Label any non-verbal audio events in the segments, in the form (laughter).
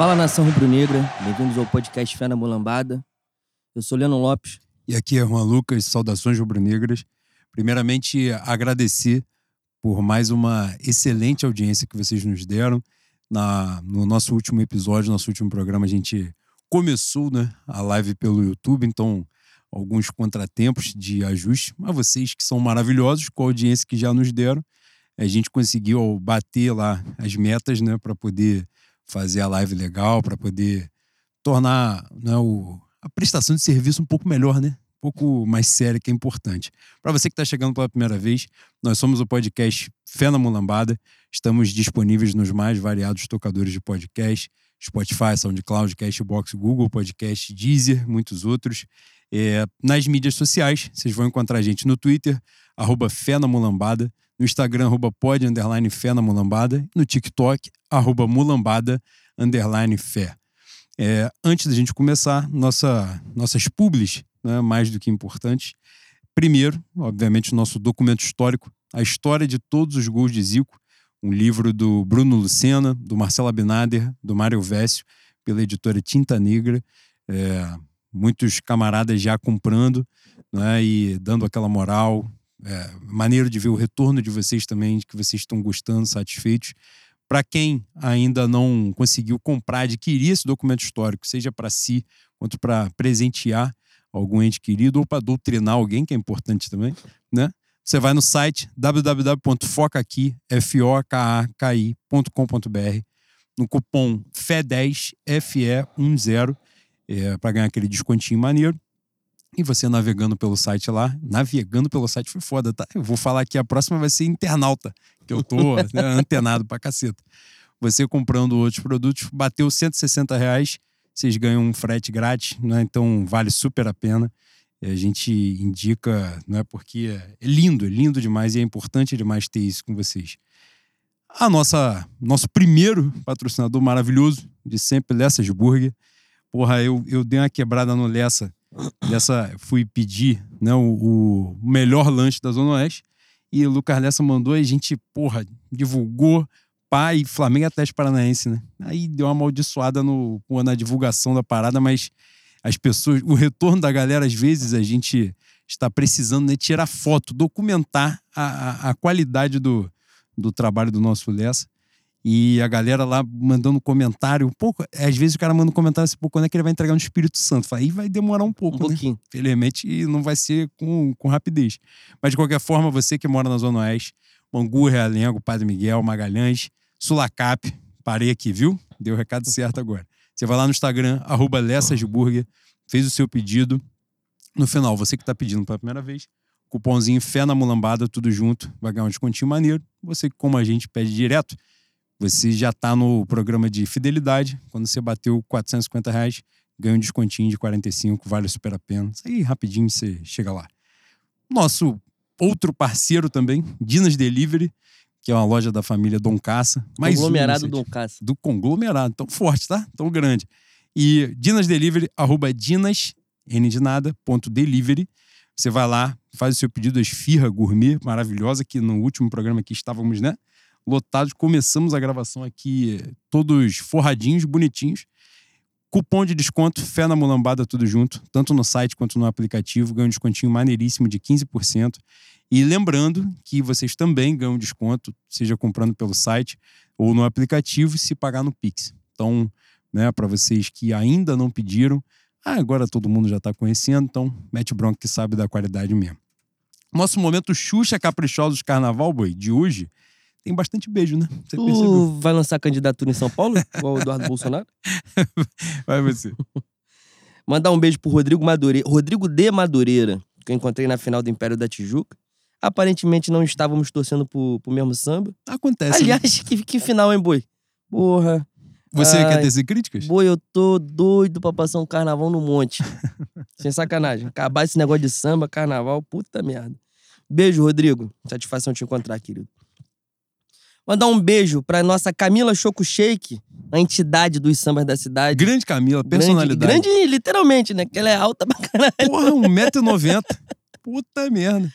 Fala nação rubro-negra, bem-vindos ao podcast Fé na Mulambada. Eu sou Leandro Lopes. E aqui é Juan Lucas, saudações rubro-negras. Primeiramente, agradecer por mais uma excelente audiência que vocês nos deram. Na, no nosso último episódio, nosso último programa, a gente começou né, a live pelo YouTube, então alguns contratempos de ajuste, mas vocês que são maravilhosos com a audiência que já nos deram, a gente conseguiu bater lá as metas né, para poder fazer a live legal, para poder tornar né, o, a prestação de serviço um pouco melhor, né? Um pouco mais séria, que é importante. Para você que está chegando pela primeira vez, nós somos o podcast Fé na Mulambada. Estamos disponíveis nos mais variados tocadores de podcast: Spotify, SoundCloud, Cashbox, Google Podcast, Deezer, muitos outros. É, nas mídias sociais, vocês vão encontrar a gente no Twitter, arroba Fé na Mulambada, no Instagram, arroba pod, underline Fé na Mulambada, no TikTok, arroba Mulambada, underline Fé. É, antes da gente começar, nossa, nossas publis, né, mais do que importantes. Primeiro, obviamente, o nosso documento histórico, a história de todos os gols de Zico, um livro do Bruno Lucena, do Marcelo Abinader, do Mário Vécio, pela editora Tinta Negra. É, muitos camaradas já comprando né, e dando aquela moral. É, maneiro de ver o retorno de vocês também, de que vocês estão gostando, satisfeitos. Para quem ainda não conseguiu comprar, adquirir esse documento histórico, seja para si quanto para presentear algum ente querido ou para doutrinar alguém, que é importante também, né? Você vai no site www.focaqui.com.br no cupom FE10, FE10, é, para ganhar aquele descontinho maneiro. E você navegando pelo site lá, navegando pelo site foi foda, tá? Eu vou falar que a próxima vai ser internauta, que eu tô (laughs) né, antenado pra caceta. Você comprando outros produtos, bateu 160 reais, vocês ganham um frete grátis, né? Então vale super a pena. E a gente indica, não é porque é lindo, é lindo demais e é importante demais ter isso com vocês. A nossa, nosso primeiro patrocinador maravilhoso de sempre, Lessas Burger. Porra, eu, eu dei uma quebrada no Lessa dessa fui pedir né, o, o, melhor lanche da Zona Oeste e o Lucas Lessa mandou e a gente, porra, divulgou pai Flamengo Atlético Paranaense, né? Aí deu uma amaldiçoada no, na divulgação da parada, mas as pessoas, o retorno da galera, às vezes a gente está precisando né, tirar foto, documentar a, a, a qualidade do, do trabalho do nosso Lessa. E a galera lá mandando comentário, um pouco. Às vezes o cara manda um comentário assim, pô, quando é que ele vai entregar no Espírito Santo? Aí vai demorar um pouco. Um né? pouquinho. Felizmente não vai ser com, com rapidez. Mas de qualquer forma, você que mora na Zona Oeste, Mangu, Realengo, Padre Miguel, Magalhães, Sulacap, parei aqui, viu? Deu o recado (laughs) certo agora. Você vai lá no Instagram, arroba Lessasburger, fez o seu pedido. No final, você que está pedindo pela primeira vez, cupomzinho Fé na Mulambada, tudo junto, vai ganhar um descontinho maneiro. Você que, como a gente, pede direto, você já está no programa de fidelidade. Quando você bateu 450 reais, ganha um descontinho de 45, vale super a pena. Isso aí rapidinho você chega lá. Nosso outro parceiro também, Dinas Delivery, que é uma loja da família Dom Caça. Mais conglomerado um, Dom Caça. Do conglomerado, tão forte, tá? Tão grande. E Dinas Delivery, arroba Dinas, N de nada, ponto delivery. Você vai lá, faz o seu pedido da esfirra gourmet maravilhosa, que no último programa aqui estávamos, né? Lotados. Começamos a gravação aqui todos forradinhos, bonitinhos. Cupom de desconto, Fé na Mulambada, tudo junto, tanto no site quanto no aplicativo. Ganha um descontinho maneiríssimo de 15%. E lembrando que vocês também ganham desconto, seja comprando pelo site ou no aplicativo, se pagar no Pix. Então, né, para vocês que ainda não pediram, ah, agora todo mundo já está conhecendo, então mete bronca que sabe da qualidade mesmo. Nosso momento Xuxa Caprichosos Carnaval, boi, de hoje tem bastante beijo, né? Você tu percebeu? vai lançar candidatura em São Paulo, igual o Eduardo Bolsonaro? (laughs) vai você. (laughs) Mandar um beijo pro Rodrigo Madureira, Rodrigo de Madureira, que eu encontrei na final do Império da Tijuca. Aparentemente não estávamos torcendo pro, pro mesmo samba. Acontece. Né? Aliás, né? que, que final, hein, boi? Porra. Você Ai, quer ter críticas? Boi, eu tô doido pra passar um carnaval no monte. (laughs) Sem sacanagem. Acabar esse negócio de samba, carnaval, puta merda. Beijo, Rodrigo. Satisfação te encontrar, querido. Mandar um beijo pra nossa Camila Choco Shake, a entidade dos sambas da cidade. Grande Camila, personalidade. Grande, grande literalmente, né? Que ela é alta pra caralho. Porra, 1,90m. Puta merda.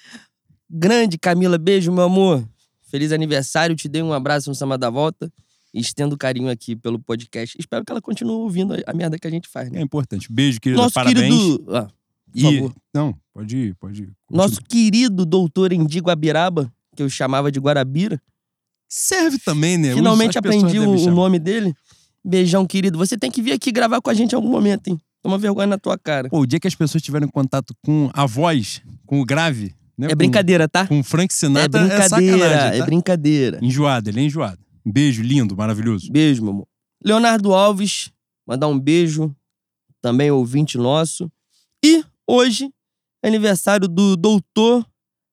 Grande Camila, beijo, meu amor. Feliz aniversário, te dei um abraço no Samba da Volta. estendo carinho aqui pelo podcast. Espero que ela continue ouvindo a- merda que a gente faz, né? É importante. Beijo, querida. Nosso Parabéns. querido. ah, por E- favor. Não, pode ir, pode ir. Nosso querido doutor Endi Guabiraba, que eu chamava de Guarabira. Serve também, né? Finalmente aprendi o, nome dele. Beijão, querido. Você tem que vir aqui gravar com a gente em algum momento, hein? Toma vergonha na tua cara. Pô, o dia que as pessoas tiverem contato com a voz, com o grave, né? é com- brincadeira, tá? Com o Frank É Sinatra é, brincadeira, sacanagem, é tá? brincadeira. Enjoado, ele é enjoado. Um beijo, lindo, maravilhoso. Beijo, meu amor. Leonardo Alves, mandar um beijo. Também ouvinte nosso. E hoje é aniversário do doutor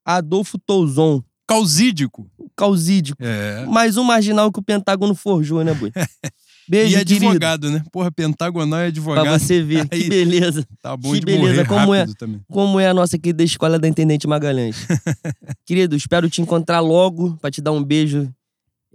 Adolfo Touzon, Causídico. causídico. É. Mais um marginal que o Pentágono forjou, né, boi? (laughs) Beijo, e é querido. advogado, né? Porra, pentagonal é advogado. Pra você ver. Aí- Que beleza. Tá bom Que de beleza, como é? também. Como é a nossa querida escola da Intendente Magalhães. (laughs) Querido, espero te encontrar logo pra te dar um beijo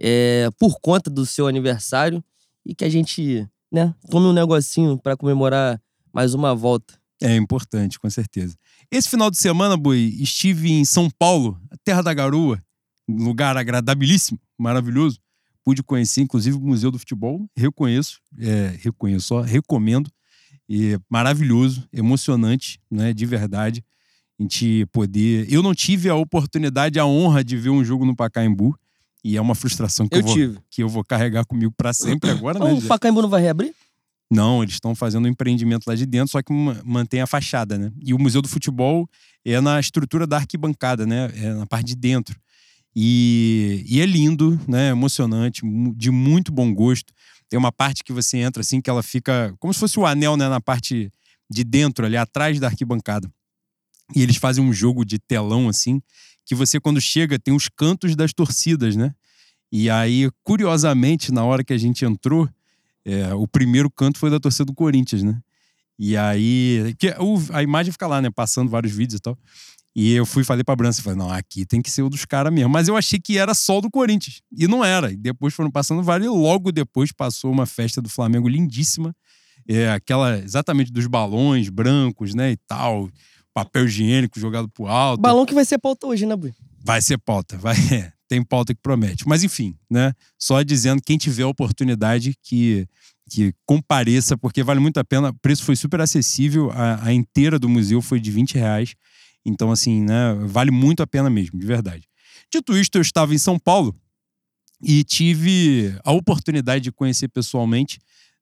é, por conta do seu aniversário e que a gente, né, tome um negocinho pra comemorar mais uma volta. É importante, com certeza. Esse final de semana, Boi, estive em São Paulo, a terra da garoa, um lugar agradabilíssimo, maravilhoso. Pude conhecer, inclusive, o Museu do Futebol. Reconheço, é, reconheço, ó, recomendo. E é maravilhoso, emocionante, né, de verdade. A gente poder. Eu não tive a oportunidade, a honra de ver um jogo no Pacaembu. E é uma frustração que eu, Eu vou, tive. que eu vou carregar comigo para sempre (coughs) agora, né? o Pacaembu não vai reabrir? Não, eles estão fazendo um empreendimento lá de dentro, só que ma- mantém a fachada, né? E o Museu do Futebol é na estrutura da arquibancada, né? É na parte de dentro. E, e é lindo, né? Emocionante, mu- de muito bom gosto. Tem uma parte que você entra assim que ela fica como se fosse o anel, né? Na parte de dentro, ali atrás da arquibancada. E eles fazem um jogo de telão assim, que você quando chega tem os cantos das torcidas, né? E aí, curiosamente, na hora que a gente entrou, é, o primeiro canto foi da torcida do Corinthians, né? E aí. Que o- a imagem fica lá, né? Passando vários vídeos e tal. E eu fui falei pra Brança, falei, não, aqui tem que ser o dos caras mesmo. Mas eu achei que era só o do Corinthians. E não era. E depois foram passando vários. E logo depois passou uma festa do Flamengo lindíssima. É, aquela exatamente dos balões brancos, né? E tal. Papel higiênico jogado pro alto. Balão que vai ser pauta hoje, né, Bui? Vai ser pauta, vai. é, tem pauta que promete. Mas enfim, né? Só dizendo, quem tiver a oportunidade que, que compareça, porque vale muito a pena. O preço foi super acessível, a, a inteira do museu foi de 20 reais. Então, assim, né? Vale muito a pena mesmo, de verdade. Dito isto, eu estava em São Paulo e tive a oportunidade de conhecer pessoalmente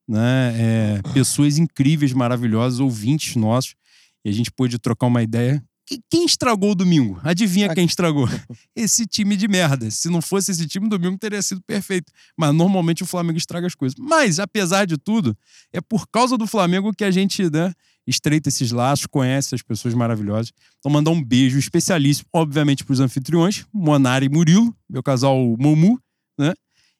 né, é, pessoas incríveis, maravilhosas, ouvintes nossos, e a gente pôde trocar uma ideia. Que- Quem estragou o domingo? Adivinha quem estragou? (laughs) Esse time de merda. Se não fosse esse time, o domingo teria sido perfeito. Mas normalmente o Flamengo estraga as coisas. Mas, apesar de tudo, é por causa do Flamengo que a gente né, estreita esses laços, conhece as pessoas maravilhosas. Então, mandar um beijo especialíssimo, obviamente, para os anfitriões, Monara e Murilo, meu casal Momu, né?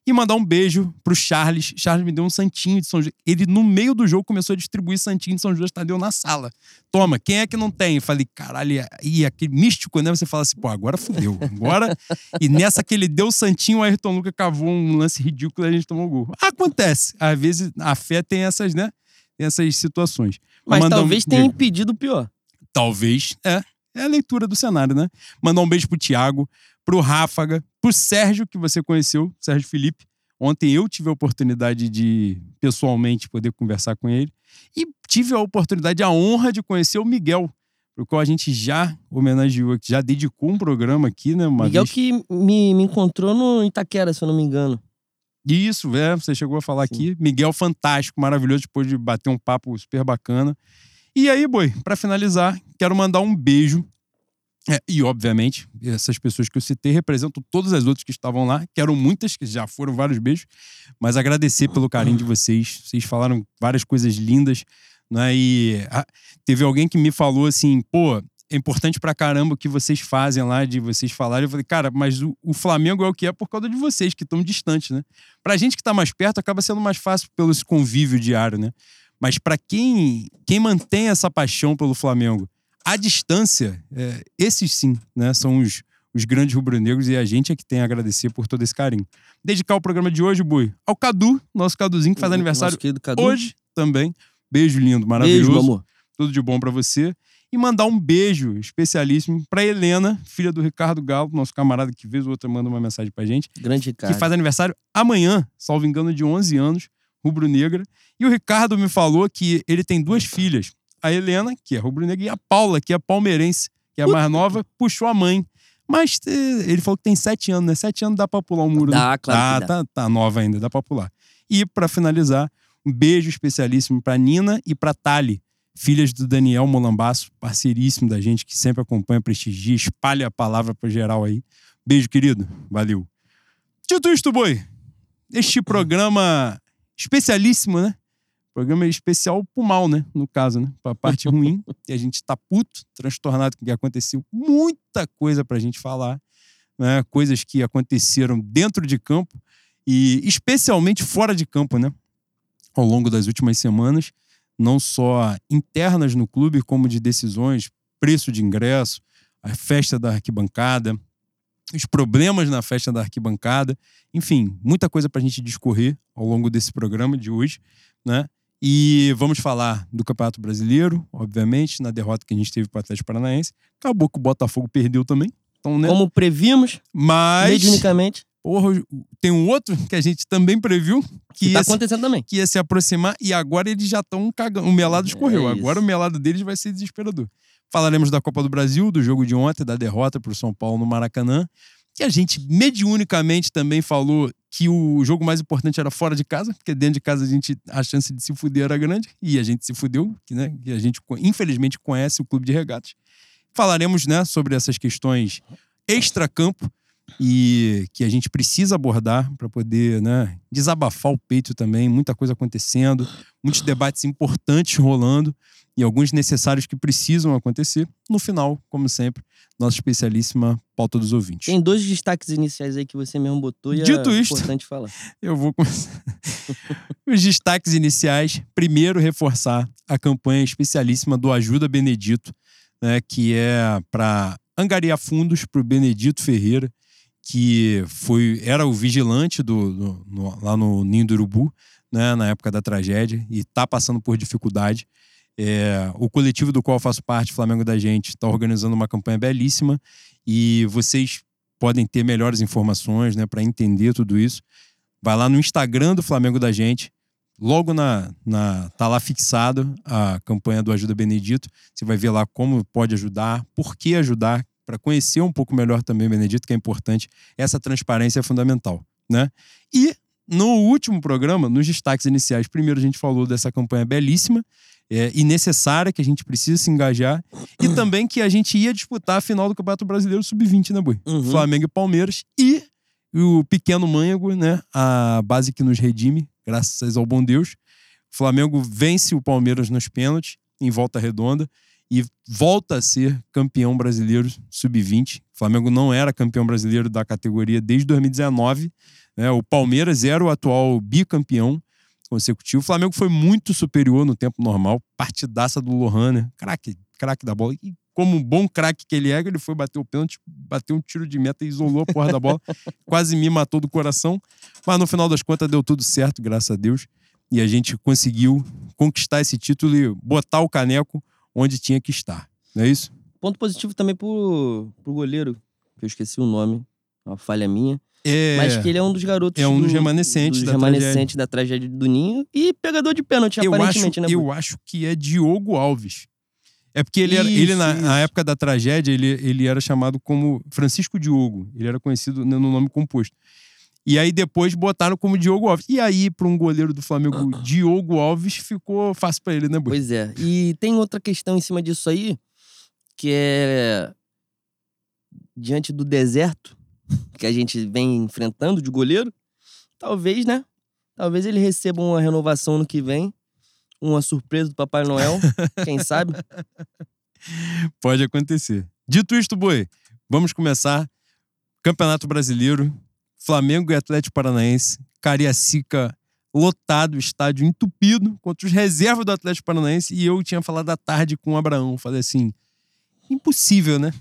E mandar um beijo pro Charles. Charles me deu um santinho de São Judas. Ele, no meio do jogo, começou a distribuir santinho de São Judas Tadeu na sala. Toma, quem é que não tem? Eu falei, caralho, e aquele místico, né? Você fala assim, pô, agora fudeu. Agora. (laughs) e nessa que ele deu o santinho, o Ayrton Lucas cavou um lance ridículo e a gente tomou gol. Acontece. Às vezes a fé tem essas, né? Tem essas situações. Mas Mandar um- talvez tenha impedido o pior. Talvez, é. É a leitura do cenário, né? Mandar um beijo pro Thiago, pro Ráfaga, pro Sérgio, que você conheceu, Sérgio Felipe. Ontem eu tive a oportunidade de, pessoalmente, poder conversar com ele. E tive a oportunidade, a honra de conhecer o Miguel, pro qual a gente já homenageou, já dedicou um programa aqui, né? Uma Miguel vez. que me, me encontrou no Itaquera, se eu não me engano. Isso, é, você chegou a falar aqui. Miguel fantástico, maravilhoso, depois de bater um papo super bacana. E aí, boi, pra finalizar, quero mandar um beijo. É, e, obviamente, essas pessoas que eu citei representam todas as outras que estavam lá, que eram muitas, que já foram vários beijos, mas agradecer pelo carinho de vocês. Vocês falaram várias coisas lindas, né? E ah, teve alguém que me falou assim, pô, é importante pra caramba o que vocês fazem lá, de vocês falarem. Eu falei, cara, mas o, o Flamengo é o que é por causa de vocês, que estão distantes, né? Pra gente que tá mais perto, acaba sendo mais fácil pelo esse convívio diário, né? Mas pra quem, quem mantém essa paixão pelo Flamengo à distância, é, esses sim, né? São os, os grandes rubro-negros e a gente é que tem a agradecer por todo esse carinho. Dedicar o programa de hoje, Bui, ao Cadu, nosso Caduzinho, que faz aniversário Cadu. hoje também. Beijo lindo, Beijo, maravilhoso meu amor. tudo de bom pra você. E mandar um beijo especialíssimo pra Helena, filha do Ricardo Galo, nosso camarada que vez ou outra manda uma mensagem pra gente, Grande cara. que faz aniversário amanhã, salvo engano, de 11 anos, rubro-negra. E o Ricardo me falou que ele tem duas filhas. A Helena, que é rubro-negra, e a Paula, que é palmeirense, que é a mais nova, puxou a mãe. Mas eh, ele falou que tem sete anos, né? Sete anos dá pra pular um muro. né? Dá, claro Tá, que dá. tá, tá nova ainda, dá pra pular. E pra finalizar, um beijo especialíssimo pra Nina e pra Tali, filhas do Daniel Molambaço, parceiríssimo da gente, que sempre acompanha, prestigia, espalha a palavra pra geral aí. Beijo, querido. Valeu. Dito isto, boi, este programa especialíssimo, né? Programa especial pro mal, né? No caso, né? Pra parte (laughs) ruim, que a gente tá puto, transtornado com o que aconteceu. Muita coisa pra gente falar, né? Coisas que aconteceram dentro de campo e especialmente fora de campo, né? Ao longo das últimas semanas, não só internas no clube, como de decisões, preço de ingresso, a festa da arquibancada, os problemas na festa da arquibancada, enfim, muita coisa para a gente discorrer ao longo desse programa de hoje, né? E vamos falar do Campeonato Brasileiro, obviamente, na derrota que a gente teve para o Atlético Paranaense. Acabou que o Botafogo perdeu também. Então, né? Como previmos, Mas, mediunicamente, porra, tem um outro que a gente também previu que, que tá ia, se, acontecendo também. que ia se aproximar e agora eles já estão cagando. O melado escorreu. É agora o melado deles vai ser desesperador. Falaremos da Copa do Brasil, do jogo de ontem, da derrota para o São Paulo no Maracanã. Que a gente mediunicamente também falou que o jogo mais importante era fora de casa, porque dentro de casa a gente a chance de se fuder era grande e a gente se fudeu, que, né, que a gente infelizmente conhece o clube de regatas. Falaremos, né, sobre essas questões extra-campo e que a gente precisa abordar para poder, né, desabafar o peito também, muita coisa acontecendo, muitos debates importantes rolando e alguns necessários que precisam acontecer. No final, como sempre, nossa especialíssima pauta dos ouvintes. Tem dois destaques iniciais aí que você mesmo botou e Dito é isto. importante falar. (laughs) Eu vou começar. (laughs) Os destaques iniciais. Primeiro, reforçar a campanha especialíssima do Ajuda Benedito, né, que é para angariar fundos para o Benedito Ferreira, que foi era o vigilante do, do- no- lá no Ninho do Urubu, né, na época da tragédia, e está passando por dificuldade. É, o coletivo do qual eu faço parte, Flamengo da Gente, está organizando uma campanha belíssima e vocês podem ter melhores informações né, para entender tudo isso. Vai lá no Instagram do Flamengo da Gente. Logo na, na tá lá fixado a campanha do Ajuda Benedito. Você vai ver lá como pode ajudar, por que ajudar, para conhecer um pouco melhor também o Benedito, que é importante. Essa transparência é fundamental, né? E no último programa, nos destaques iniciais, primeiro a gente falou dessa campanha belíssima é, e necessária, que a gente precisa se engajar, e (clears throat) também que a gente ia disputar a final do Campeonato Brasileiro Sub-20, né, Boi? Uhum. Flamengo e Palmeiras. E o pequeno Mânhago, né? A base que nos redime, graças ao bom Deus. O Flamengo vence o Palmeiras nos pênaltis, em volta redonda, e volta a ser campeão brasileiro sub-20. O Flamengo não era campeão brasileiro da categoria desde 2019. Né? O Palmeiras era o atual bicampeão consecutivo. O Flamengo foi muito superior no tempo normal. Partidaça do Lohan, né? Craque, craque da bola. E como um bom craque que ele é, ele foi bater o pênalti, bateu um tiro de meta e isolou a porra da bola. (laughs) Quase me matou do coração. Mas no final das contas deu tudo certo, graças a Deus. E a gente conseguiu conquistar esse título e botar o caneco onde tinha que estar. Não é isso? Ponto positivo também pro, pro goleiro, que eu esqueci o nome, uma falha minha. É, Mas que ele é um dos garotos. É um dos do- remanescentes dos da remanescentes da tragédia do Ninho e pegador de pênalti, eu, acho, aparentemente, né? eu Bui? acho que é Diogo Alves. É porque ele, era, ele Isso, na, isso. na época da tragédia, ele, ele era chamado como Francisco Diogo. Ele era conhecido no no nome composto. E aí depois botaram como Diogo Alves. E aí, para um goleiro do Flamengo, (clears throat) Diogo Alves, ficou fácil para ele, né, Boi? Pois é. E tem outra questão em cima disso aí, que é diante do deserto que a gente vem enfrentando de goleiro, talvez, né? Talvez ele receba uma renovação no que vem, uma surpresa do Papai Noel, (laughs) quem sabe? Pode acontecer. Dito isto, Boi, vamos começar. Campeonato Brasileiro, Flamengo e Atlético Paranaense, Cariacica lotado, estádio entupido contra os reservas do Atlético Paranaense. E eu tinha falado à tarde com o Abraão. Falei assim: impossível, né?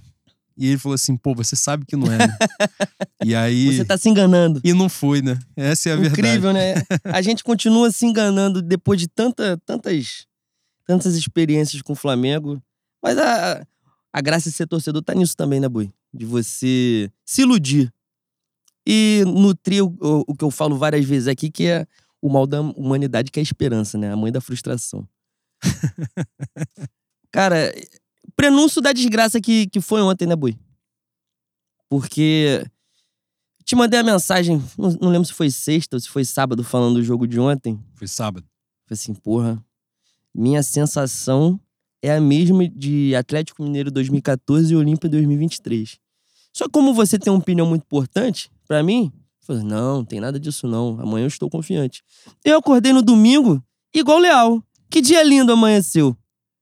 E ele falou assim: pô, você sabe que não é, né? (laughs) e aí. Você tá se enganando. E não foi, né? Essa é a verdade. Incrível, né? A gente continua se enganando depois de tanta, tantas, tantas experiências com o Flamengo. Mas a, a graça de ser torcedor tá nisso também, né, Boi? De você se iludir. E nutrir o, o, o que eu falo várias vezes aqui, que é o mal da humanidade, que é a esperança, né? A mãe da frustração. (laughs) Cara, prenúncio da desgraça que, que foi ontem, né, Bui? Porque te mandei a mensagem, não, não, lembro se foi sexta ou se foi sábado, falando do jogo de ontem. Foi sábado. Falei assim, porra, minha sensação é a mesma de Atlético Mineiro 2014 e Olímpia 2023. Só como você tem uma opinião muito importante, para mim, falei, não, não tem nada disso não, amanhã eu estou confiante. Eu acordei no domingo igual Leal. Que dia lindo amanheceu.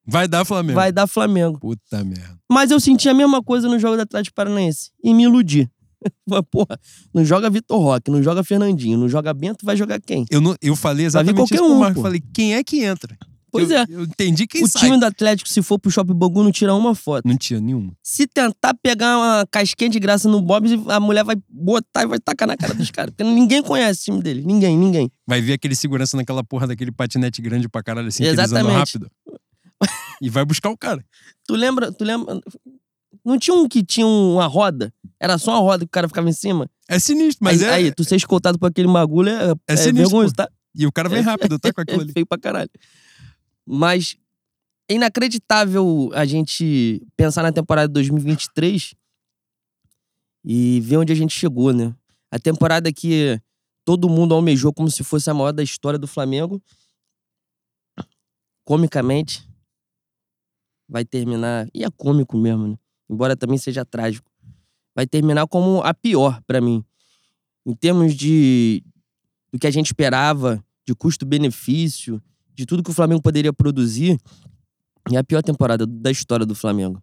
Vai dar Flamengo. Vai dar Flamengo. Puta merda. Mas eu senti a mesma coisa no jogo do Atlético Paranaense. E me iludi. (laughs) Porra, não joga Vitor Roque, não joga Fernandinho, não joga Bento, vai jogar quem? Eu, não, eu falei exatamente qualquer isso um, pro Marco. pô. Falei, quem é que entra? Pois eu, é. Eu entendi quem o sai. time do Atlético, se for pro Shopping Bogu, não tira uma foto. Não tinha nenhuma. Se tentar pegar uma casquinha de graça no Bob, a mulher vai botar e vai tacar na cara dos caras. Porque ninguém conhece o time dele. Ninguém, ninguém. Vai ver aquele segurança naquela porra daquele patinete grande pra caralho, assim, que eles andam Exatamente. rápido. E vai buscar o cara. Tu lembra, tu lembra... Não tinha um que tinha uma roda? Era só uma roda que o cara ficava em cima? É sinistro, mas aí, é. aí, tu ser escoltado por aquele bagulho é, é, sinistro, vergonhoso, tá? E o cara vem rápido, tá com aquilo É ali. (laughs) feio pra caralho. Mas é inacreditável a gente pensar na temporada de 2023 e ver onde a gente chegou, né? A temporada que todo mundo almejou como se fosse a maior da história do Flamengo. Comicamente, vai terminar. E é cômico mesmo, né? Embora também seja trágico. Vai terminar como a pior pra mim. Em termos de do que a gente esperava, de custo-benefício, de tudo que o Flamengo poderia produzir, é a pior temporada da história do Flamengo.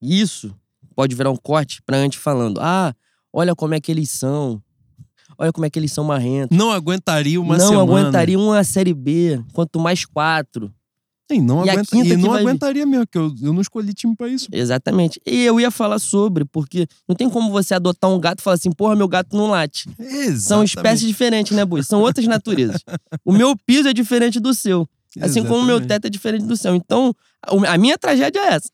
E Isso pode virar um corte pra antes falando: ah, olha como é que eles são. Olha como é que eles são marrentos. Não aguentaria uma não semana. aguentaria uma Série B, quanto mais quatro. E não, E aguenta... e não vai vir. aguentaria mesmo, porque eu, eu não escolhi time pra isso. Exatamente. E eu ia falar sobre, porque não tem como você adotar um gato e falar assim, porra, meu gato não late. Exatamente. São espécies diferentes, né, Bui? São outras naturezas. o meu piso é diferente do seu. Assim como o meu teto é diferente do seu. Então, a minha tragédia é essa.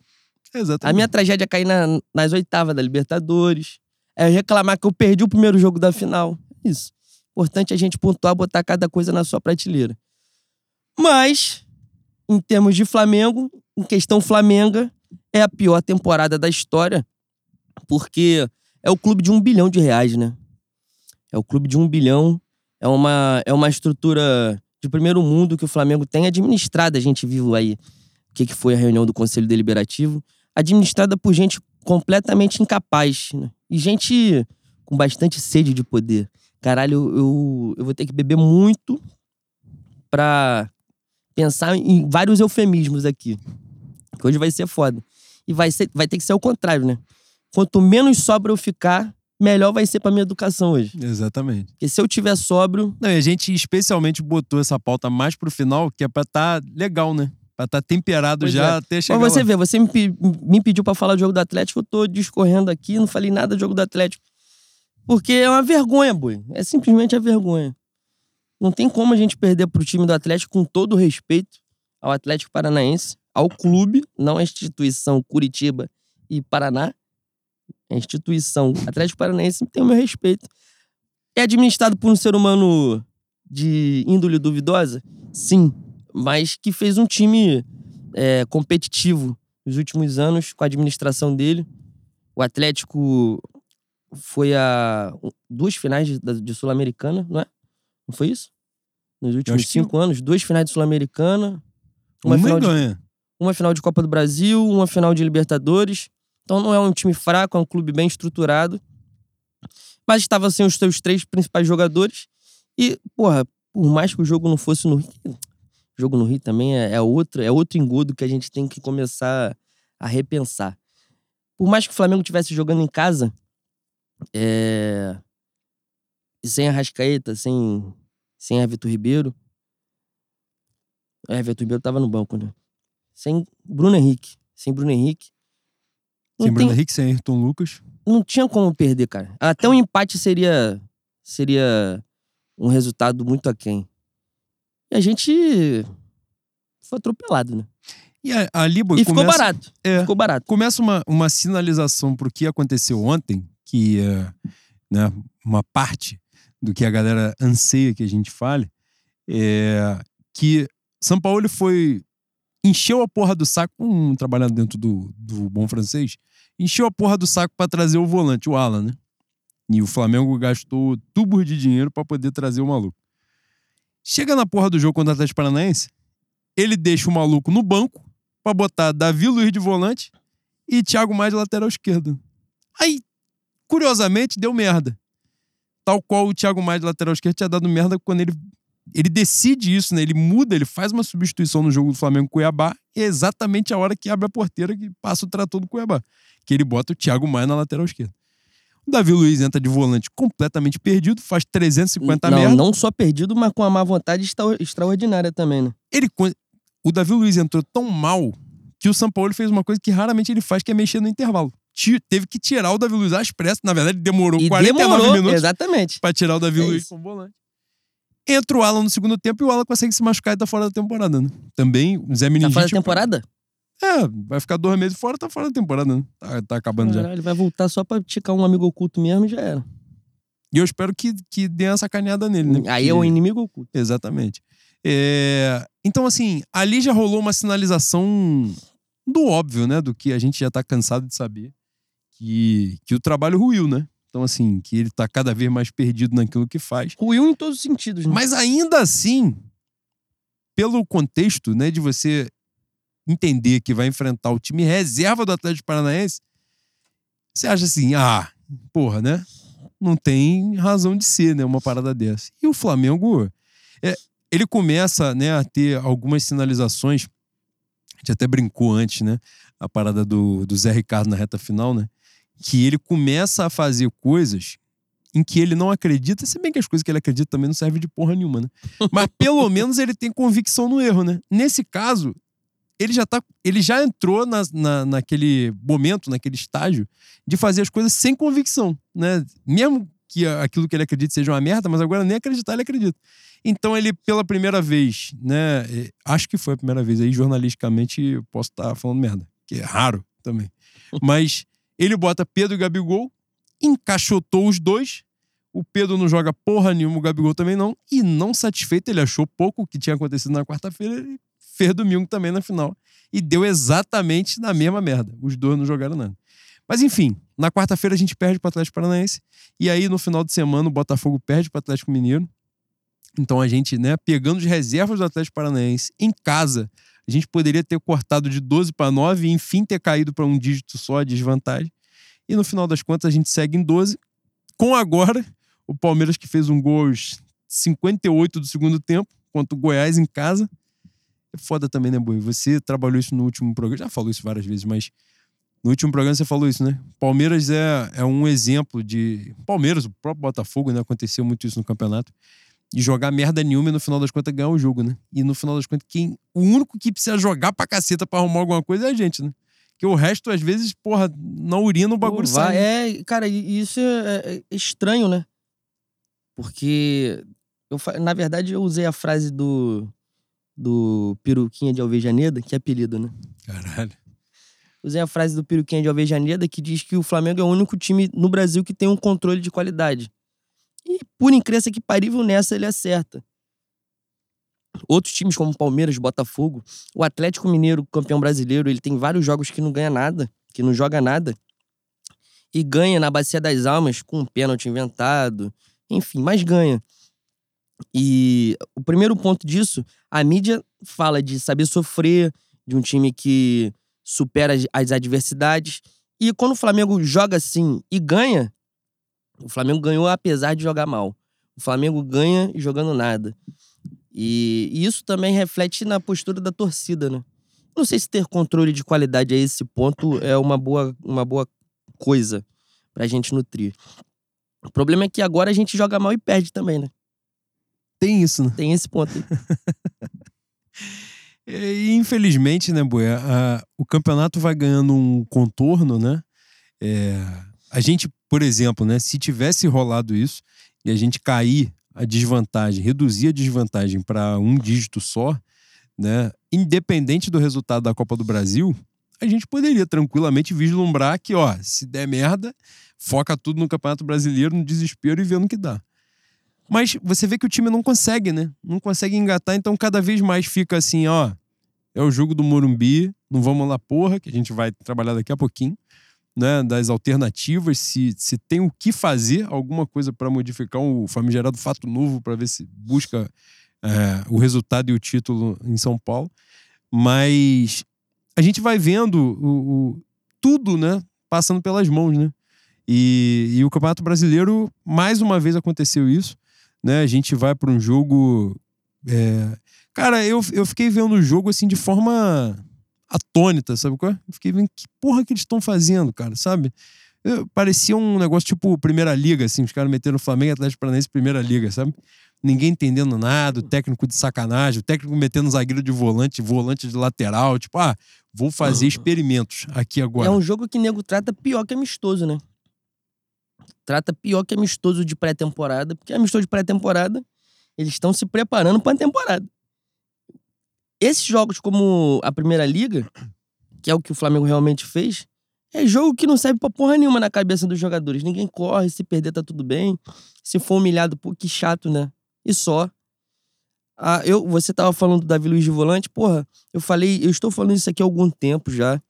Exatamente. A minha tragédia é cair na- nas oitavas da Libertadores. É reclamar que eu perdi o primeiro jogo da final. Isso. Importante a gente pontuar, botar cada coisa na sua prateleira. Mas, em termos de Flamengo, em questão Flamenga, é a pior temporada da história, porque é o clube de um bilhão de reais, né? É o clube de um bilhão. É uma, é uma estrutura de primeiro mundo que o Flamengo tem administrada. A gente viu aí o que, que foi a reunião do Conselho Deliberativo. Administrada por gente completamente incapaz. Né? E gente com bastante sede de poder. Caralho, eu, eu, vou ter que beber muito pra pensar em vários eufemismos aqui. Que hoje vai ser foda. E vai, ser, vai ter que ser o contrário, né? Quanto menos sobra eu ficar, melhor vai ser pra minha educação hoje. Exatamente. Porque se eu tiver sóbrio, Não, e a gente especialmente botou essa pauta mais pro final, que é pra tá legal, né? Pra tá temperado Pois já é. até chegar Mas você lá. vê, você me, me pediu pra falar do jogo do Atlético, eu tô discorrendo aqui, não falei nada do jogo do Atlético. Porque é uma vergonha, boi. É simplesmente a vergonha. Não tem como a gente perder pro time do Atlético com todo o respeito ao Atlético Paranaense, ao clube, não à instituição Curitiba e Paraná. A instituição Atlético Paranaense tem o meu respeito. É administrado por um ser humano de índole duvidosa? Sim. Mas que fez um time é, competitivo nos últimos anos com a administração dele. O Atlético foi a duas finais de, de Sul-Americana, não é? Não foi isso? Nos últimos cinco anos, duas finais de Sul-Americana, uma, Uma final de, uma final de Copa do Brasil, uma final de Libertadores. Então não é um time fraco, é um clube bem estruturado. Mas estava sem os seus três principais jogadores. E, porra, por mais que o jogo não fosse no Rio, jogo no Rio também é, é outro, é outro engodo que a gente tem que começar a repensar. Por mais que o Flamengo estivesse jogando em casa, é... e sem a Rascaeta, sem, sem Everton Ribeiro. O Everton Ribeiro tava no banco, né? Sem Bruno Henrique. Sem Bruno Henrique. Não, Sem tem- Bruno Henrique, sem Ayrton Lucas. não tinha como perder, cara. Até um empate seria, seria um resultado muito aquém. E a gente foi atropelado, né? E a- Boi, E ficou começa, barato. É. Ficou barato. começa uma, uma sinalização pro que aconteceu ontem, que é né, uma parte do que a galera anseia que a gente fale, é que São Paulo foi. encheu a porra do saco, um trabalhando dentro do, do bom francês, encheu a porra do saco pra trazer o volante, o Alan, né? E o Flamengo gastou tubos de dinheiro pra poder trazer o maluco. Chega na porra do jogo contra o Atlético Paranaense, ele deixa o maluco no banco pra botar Davi Luiz de volante e Thiago Maia de lateral esquerdo. Aí, curiosamente, deu merda. Tal qual o Thiago Maia de lateral esquerdo tinha dado merda quando ele, ele decide isso, né? Ele muda, ele faz uma substituição no jogo do Flamengo com o Cuiabá, e é exatamente a hora que abre a porteira que passa o trator do Cuiabá. Que ele bota o Thiago Maia na lateral esquerda. O Davi Luiz entra de volante completamente perdido, faz 350 não, merda. não só perdido, mas com uma má vontade extra- extraordinária também, né? Ele, o Davi Luiz entrou tão mal que o São Paulo fez uma coisa que raramente ele faz, que é mexer no intervalo. Teve que tirar o Davi Luiz às pressas. Na verdade, demorou E 49 demorou, minutos exatamente. pra tirar o Davi É Luiz isso. como volante. Entra o Alan no segundo tempo e o Alan consegue se machucar e tá fora da temporada, né? Também, o Zé Tá Meningite... fora da temporada? É, vai ficar dois meses fora, tá fora da temporada, né? Tá, tá acabando já. Caralho, vai voltar só pra ticar um amigo oculto mesmo e já era. E eu espero que, que dê uma sacaneada nele, né? Aí é o Porque- inimigo oculto. Exatamente. É, Então, assim, ali já rolou uma sinalização do óbvio, né? Do que a gente já tá cansado de saber. Que, que o trabalho ruiu, né? Então, assim, que ele tá cada vez mais perdido naquilo que faz. Ruiu em todos os sentidos, né? Mas ainda assim, pelo contexto, né, de você entender que vai enfrentar o time reserva do Atlético Paranaense, você acha assim, ah, porra, né? Não tem razão de ser, né, uma parada dessa. E o Flamengo, é, ele começa, né, a ter algumas sinalizações. A gente até brincou antes, né, a parada do, do Zé Ricardo na reta final, né? Que ele começa a fazer coisas em que ele não acredita, se bem que as coisas que ele acredita também não servem de porra nenhuma, né? Mas pelo (laughs) menos ele tem convicção no erro, né? Nesse caso, ele já tá. Ele já entrou na, na, naquele momento, naquele estágio, de fazer as coisas sem convicção, né? Mesmo que aquilo que ele acredita seja uma merda, mas agora nem acreditar ele acredita. Então ele, pela primeira vez, né? Acho que foi a primeira vez aí, jornalisticamente, eu posso estar falando merda, que é raro também. (laughs) Mas ele bota Pedro e Gabigol, encaixotou os dois. O Pedro não joga porra nenhuma, o Gabigol também não. E não satisfeito, ele achou pouco o que tinha acontecido na quarta-feira, ele fez domingo também na final. E deu exatamente na mesma merda. Os dois não jogaram nada. Mas enfim, na quarta-feira a gente perde para o Atlético Paranaense. E aí no final de semana o Botafogo perde para o Atlético Mineiro. Então a gente, né, pegando as reservas do Atlético Paranaense em casa, a gente poderia ter cortado de 12 para 9 e enfim ter caído para um dígito só de desvantagem. E no final das contas a gente segue em 12, com agora o Palmeiras que fez um gol aos 58 do segundo tempo, contra o Goiás em casa. É foda também, né, Boi? Você trabalhou isso no último programa, já falou isso várias vezes, mas no último programa você falou isso, né? Palmeiras é, é um exemplo de. Palmeiras, o próprio Botafogo, né? Aconteceu muito isso no campeonato. De jogar merda nenhuma e no final das contas ganhar o jogo, né? E no final das contas, quem, o único que precisa jogar pra caceta pra arrumar alguma coisa é a gente, né? Porque o resto, às vezes, porra, na urina o bagulho Pô, sai. né? É, cara, isso é, é estranho, né? Porque, eu, na verdade, eu usei a frase do, do Peruquinha de Alvejaneda, que é apelido, né? Caralho. Usei a frase do Peruquinha de Alvejaneda que diz que o Flamengo é o único time no Brasil que tem um controle de qualidade. E, por incrível que parível, nessa ele acerta. Outros times como Palmeiras, Botafogo, o Atlético Mineiro, campeão brasileiro, ele tem vários jogos que não ganha nada, que não joga nada. E ganha na Bacia das Almas com um pênalti inventado. Enfim, mas ganha. E o primeiro ponto disso, a mídia fala de saber sofrer, de um time que supera as- as adversidades. E quando o Flamengo joga assim e ganha, o Flamengo ganhou apesar de jogar mal. O Flamengo ganha jogando nada. E, e isso também reflete na postura da torcida, né? Não sei se ter controle de qualidade a esse ponto é uma boa, uma boa coisa pra gente nutrir. O problema é que agora a gente joga mal e perde também, né? Tem isso, né? Tem esse ponto aí. (laughs) E, infelizmente, né, Boia, a- o campeonato vai ganhando um contorno, né? É, a gente, por exemplo, né, se tivesse rolado isso e a gente cair a desvantagem, reduzir a desvantagem para um dígito só, né? Independente do resultado da Copa do Brasil, a gente poderia tranquilamente vislumbrar que, ó, se der merda, foca tudo no Campeonato Brasileiro, no desespero e vendo o que dá. Mas você vê que o time não consegue, né? Não consegue engatar, então cada vez mais fica assim, ó. É o jogo do Morumbi, não vamos lá, porra, que a gente vai trabalhar daqui a pouquinho, né? Das alternativas, se, se tem o que fazer, alguma coisa para modificar o famigerado fato novo, para ver se busca é, o resultado e o título em São Paulo. Mas a gente vai vendo o, o tudo, né? Passando pelas mãos, né? E, e, o Campeonato Brasileiro, mais uma vez aconteceu isso né? A gente vai para um jogo. É... Cara, eu, eu fiquei vendo o jogo assim de forma atônita, sabe qual é? Eu fiquei vendo que porra que eles estão fazendo, cara, sabe? Eu, parecia um negócio tipo Primeira Liga, assim, os caras metendo o Flamengo Atlético Paranaense Primeira Liga, sabe? Ninguém entendendo nada, o técnico de sacanagem, o técnico metendo zagueiro de volante, volante de lateral, tipo, ah, vou fazer experimentos aqui agora. É um jogo que nego trata pior que amistoso, né? trata pior que amistoso de pré-temporada, porque amistoso de pré-temporada, eles estão se preparando para a temporada. Esses jogos como a Primeira Liga, que é o que o Flamengo realmente fez, é jogo que não serve pra porra nenhuma na cabeça dos jogadores. Ninguém corre, se perder tá tudo bem. Se for humilhado, pô, que chato, né? E só. Ah, eu, você tava falando do Davi Luiz de volante, porra, eu falei, eu estou falando isso aqui há algum tempo já.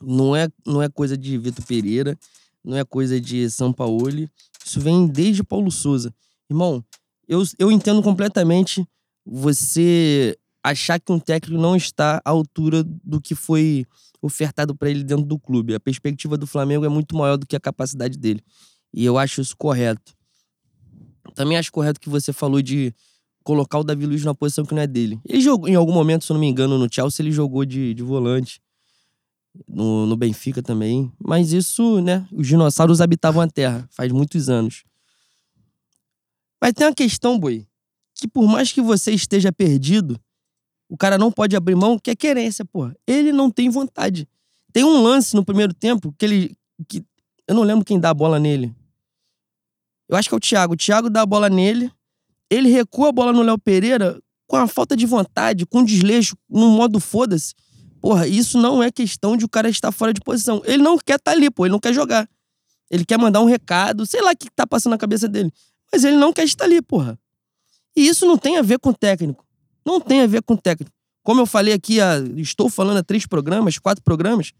Não é, não é coisa de Vitor Pereira não é coisa de São Paulo. Isso vem desde Paulo Souza. Irmão, eu, eu entendo completamente você achar que um técnico não está à altura do que foi ofertado para ele dentro do clube. A perspectiva do Flamengo é muito maior do que a capacidade dele. E eu acho isso correto. Também acho correto que você falou de colocar o Davi Luiz numa posição que não é dele. Ele jogou, em algum momento, se eu não me engano, no Chelsea, ele jogou de, de volante no, no Benfica também. Mas isso, né? Os dinossauros habitavam a Terra faz muitos anos. Mas tem uma questão, boi, que por mais que você esteja perdido, o cara não pode abrir mão, que é querência, porra. Ele não tem vontade. Tem um lance no primeiro tempo que ele. Que, eu não lembro quem dá a bola nele. Eu acho que é o Thiago. O Thiago dá a bola nele. Ele recua a bola no Léo Pereira com a falta de vontade, com desleixo, no modo foda-se. Porra, isso não é questão de o cara estar fora de posição. Ele não quer estar tá ali, pô, ele não quer jogar. Ele quer mandar um recado, sei lá o que tá passando na cabeça dele. Mas ele não quer estar ali, porra. E isso não tem a ver com técnico. Não tem a ver com técnico. Como eu falei aqui, estou falando há três programas, quatro programas,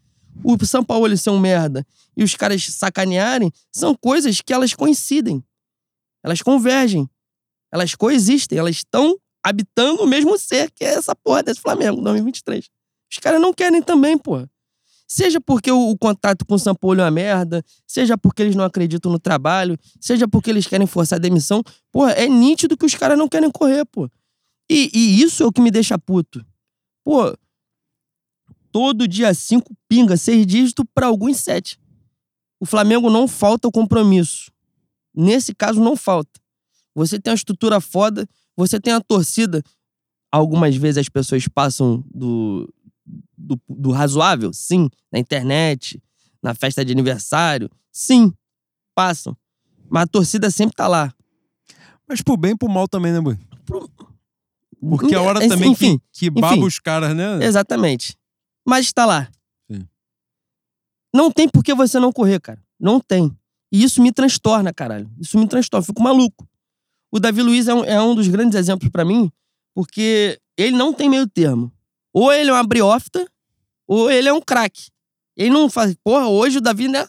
o São Paulo ser um merda e os caras sacanearem são coisas que elas coincidem. Elas convergem. Elas coexistem. Elas estão habitando o mesmo ser que é essa porra desse Flamengo 2023. Os caras não querem também, pô. Seja porque o, o, contato com o Sampolho é uma merda, seja porque eles não acreditam no trabalho, seja porque eles querem forçar a demissão. Porra, é nítido que os caras não querem correr, pô. E, e isso é o que me deixa puto. Pô, todo dia cinco pinga, seis dígitos para alguns sete. O Flamengo não falta o compromisso. Nesse caso, não falta. Você tem uma estrutura foda, você tem a torcida. Algumas vezes as pessoas passam do, do, do razoável? Sim. Na internet, na festa de aniversário? Sim. Passam. Mas a torcida sempre tá lá. Mas por bem e por mal também, né, Bui? Pro... Porque a hora também enfim, que, que baba enfim, os caras, né? Exatamente. Mas está lá. Sim. Não tem por que você não correr, cara. Não tem. E isso me transtorna, caralho. Isso me transtorna. Fico maluco. O Davi Luiz é um, é um dos grandes exemplos para mim, porque ele não tem meio termo. Ou ele é uma briófita, ou ele é um craque. Ele não faz. Porra, hoje o Davi, né?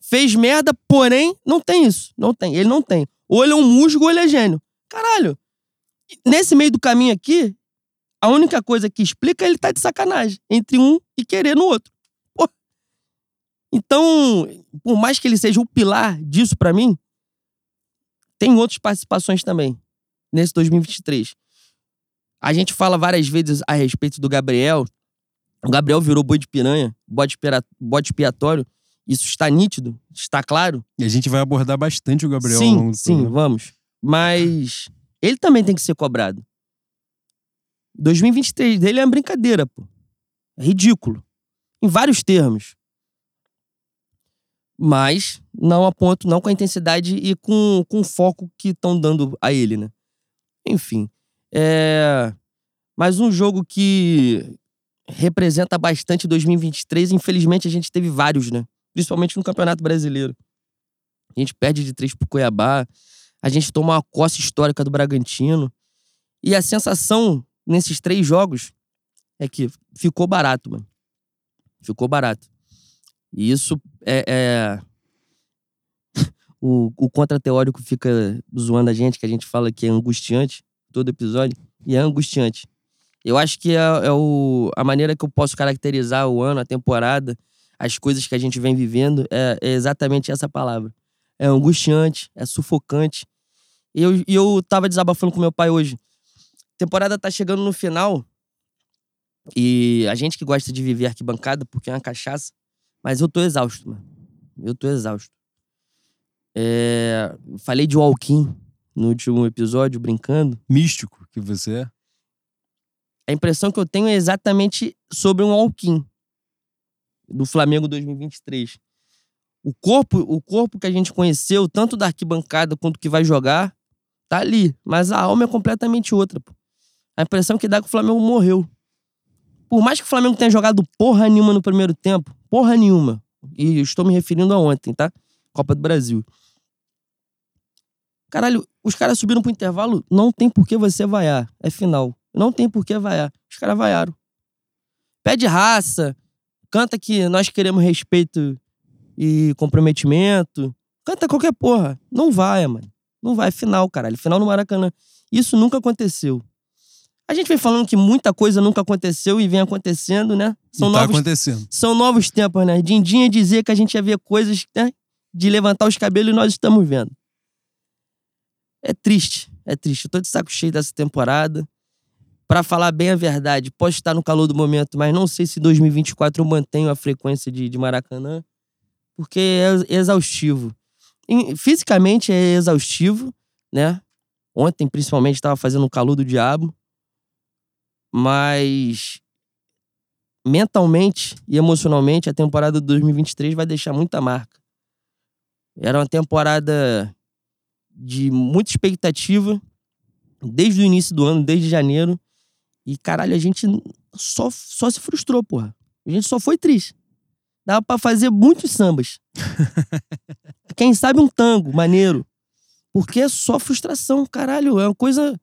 Fez merda, porém, não tem isso. Não tem. Ele não tem. Ou ele é um musgo ou ele é gênio. Caralho. Nesse meio do caminho aqui, a única coisa que explica é ele tá de sacanagem entre um e querer no outro. Porra. Então, por mais que ele seja o pilar disso para mim, tem outras participações também nesse 2023. A gente fala várias vezes a respeito do Gabriel. O Gabriel virou boi de piranha, bode, bode expiatório. Isso está nítido, está claro. E a gente vai abordar bastante o Gabriel sim, ao longo do Sim, programa. vamos. Mas ele também tem que ser cobrado. 2023 dele é uma brincadeira, pô. É ridículo. Em vários termos. Mas não a ponto, não com a intensidade e com, com o foco que estão dando a ele, né? Enfim. É... Mas um jogo que representa bastante 2023, infelizmente a gente teve vários, né? Principalmente no Campeonato Brasileiro. A gente perde de três pro Cuiabá, a gente toma uma coça histórica do Bragantino. E a sensação nesses três jogos é que ficou barato, mano. Ficou barato. E isso é. é... (laughs) o, o contra-teórico fica zoando a gente, que a gente fala que é angustiante, todo episódio, e é angustiante. Eu acho que é, é o, a maneira que eu posso caracterizar o ano, a temporada, as coisas que a gente vem vivendo, é, é exatamente essa palavra. É angustiante, é sufocante. E eu, e eu tava desabafando com meu pai hoje. A temporada tá chegando no final. E a gente que gosta de viver arquibancada, porque é uma cachaça, mas eu tô exausto, mano. Eu tô exausto. É, falei de Walking no último episódio, brincando. Místico que você é. A impressão que eu tenho é exatamente sobre um Walking do Flamengo 2023. O corpo, o corpo que a gente conheceu, tanto da arquibancada quanto que vai jogar, tá ali. Mas a alma é completamente outra. Pô. A impressão que dá é que o Flamengo morreu. Por mais que o Flamengo tenha jogado porra nenhuma no primeiro tempo, porra nenhuma. E estou me referindo a ontem, tá? Copa do Brasil. Caralho, os caras subiram pro intervalo, não tem por que você vaiar. É final. Não tem por que vaiar. Os caras vaiaram. Pede raça, canta que nós queremos respeito e comprometimento. Canta qualquer porra. Não vai, mano. Não vai. Final, caralho. Final no Maracanã. Isso nunca aconteceu. A gente vem falando que muita coisa nunca aconteceu e vem acontecendo, né? São tá novos, acontecendo. São novos tempos, né? Dindinha dizia que a gente ia ver coisas né? de levantar os cabelos e nós estamos vendo. É triste, é triste. Eu tô de saco cheio dessa temporada. Para falar bem a verdade, posso estar no calor do momento, mas não sei se em 2024 eu mantenho a frequência de, de Maracanã, porque é exaustivo. fisicamente é exaustivo, né? Ontem, principalmente, estava fazendo um calor do diabo mas mentalmente e emocionalmente a temporada de 2023 vai deixar muita marca. Era uma temporada de muita expectativa desde o início do ano, desde janeiro. E caralho, a gente só, só se frustrou, porra. A gente só foi triste. Dava pra fazer muitos sambas. (laughs) Quem sabe um tango maneiro. Porque é só frustração, caralho. É uma coisa.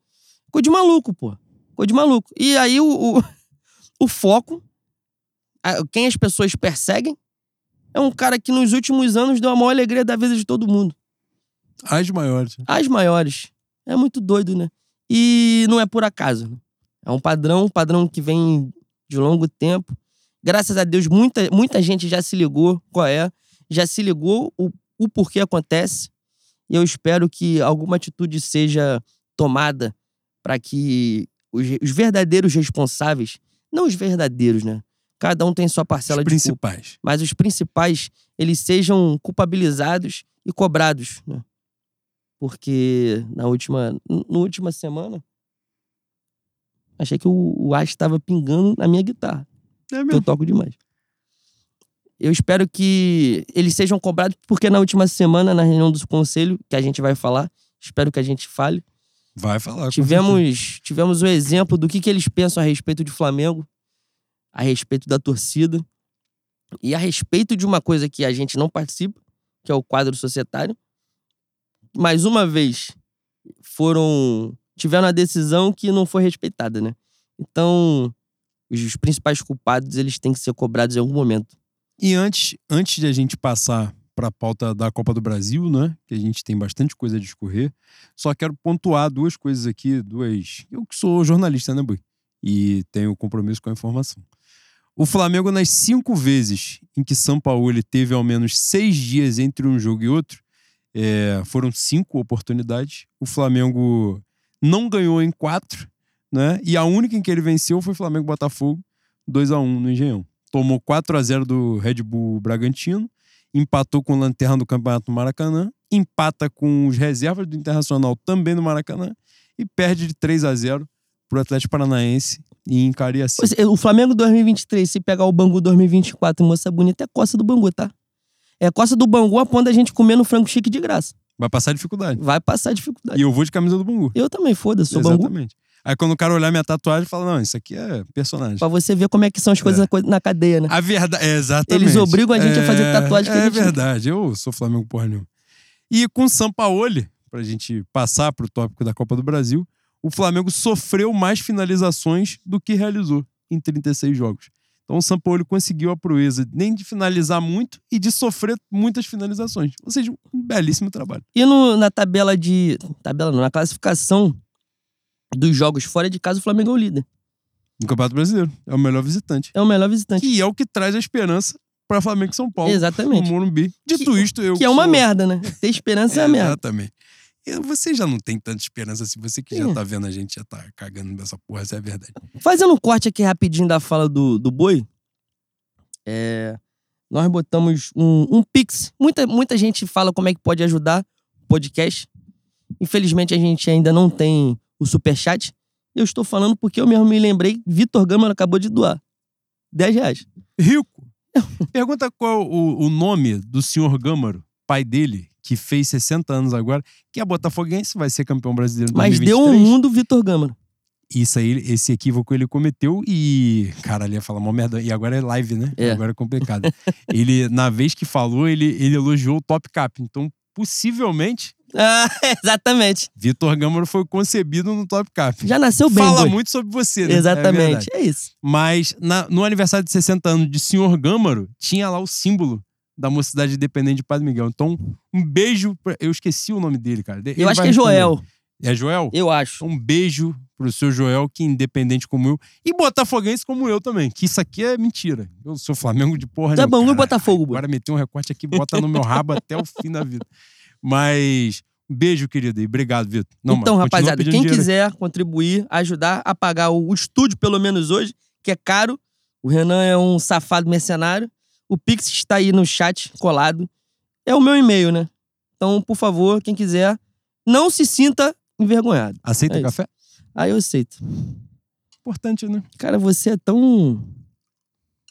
Coisa de maluco, porra. Ficou de maluco. E aí o, o, (laughs) o foco, quem as pessoas perseguem, é um cara que nos últimos anos deu a maior alegria da vida de todo mundo. As maiores. As maiores. É muito doido, né? E não é por acaso. Né? É um padrão, um padrão que vem de longo tempo. Graças a Deus, muita, muita gente já se ligou qual é, já se ligou o, o porquê acontece. E eu espero que alguma atitude seja tomada para que os, os verdadeiros responsáveis, não os verdadeiros, né? Cada um tem sua parcela os de principais. Culpa, mas os principais, eles sejam culpabilizados e cobrados, né? Porque na última, na última semana, achei que o, o Ash estava pingando na minha guitarra. É mesmo? Eu toco demais. Eu espero que eles sejam cobrados, porque na última semana, na reunião do conselho, que a gente vai falar, espero que a gente fale, Vai falar. Tivemos, tivemos o exemplo do que, que eles pensam a respeito de Flamengo, a respeito da torcida e a respeito de uma coisa que a gente não participa, que é o quadro societário. Mais uma vez, foram tiveram a decisão que não foi respeitada, né? Então, os principais culpados, eles têm que ser cobrados em algum momento. E antes, antes de a gente passar para a pauta da Copa do Brasil, né? Que a gente tem bastante coisa a discorrer. Só quero pontuar duas coisas aqui, duas. Eu que sou jornalista, né, Bui? E tenho compromisso com a informação. O Flamengo, nas cinco vezes em que São Paulo ele teve ao menos seis dias entre um jogo e outro, é, foram cinco oportunidades. O Flamengo não ganhou em quatro, né? E a única em que ele venceu foi o Flamengo Botafogo, 2 a 1 no Engenhão. Tomou 4 a 0 do Red Bull Bragantino empatou com o Lanterna do Campeonato do Maracanã, empata com os reservas do Internacional também no Maracanã e perde de 3 a 0 pro Atlético Paranaense e em Cariacica. É, o Flamengo 2023, se pegar o Bangu 2024 moça bonita, é costa do Bangu, tá? É costa do Bangu a ponto da gente comer no frango chique de graça. Vai passar dificuldade. Vai passar dificuldade. E eu vou de camisa do Bangu. Eu também, foda-se, sou Exatamente. Bangu. Aí quando o cara olhar minha tatuagem, fala: não, isso aqui é personagem. Pra você ver como é que são as coisas na co- na cadeia, né? A verdade, é, exatamente. Eles obrigam a gente a fazer tatuagem que é gente- É verdade, eu sou Flamengo porra nenhuma. E com o Sampaoli, pra gente passar pro tópico da Copa do Brasil, o Flamengo sofreu mais finalizações do que realizou em 36 jogos. Então o Sampaoli conseguiu a proeza nem de finalizar muito e de sofrer muitas finalizações. Ou seja, um belíssimo trabalho. E no- na tabela de. Tabela não, na classificação dos jogos fora de casa, o Flamengo é o líder. No Campeonato Brasileiro, é o melhor visitante. É o melhor visitante. Que é o que traz a esperança para Flamengo e São Paulo. Exatamente. No Morumbi. Dito isto, eu Que é uma sou- merda, né? Ter esperança é, uma merda. Exatamente. E Você já não tem tanta esperança assim. Você que já tá vendo a gente, já tá cagando nessa porra, essa é a verdade. Fazendo um corte aqui rapidinho da fala do, do Boi, é, nós botamos um, um Pix. Muita, muita gente fala como é que pode ajudar o podcast. Infelizmente, a gente ainda não tem o superchat. Eu estou falando porque eu mesmo me lembrei, Vitor Gama acabou de doar. 10 reais. Rico. Pergunta qual o, o nome do senhor Gâmaro, pai dele, que fez 60 anos agora, que é botafoguense, vai ser campeão brasileiro em Mas 2023. deu um mundo Vitor Gama. Isso aí, esse equívoco ele cometeu e. Cara, ele ia falar uma merda. E agora é live, né? É. Agora é complicado. ele, na vez que falou, ele, ele elogiou o Top Cap. Então, possivelmente, Ah, (laughs) exatamente. Vitor Gâmaro foi concebido no Top Cap. Já nasceu bem, Fala Boi. muito sobre você, né? É Exatamente. verdade. É, isso. Mas na- no aniversário de 60 anos de Senhor Gâmaro, tinha lá o símbolo da Mocidade Independente de Padre Miguel. Então, um beijo. Pra... Eu esqueci o nome dele, cara. Ele Eu acho que é. Joel. É Joel? Eu acho. Um beijo pro seu Joel, que é independente como eu. E botafoguense como eu também. Que isso aqui é mentira. Eu sou Flamengo de porra Tá nenhuma. bom, e Botafogo? Agora meteu um recorte aqui, bota no meu rabo até o fim da vida. (laughs) Mas, beijo, querido. E obrigado, Vitor. Não, então, rapaziada, quem quiser contribuir, ajudar a pagar o, o estúdio, pelo menos hoje, que é caro. O Renan é um safado mercenário. O Pix está aí no chat colado. É o meu e-mail, né? Então, por favor, quem quiser, não se sinta envergonhado. Aceita É café? Ah, eu aceito. Importante, né? Cara, você é tão.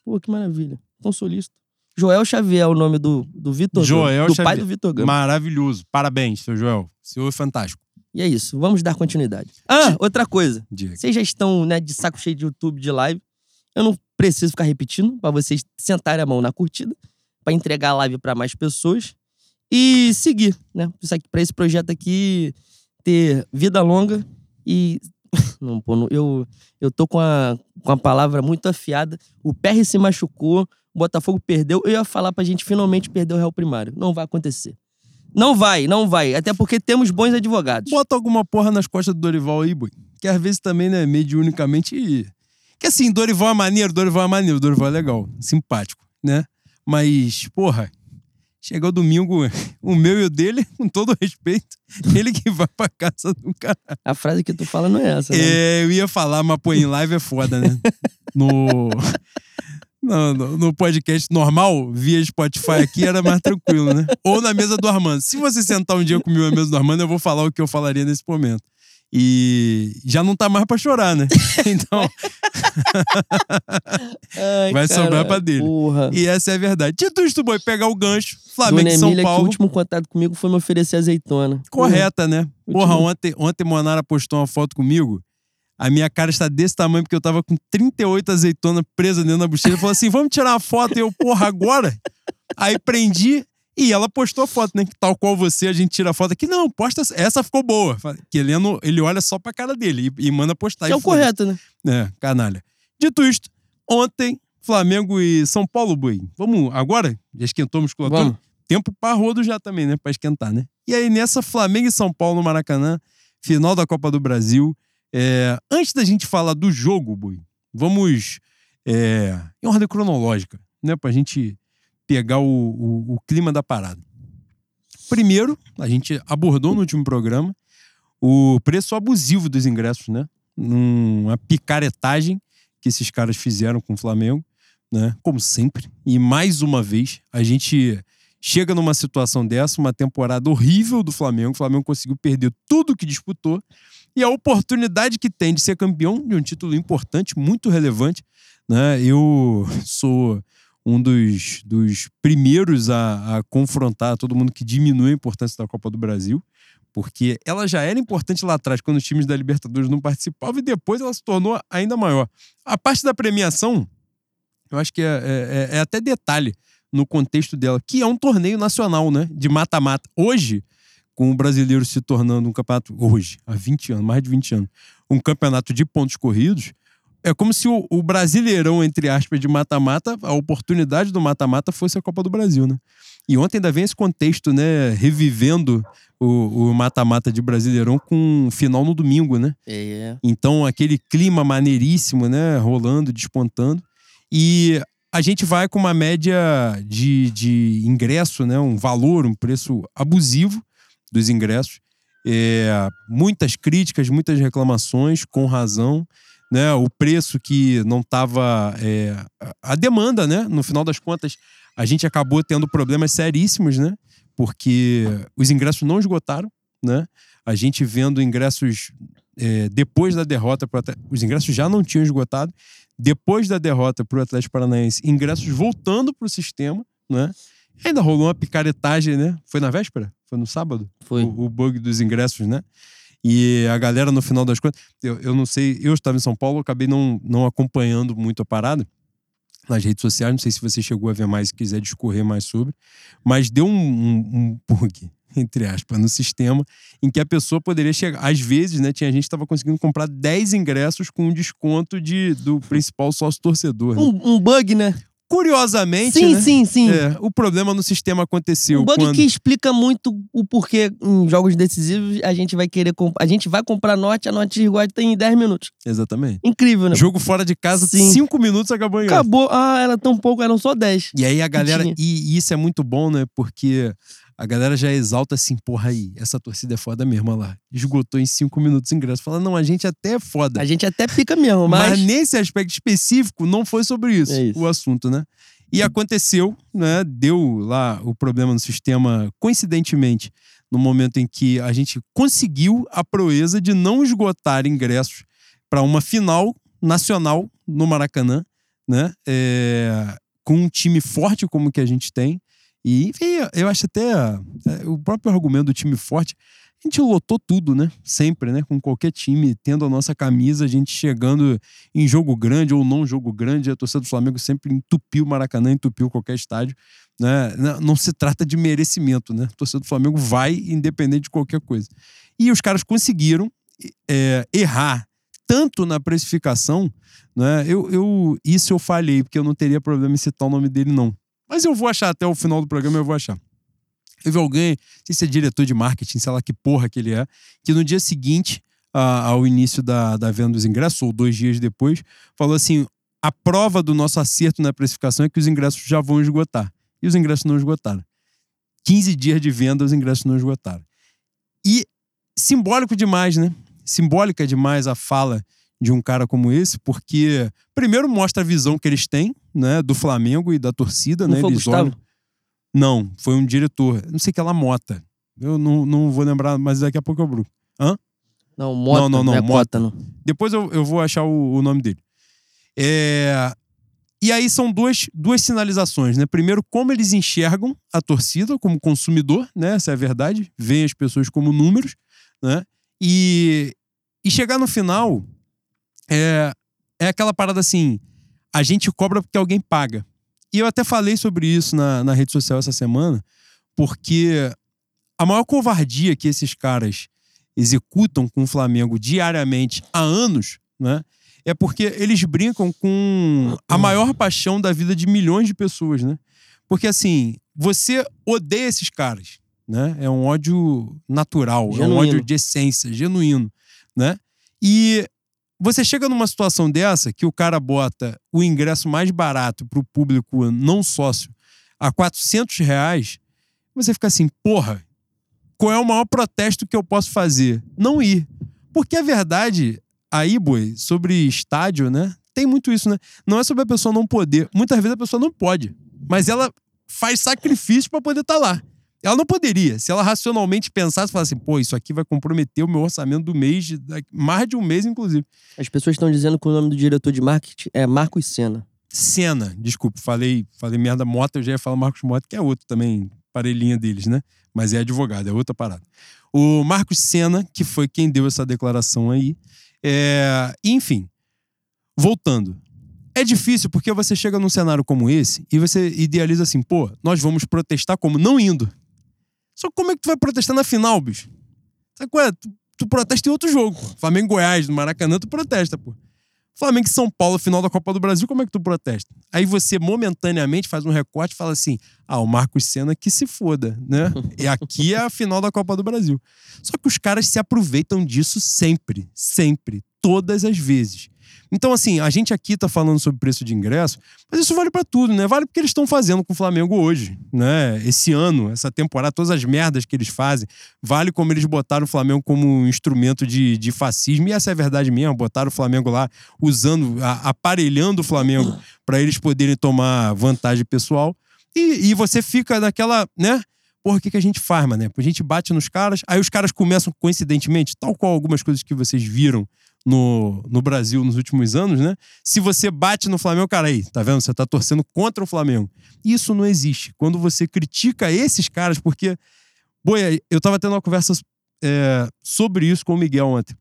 Pô, que maravilha. Tão solícito. Joel Xavier é o nome do, do Vitor Joel Do pai Xavier. do Vitor Gama. Maravilhoso. Parabéns, seu Joel. O senhor é fantástico. E é isso. Vamos dar continuidade. Ah, outra coisa. Diga. Vocês já estão né, de saco cheio de YouTube, de live. Eu não preciso ficar repetindo para vocês sentarem a mão na curtida, para entregar a live para mais pessoas e seguir, né? Pra esse projeto aqui ter vida longa e (laughs) não, pô, eu eu tô com a, com a palavra muito afiada. O PR se machucou, o Botafogo perdeu. Eu ia falar pra gente finalmente perder o Real Primário. Não vai acontecer. Não vai, não vai. Até porque temos bons advogados. Bota alguma porra nas costas do Dorival aí, boi. Que às vezes também, né, mediunicamente. Que assim, Dorival é maneiro, Dorival é maneiro, Dorival é legal, simpático, né? Mas, porra, chega o domingo, (laughs) o meu e o dele, (laughs) com todo respeito, (laughs) ele que vai pra casa do cara. A frase que tu fala não é essa, né? É, eu ia falar, mas pô, em live é foda, né? No. No, no- no podcast normal, via Spotify aqui, era mais tranquilo, né? Ou na mesa do Armando. Se você sentar um dia comigo na mesa do Armando, eu vou falar o que eu falaria nesse momento. E já não tá mais pra chorar, né? (laughs) Então, Ai, vai cara, sobrar pra dele. Porra. e essa é a verdade. Dito isto, boi, pegar o gancho, Dona Flamengo e São Emília, que o Paulo. último contato comigo foi me oferecer azeitona. Correta, né? Porra, Último- ontem, ontem Monara postou uma foto comigo. A minha cara está desse tamanho porque eu tava com 38 azeitonas presas dentro da bochecha. Ele falou assim: vamos tirar uma foto. E eu, porra, agora? Aí prendi e ela postou a foto, né? Tal qual você, a gente tira a foto aqui. Não, posta essa, essa ficou boa. Que ele, não- ele olha só pra cara dele e, e manda postar. Que é o correto, né? É, canalha. Dito isto, ontem, Flamengo e São Paulo, boi. Vamos agora? Já esquentou a musculatura? Vamos. tempo para rodo já também, né? Pra esquentar, né? E aí, nessa Flamengo e São Paulo no Maracanã, final da Copa do Brasil. É, antes da gente falar do jogo, Bui, vamos é, em ordem cronológica, né? Pra gente pegar o, o- o clima da parada. Primeiro, a gente abordou no último programa o preço abusivo dos ingressos, né? Uma picaretagem que esses caras fizeram com o Flamengo, né? Como sempre. E mais uma vez, a gente chega numa situação dessa, uma temporada horrível do Flamengo. O Flamengo conseguiu perder tudo que disputou. E a oportunidade que tem de ser campeão de um título importante, muito relevante. Né? Eu sou um dos, dos primeiros a, a confrontar todo mundo que diminui a importância da Copa do Brasil, Porque ela já era importante lá atrás, quando os times da Libertadores não participavam, e depois ela se tornou ainda maior. A parte da premiação, eu acho que é, é, é até detalhe no contexto dela, que é um torneio nacional, né? De mata-mata. Hoje, com o brasileiro se tornando um campeonato, hoje, há 20 anos, mais de 20 anos, um campeonato de pontos corridos, é como se o, o brasileirão, entre aspas, de mata-mata, a oportunidade do mata-mata fosse a Copa do Brasil, né? E ontem ainda vem esse contexto, né? Revivendo o mata-mata de Brasileirão com final no domingo, né? É. Então, aquele clima maneiríssimo, né? Rolando, despontando. E a gente vai com uma média de, de ingresso, né? Um valor, um preço abusivo dos ingressos. É, muitas críticas, muitas reclamações, com razão. Né, o preço que não estava. É, a demanda, né? No final das contas, a gente acabou tendo problemas seríssimos, né? Porque os ingressos não esgotaram, né? A gente vendo ingressos é, depois da derrota, os ingressos já não tinham esgotado. Depois da derrota para o Atlético Paranaense, ingressos voltando para o sistema, né? Ainda rolou uma picaretagem, né? Foi na véspera? Foi no sábado? Foi. O, o bug dos ingressos, né? E a galera, no final das contas, eu, eu não sei, eu estava em São Paulo, acabei não, não acompanhando muito a parada nas redes sociais. Não sei se você chegou a ver mais e quiser discorrer mais sobre. Mas deu um, um, um bug, (laughs) entre aspas, no sistema em que a pessoa poderia chegar. Às vezes, né, tinha gente que estava conseguindo comprar 10 ingressos com um desconto de, do principal sócio torcedor. Né? Um, um bug, né? Curiosamente, sim, né? sim, sim. É, o problema no sistema aconteceu. Um bug quando... que explica muito o porquê em jogos decisivos a gente vai querer comprar. A gente vai comprar norte, a norte igual tem em 10 minutos. Exatamente. Incrível, né? Jogo fora de casa, 5 minutos acabou em Acabou. Ah, era tão pouco, eram só 10. E aí a galera. E, e isso é muito bom, né? Porque a galera já exalta assim, porra aí, essa torcida é foda mesmo, olha lá. Esgotou em cinco minutos o ingresso. Fala, não, a gente até é foda. A gente até fica mesmo, mas. Mas nesse aspecto específico, não foi sobre isso, É isso. o assunto, né? E aconteceu, né? Deu lá o problema no sistema, coincidentemente, no momento em que a gente conseguiu a proeza de não esgotar ingressos para uma final nacional no Maracanã, né? É, com um time forte como o que a gente tem. E enfim, eu acho até é, o próprio argumento do time forte. A gente lotou tudo, né? Sempre, né? Com qualquer time tendo a nossa camisa, a gente chegando em jogo grande ou não jogo grande, a torcida do Flamengo sempre entupiu o Maracanã, entupiu qualquer estádio. Né? Não, não se trata de merecimento, né? A torcida do Flamengo vai independente de qualquer coisa. E os caras conseguiram é, errar tanto na precificação, né? Eu, eu, isso eu falhei, porque eu não teria problema em citar o nome dele, não. Mas eu vou achar até o final do programa, eu vou achar. Teve alguém, não sei se é diretor de marketing, sei lá que porra que ele é, que no dia seguinte a- ao início da, da venda dos ingressos, ou dois dias depois, falou assim: a prova do nosso acerto na precificação é que os ingressos já vão esgotar. E os ingressos não esgotaram. 15 dias de venda, os ingressos não esgotaram. E simbólico demais, né? Simbólica demais a fala de um cara como esse, porque primeiro mostra a visão que eles têm, né, do Flamengo e da torcida, Não né? foi Eles Gustavo? olham- Não, foi um diretor. Não sei que ela Mota. Eu não, não vou lembrar, mas daqui a pouco eu bruco. Não, Mota. Não, não, não, é Mota. Cota, não. Depois eu, eu vou achar o, o nome dele. É, E aí são duas, duas sinalizações, né? Primeiro, como eles enxergam a torcida como consumidor, né? Essa é a verdade. Veem as pessoas como números, né? E, e chegar no final é, é aquela parada assim: a gente cobra porque alguém paga. E eu até falei sobre isso na, na rede social essa semana, porque a maior covardia que esses caras executam com o Flamengo diariamente há anos, né? É porque eles brincam com a maior paixão da vida de milhões de pessoas, né? Porque assim, você odeia esses caras, né? É um ódio natural, é um Genuíno. ódio de essência, genuíno, né? E você chega numa situação dessa que o cara bota o ingresso mais barato para o público não sócio a 400 reais, você fica assim, porra, qual é o maior protesto que eu posso fazer? Não ir. Porque a verdade, aí, boi, sobre estádio, né? Tem muito isso, né? Não é sobre a pessoa não poder. Muitas vezes a pessoa não pode. Mas ela faz sacrifício para poder estar lá. Ela não poderia. Se ela racionalmente pensasse, falasse assim, pô, isso aqui vai comprometer o meu orçamento do mês, de, mais de um mês, inclusive. As pessoas estão dizendo que o nome do diretor de marketing é Marcos Senna. Senna, desculpa, falei, falei merda Mota, eu já ia falar Marcos Mota, que é outro também, parelhinha deles, né? mas é advogado, é outra parada. O Marcos Senna, que foi quem deu essa declaração aí. É... Enfim, voltando. É difícil porque você chega num cenário como esse e você idealiza assim, pô, nós vamos protestar como não indo. Só que como é que tu vai protestar na final, bicho? Sabe qual é? Tu, tu protesta em outro jogo. Flamengo Goiás, no Maracanã, tu protesta, pô. Flamengo e São Paulo, final da Copa do Brasil, como é que tu protesta? Aí você momentaneamente faz um recorte e fala assim: ah, o Marcos Senna que se foda, né? (laughs) E aqui é a final da Copa do Brasil. Só que os caras se aproveitam disso sempre, sempre, todas as vezes. Então, assim, a gente aqui tá falando sobre preço de ingresso, mas isso vale para tudo, né? Vale porque eles estão fazendo com o Flamengo hoje, né? Esse ano, essa temporada, todas as merdas que eles fazem. Vale como eles botaram o Flamengo como instrumento de, de fascismo, e essa é a verdade mesmo. Botaram o Flamengo lá usando, a, aparelhando o Flamengo para eles poderem tomar vantagem pessoal. E, e você fica naquela, né? porra, o que, que a gente faz, mano? A gente bate nos caras, aí os caras começam, coincidentemente, tal qual algumas coisas que vocês viram no, no Brasil nos últimos anos, né? Se você bate no Flamengo, cara, aí, tá vendo? Você tá torcendo contra o Flamengo. Isso não existe. Quando você critica esses caras, porque. Boia, eu tava tendo uma conversa é, sobre isso com o Miguel ontem.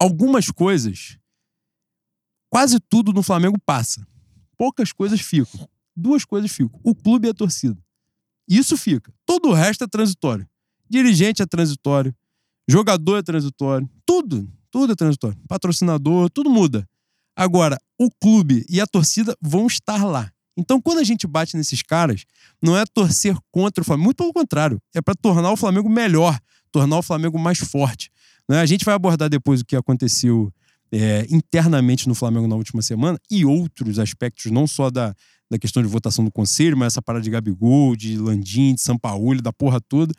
Algumas coisas, quase tudo no Flamengo passa. Poucas coisas ficam. Duas coisas ficam: o clube e a torcida. Isso fica. Todo o resto é transitório. Dirigente é transitório. Jogador é transitório. Tudo, tudo é transitório. Patrocinador, tudo muda. Agora, o clube e a torcida vão estar lá. Então, quando a gente bate nesses caras, não é torcer contra o Flamengo, muito pelo contrário, é para tornar o Flamengo melhor, tornar o Flamengo mais forte. Né? A gente vai abordar depois o que aconteceu é, internamente no Flamengo na última semana e outros aspectos, não só da, da questão de votação do conselho, mas essa parada de Gabigol, de Landim, de São Paulo, da porra toda.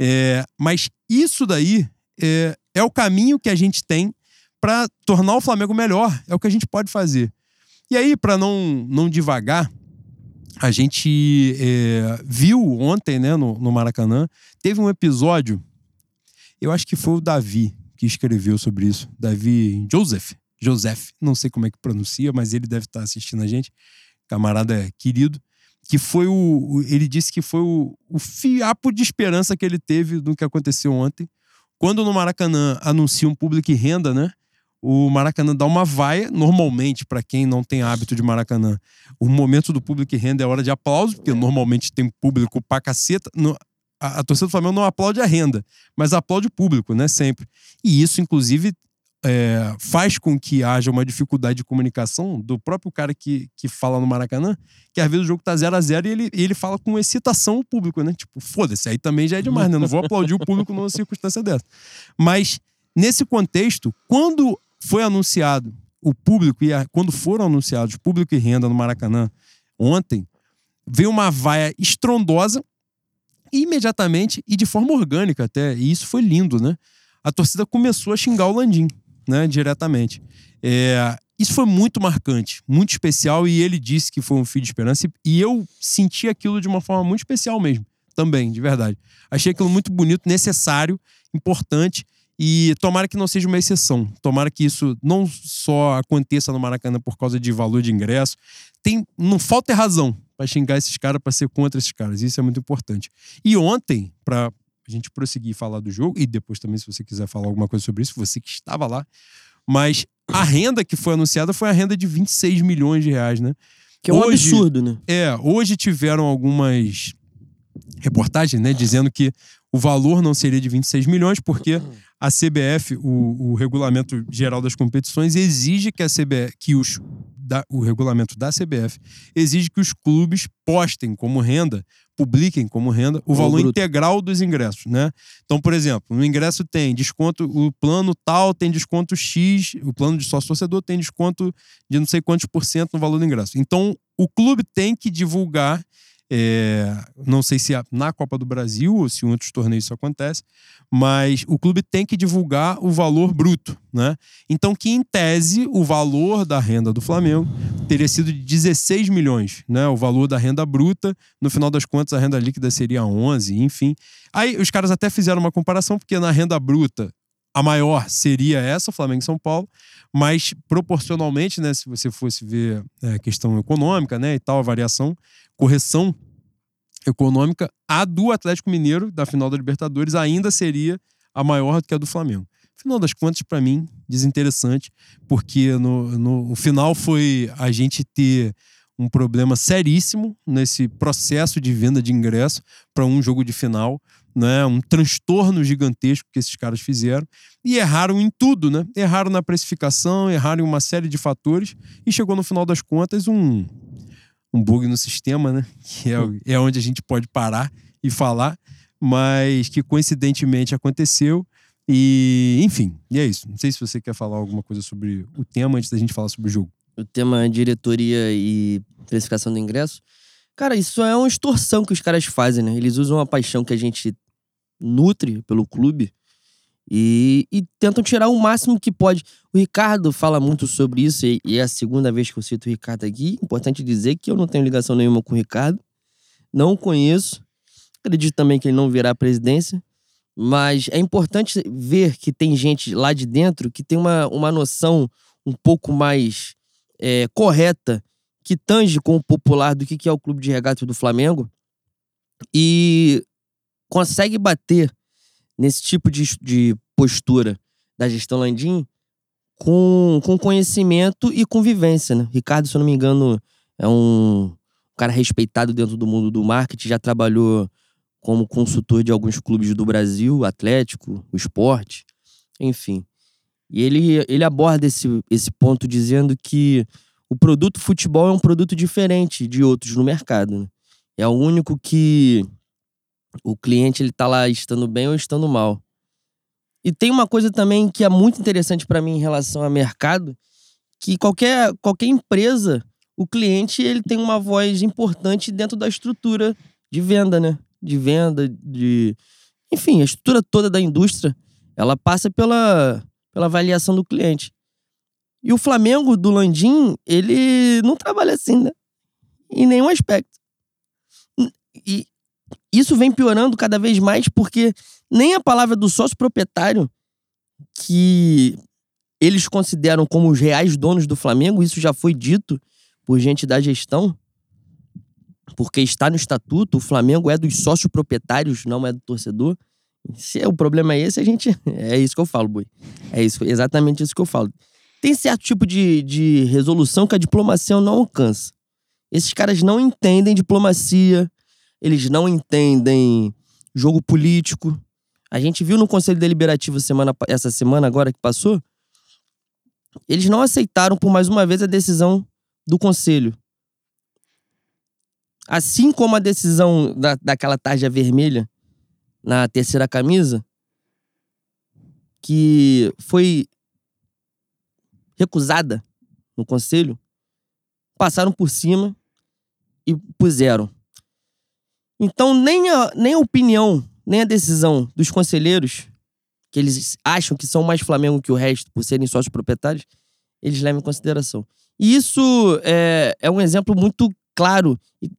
É, mas isso daí é, é o caminho que a gente tem para tornar o Flamengo melhor. É o que a gente pode fazer. E aí, para não, não devagar, a gente é, viu ontem, né, no, no Maracanã, teve um episódio, eu acho que foi o Davi que escreveu sobre isso. Davi Joseph. Joseph, não sei como é que pronuncia, mas ele deve estar assistindo a gente. Camarada querido que foi o. Ele disse que foi o, o fiapo de esperança que ele teve do que aconteceu ontem. Quando no Maracanã anuncia um público e renda, né? O Maracanã dá uma vaia, normalmente, para quem não tem hábito de Maracanã. O momento do público e renda é hora de aplauso, porque normalmente tem público pra caceta. No, a, a torcida do Flamengo não aplaude a renda, mas aplaude o público, né? Sempre. E isso, inclusive, é, faz com que haja uma dificuldade de comunicação do próprio cara que, que fala no Maracanã, que às vezes o jogo tá 0 a 0 e ele, ele fala com excitação o público, né? Tipo, foda-se, aí também já é demais, né? Não vou aplaudir o público numa circunstância dessa. Mas, nesse contexto, quando foi anunciado o público, e a, quando foram anunciados público e renda no Maracanã ontem, veio uma vaia estrondosa imediatamente e de forma orgânica até, e isso foi lindo, né? A torcida começou a xingar o Landim né, diretamente. É, isso foi muito marcante, muito especial, e ele disse que foi um fio de esperança, e eu senti aquilo de uma forma muito especial mesmo, também, de verdade. Achei aquilo muito bonito, necessário, importante, e tomara que não seja uma exceção. Tomara que isso não só aconteça no Maracanã por causa de valor de ingresso. Tem, não falta razão para xingar esses caras, para ser contra esses caras. Isso é muito importante. E ontem, para a gente prosseguir falar do jogo, e depois também, se você quiser falar alguma coisa sobre isso, você que estava lá. Mas a renda que foi anunciada foi a renda de 26 milhões de reais, né? Que é um hoje, absurdo, né? É, hoje tiveram algumas reportagens, né, dizendo que o valor não seria de 26 milhões, porque a CBF, o, o regulamento geral das competições, exige que a CBF, que os da, o regulamento da CBF exige que os clubes postem como renda, publiquem como renda, o, valor bruto. integral dos ingressos, né? Então, por exemplo, no ingresso tem desconto, o plano tal tem desconto X, o plano de sócio torcedor tem desconto de não sei quantos por cento no valor do ingresso. Então, o clube tem que divulgar é, não sei se na Copa do Brasil ou se em outros torneios isso acontece, mas o clube tem que divulgar o valor bruto, né? Então, que em tese o valor da renda do Flamengo teria sido de 16 milhões, né? O valor da renda bruta, no final das contas, a renda líquida seria 11, enfim. Aí os caras até fizeram uma comparação, porque na renda bruta a maior seria essa, Flamengo e São Paulo, mas proporcionalmente, né, se você fosse ver a é, questão econômica, né, e tal, a variação, correção econômica, a do Atlético Mineiro, da final da Libertadores, ainda seria a maior do que a do Flamengo. Final das contas, para mim, desinteressante, porque no, no final foi a gente ter um problema seríssimo nesse processo de venda de ingresso para um jogo de final, né? Um transtorno gigantesco que esses caras fizeram e erraram em tudo, né? Erraram na precificação, erraram em uma série de fatores e chegou no final das contas um um bug no sistema, né? (laughs) Que é, é onde a gente pode parar e falar, mas que coincidentemente aconteceu. E, enfim, e é isso. Não sei se você quer falar alguma coisa sobre o tema antes da gente falar sobre o jogo. O tema diretoria e precificação do ingresso. Cara, isso é uma extorsão que os caras fazem, né? Eles usam a paixão que a gente nutre pelo clube e, e, tentam tirar o máximo que pode. O Ricardo fala muito sobre isso, e, e é a segunda vez que eu cito o Ricardo aqui. Importante dizer que eu não tenho ligação nenhuma com o Ricardo, não conheço. Acredito também que ele não virá à presidência, mas é importante ver que tem gente lá de dentro que tem uma, uma noção um pouco mais é, correta, que tange com o popular do que é o clube de regata do Flamengo e consegue bater nesse tipo de, de postura da gestão Landim com, com conhecimento e convivência, né? Ricardo, se eu não me engano, é um cara respeitado dentro do mundo do marketing, já trabalhou como consultor de alguns clubes do Brasil, Atlético, o Esporte, enfim. E ele, ele aborda esse, esse ponto dizendo que o produto futebol é um produto diferente de outros no mercado. Né? É o único que o cliente ele tá lá estando bem ou estando mal. E tem uma coisa também que é muito interessante para mim em relação ao mercado, que qualquer, qualquer empresa, o cliente ele tem uma voz importante dentro da estrutura de venda, né? De venda, de enfim, a estrutura toda da indústria, ela passa pela pela avaliação do cliente. E o Flamengo do Landim, ele não trabalha assim, né? Em nenhum aspecto. E isso vem piorando cada vez mais porque nem a palavra do sócio proprietário, que eles consideram como os reais donos do Flamengo, isso já foi dito por gente da gestão, porque está no estatuto, o Flamengo é dos sócios proprietários, não é do torcedor. Se o problema é esse, a gente. (laughs) É isso que eu falo, Boi. É isso, exatamente isso que eu falo. Tem certo tipo de, de resolução que a diplomacia não alcança. Esses caras não entendem diplomacia, eles não entendem jogo político. A gente viu no Conselho Deliberativo semana, essa semana agora que passou, eles não aceitaram por mais uma vez a decisão do Conselho. Assim como a decisão da, daquela tarja vermelha na terceira camisa, que foi recusada no Conselho, passaram por cima e puseram então, nem a, nem a opinião, nem a decisão dos conselheiros, que eles acham que são mais Flamengo que o resto, por serem sócios proprietários, eles levam em consideração. E isso é, é um exemplo muito claro, e,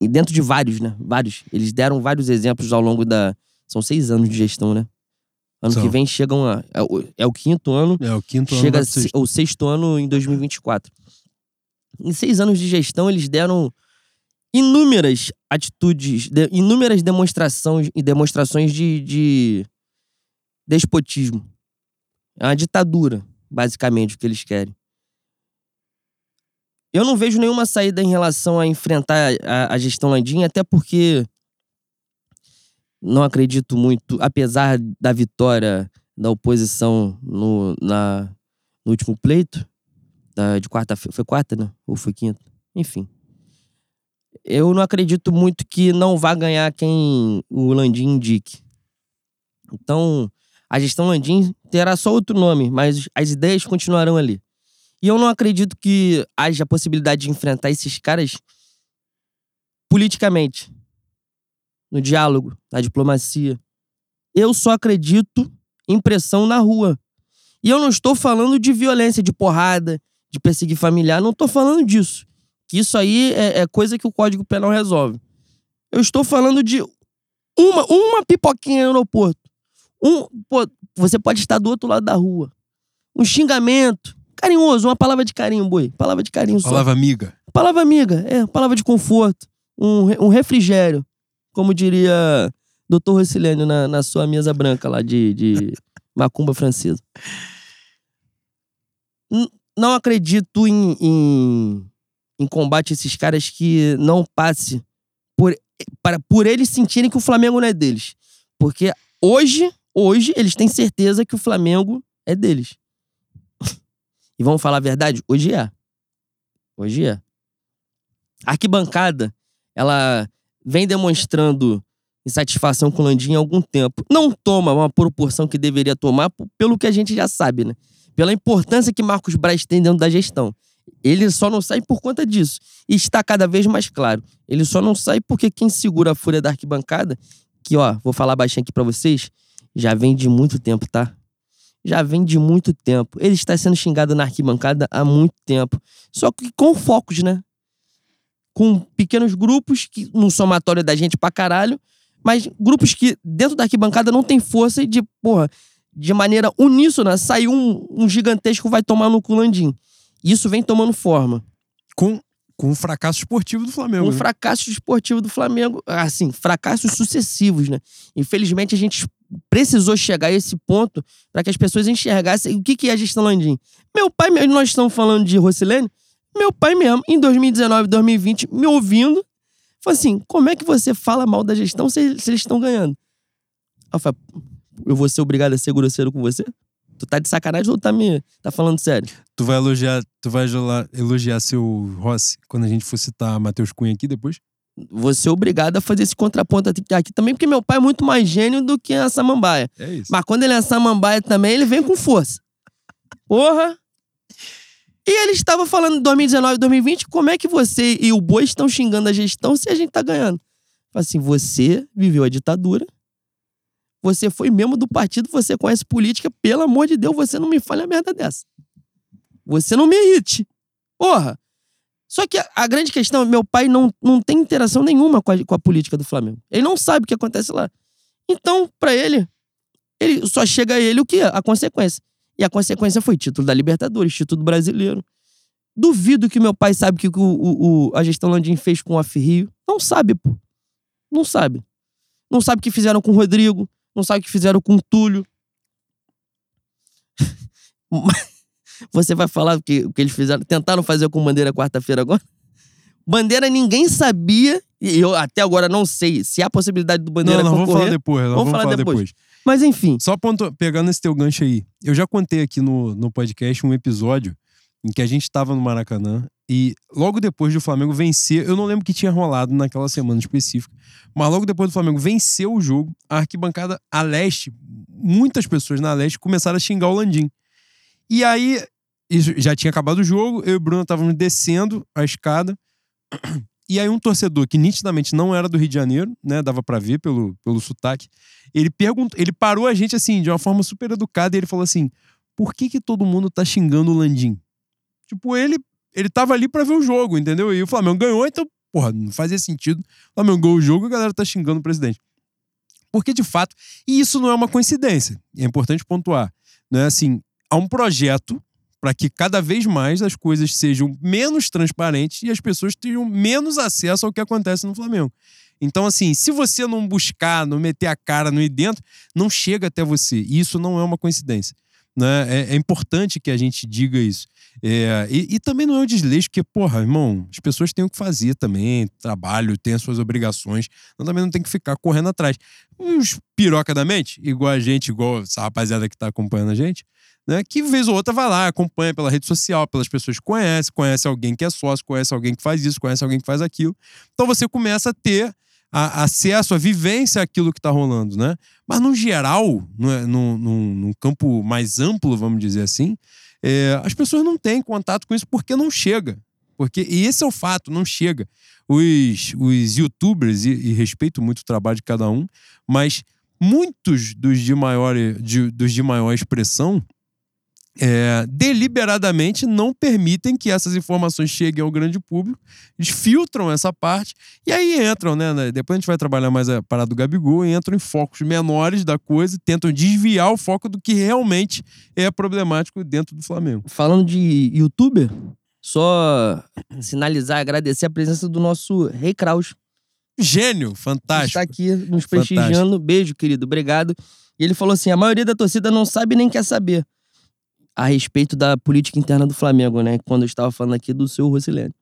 e dentro de vários, né? Vários. Eles deram vários exemplos ao longo da. São seis anos de gestão, né? Ano São. que vem chegam a. É o, é o quinto ano. É o quinto chega ano. Chega o sexto ano em 2024. Em seis anos de gestão, eles deram inúmeras atitudes, de, inúmeras demonstrações e demonstrações de, de despotismo. É uma ditadura, basicamente, o que eles querem. Eu não vejo nenhuma saída em relação a enfrentar a, a gestão Landim, até porque não acredito muito, apesar da vitória da oposição no, na, no último pleito, da, de quarta-feira. Foi quarta, né? Ou foi quinta? Enfim eu não acredito muito que não vá ganhar quem o Landim indique. Então, a gestão Landim terá só outro nome, mas as ideias continuarão ali. E eu não acredito que haja possibilidade de enfrentar esses caras politicamente, no diálogo, na diplomacia. Eu só acredito em pressão na rua. E eu não estou falando de violência, de porrada, de perseguir familiar, não estou falando disso. Que isso aí é, é coisa que o Código Penal resolve. Eu estou falando de uma, uma pipoquinha no aeroporto. Um, pô, você pode estar do outro lado da rua. Um xingamento. Carinhoso, uma palavra de carinho, boi. Palavra de carinho só. Palavra amiga. Palavra amiga, é. Palavra de conforto. um, um refrigério, como diria Dr. Rocilênio na, na sua mesa branca lá de, de (laughs) macumba francesa. N- Não acredito em, em, em combate a esses caras que não passe por, para, por eles sentirem que o Flamengo não é deles. Porque hoje, hoje, eles têm certeza que o Flamengo é deles. (laughs) E vamos falar a verdade? Hoje é. Hoje é. A arquibancada, ela vem demonstrando insatisfação com o Landim há algum tempo. Não toma uma proporção que deveria tomar pelo que a gente já sabe, né? Pela importância que Marcos Braz tem dentro da gestão. Ele só não sai por conta disso. E está cada vez mais claro. Ele só não sai porque quem segura a fúria da arquibancada, que ó, vou falar baixinho aqui pra vocês, já vem de muito tempo, tá? Já vem de muito tempo. Ele está sendo xingado na arquibancada há muito tempo. Só que com focos, né? Com pequenos grupos, que num somatório da gente pra caralho, mas grupos que dentro da arquibancada não tem força e de, porra, de maneira uníssona, saiu um, um gigantesco vai tomar no culandim. Isso vem tomando forma. Com, com o fracasso esportivo do Flamengo. Um né? fracasso esportivo do Flamengo, assim, fracassos sucessivos, né? Infelizmente a gente precisou chegar a esse ponto para que as pessoas enxergassem o que, que é a gestão Landim. Meu pai, mesmo, nós estamos falando de Rocilene, meu pai mesmo, em 2019, 2020, me ouvindo, falou assim: como é que você fala mal da gestão se, se eles estão ganhando? Eu falei, eu vou ser obrigado a ser grosseiro com você? Tu tá de sacanagem ou tá me tá falando sério? Tu vai elogiar, tu vai elogiar, seu Rossi quando a gente for citar Matheus Cunha aqui depois? Vou ser obrigado a fazer esse contraponto aqui também, porque meu pai é muito mais gênio do que a samambaia. É isso. Mas quando ele é samambaia também, ele vem com força. Porra! E ele estava falando em 2019, 2020, como é que você e o Boi estão xingando a gestão se a gente tá ganhando? Assim, você viveu a ditadura, você foi membro do partido, você conhece política, pelo amor de Deus, você não me fale a merda dessa. Você não me irrite. Porra! Só que a, grande questão, meu pai não, não tem interação nenhuma com a, com a política do Flamengo. Ele não sabe o que acontece lá. Então, pra ele, ele só chega a ele o que? A consequência. E a consequência foi título da Libertadores, título brasileiro. Duvido que meu pai sabe o que o, o, o- a gestão Landim fez com o Rio. Não sabe, pô. Não sabe. Não sabe o que fizeram com o Rodrigo. Não sabe o que fizeram com o Túlio. (laughs) Você vai falar o que, o que eles fizeram? Tentaram fazer com Bandeira quarta-feira agora? Bandeira ninguém sabia, e eu até agora não sei se há possibilidade do Bandeira não, não, vamos concorrer. falar depois. Vamos vamos, falar falar depois. depois. Mas enfim, Só ponto, pegando esse teu gancho aí. Eu já contei aqui no, no podcast um episódio em que a gente estava no Maracanã e logo depois do Flamengo vencer, eu não lembro o que tinha rolado naquela semana específica, mas logo depois do Flamengo vencer o jogo, a arquibancada a leste, muitas pessoas na leste começaram a xingar o Landim. E aí, já tinha acabado o jogo, eu e o Bruno estávamos descendo a escada. (clears throat) E aí um torcedor que nitidamente não era do Rio de Janeiro, né, dava pra ver pelo, pelo sotaque, ele perguntou, ele parou a gente assim, de uma forma super educada, e ele falou assim: "Por que que todo mundo tá xingando o Landim?" Tipo, ele ele tava ali pra ver o jogo, entendeu? E o Flamengo ganhou, então, porra, não fazia sentido. O Flamengo ganhou o jogo e a galera tá xingando o presidente. Porque de fato, e isso não é uma coincidência, é importante pontuar, não é assim, há um projeto para que cada vez mais as coisas sejam menos transparentes e as pessoas tenham menos acesso ao que acontece no Flamengo. Então, assim, se você não buscar, não meter a cara, não ir dentro, não chega até você. E isso não é uma coincidência. Né? É, é importante que a gente diga isso. É, e, e também não é um desleixo, porque, porra, irmão, as pessoas têm o que fazer também, trabalho, têm as suas obrigações, então também não tem que ficar correndo atrás. Os piroca da mente, igual a gente, igual essa rapaziada que tá acompanhando a gente, né? Que vez ou outra vai lá, acompanha pela rede social, pelas pessoas que conhece, conhece alguém que é sócio, conhece alguém que faz isso, conhece alguém que faz aquilo. Então você começa a ter a- acesso, a vivência àquilo que está rolando, né? Mas no geral, no, campo mais amplo, vamos dizer assim, é, as pessoas não têm contato com isso porque não chega. Porque, e esse é o fato, não chega. Os, os youtubers, e, e respeito muito o trabalho de cada um, mas muitos dos de maior, de- dos de maior expressão é, deliberadamente não permitem que essas informações cheguem ao grande público, eles filtram essa parte e aí entram, né? né, Depois a gente vai trabalhar mais a parada do Gabigol, entram em focos menores da coisa, tentam desviar o foco do que realmente é problemático dentro do Flamengo. falando de youtuber, só sinalizar, agradecer a presença do nosso Rei Kraus. Gênio, fantástico. Está aqui nos prestigiando. Beijo, querido. Obrigado. E ele falou assim: a maioria da torcida não sabe nem quer saber a respeito da política interna do Flamengo, né? Quando eu estava falando aqui do seu Rosilene.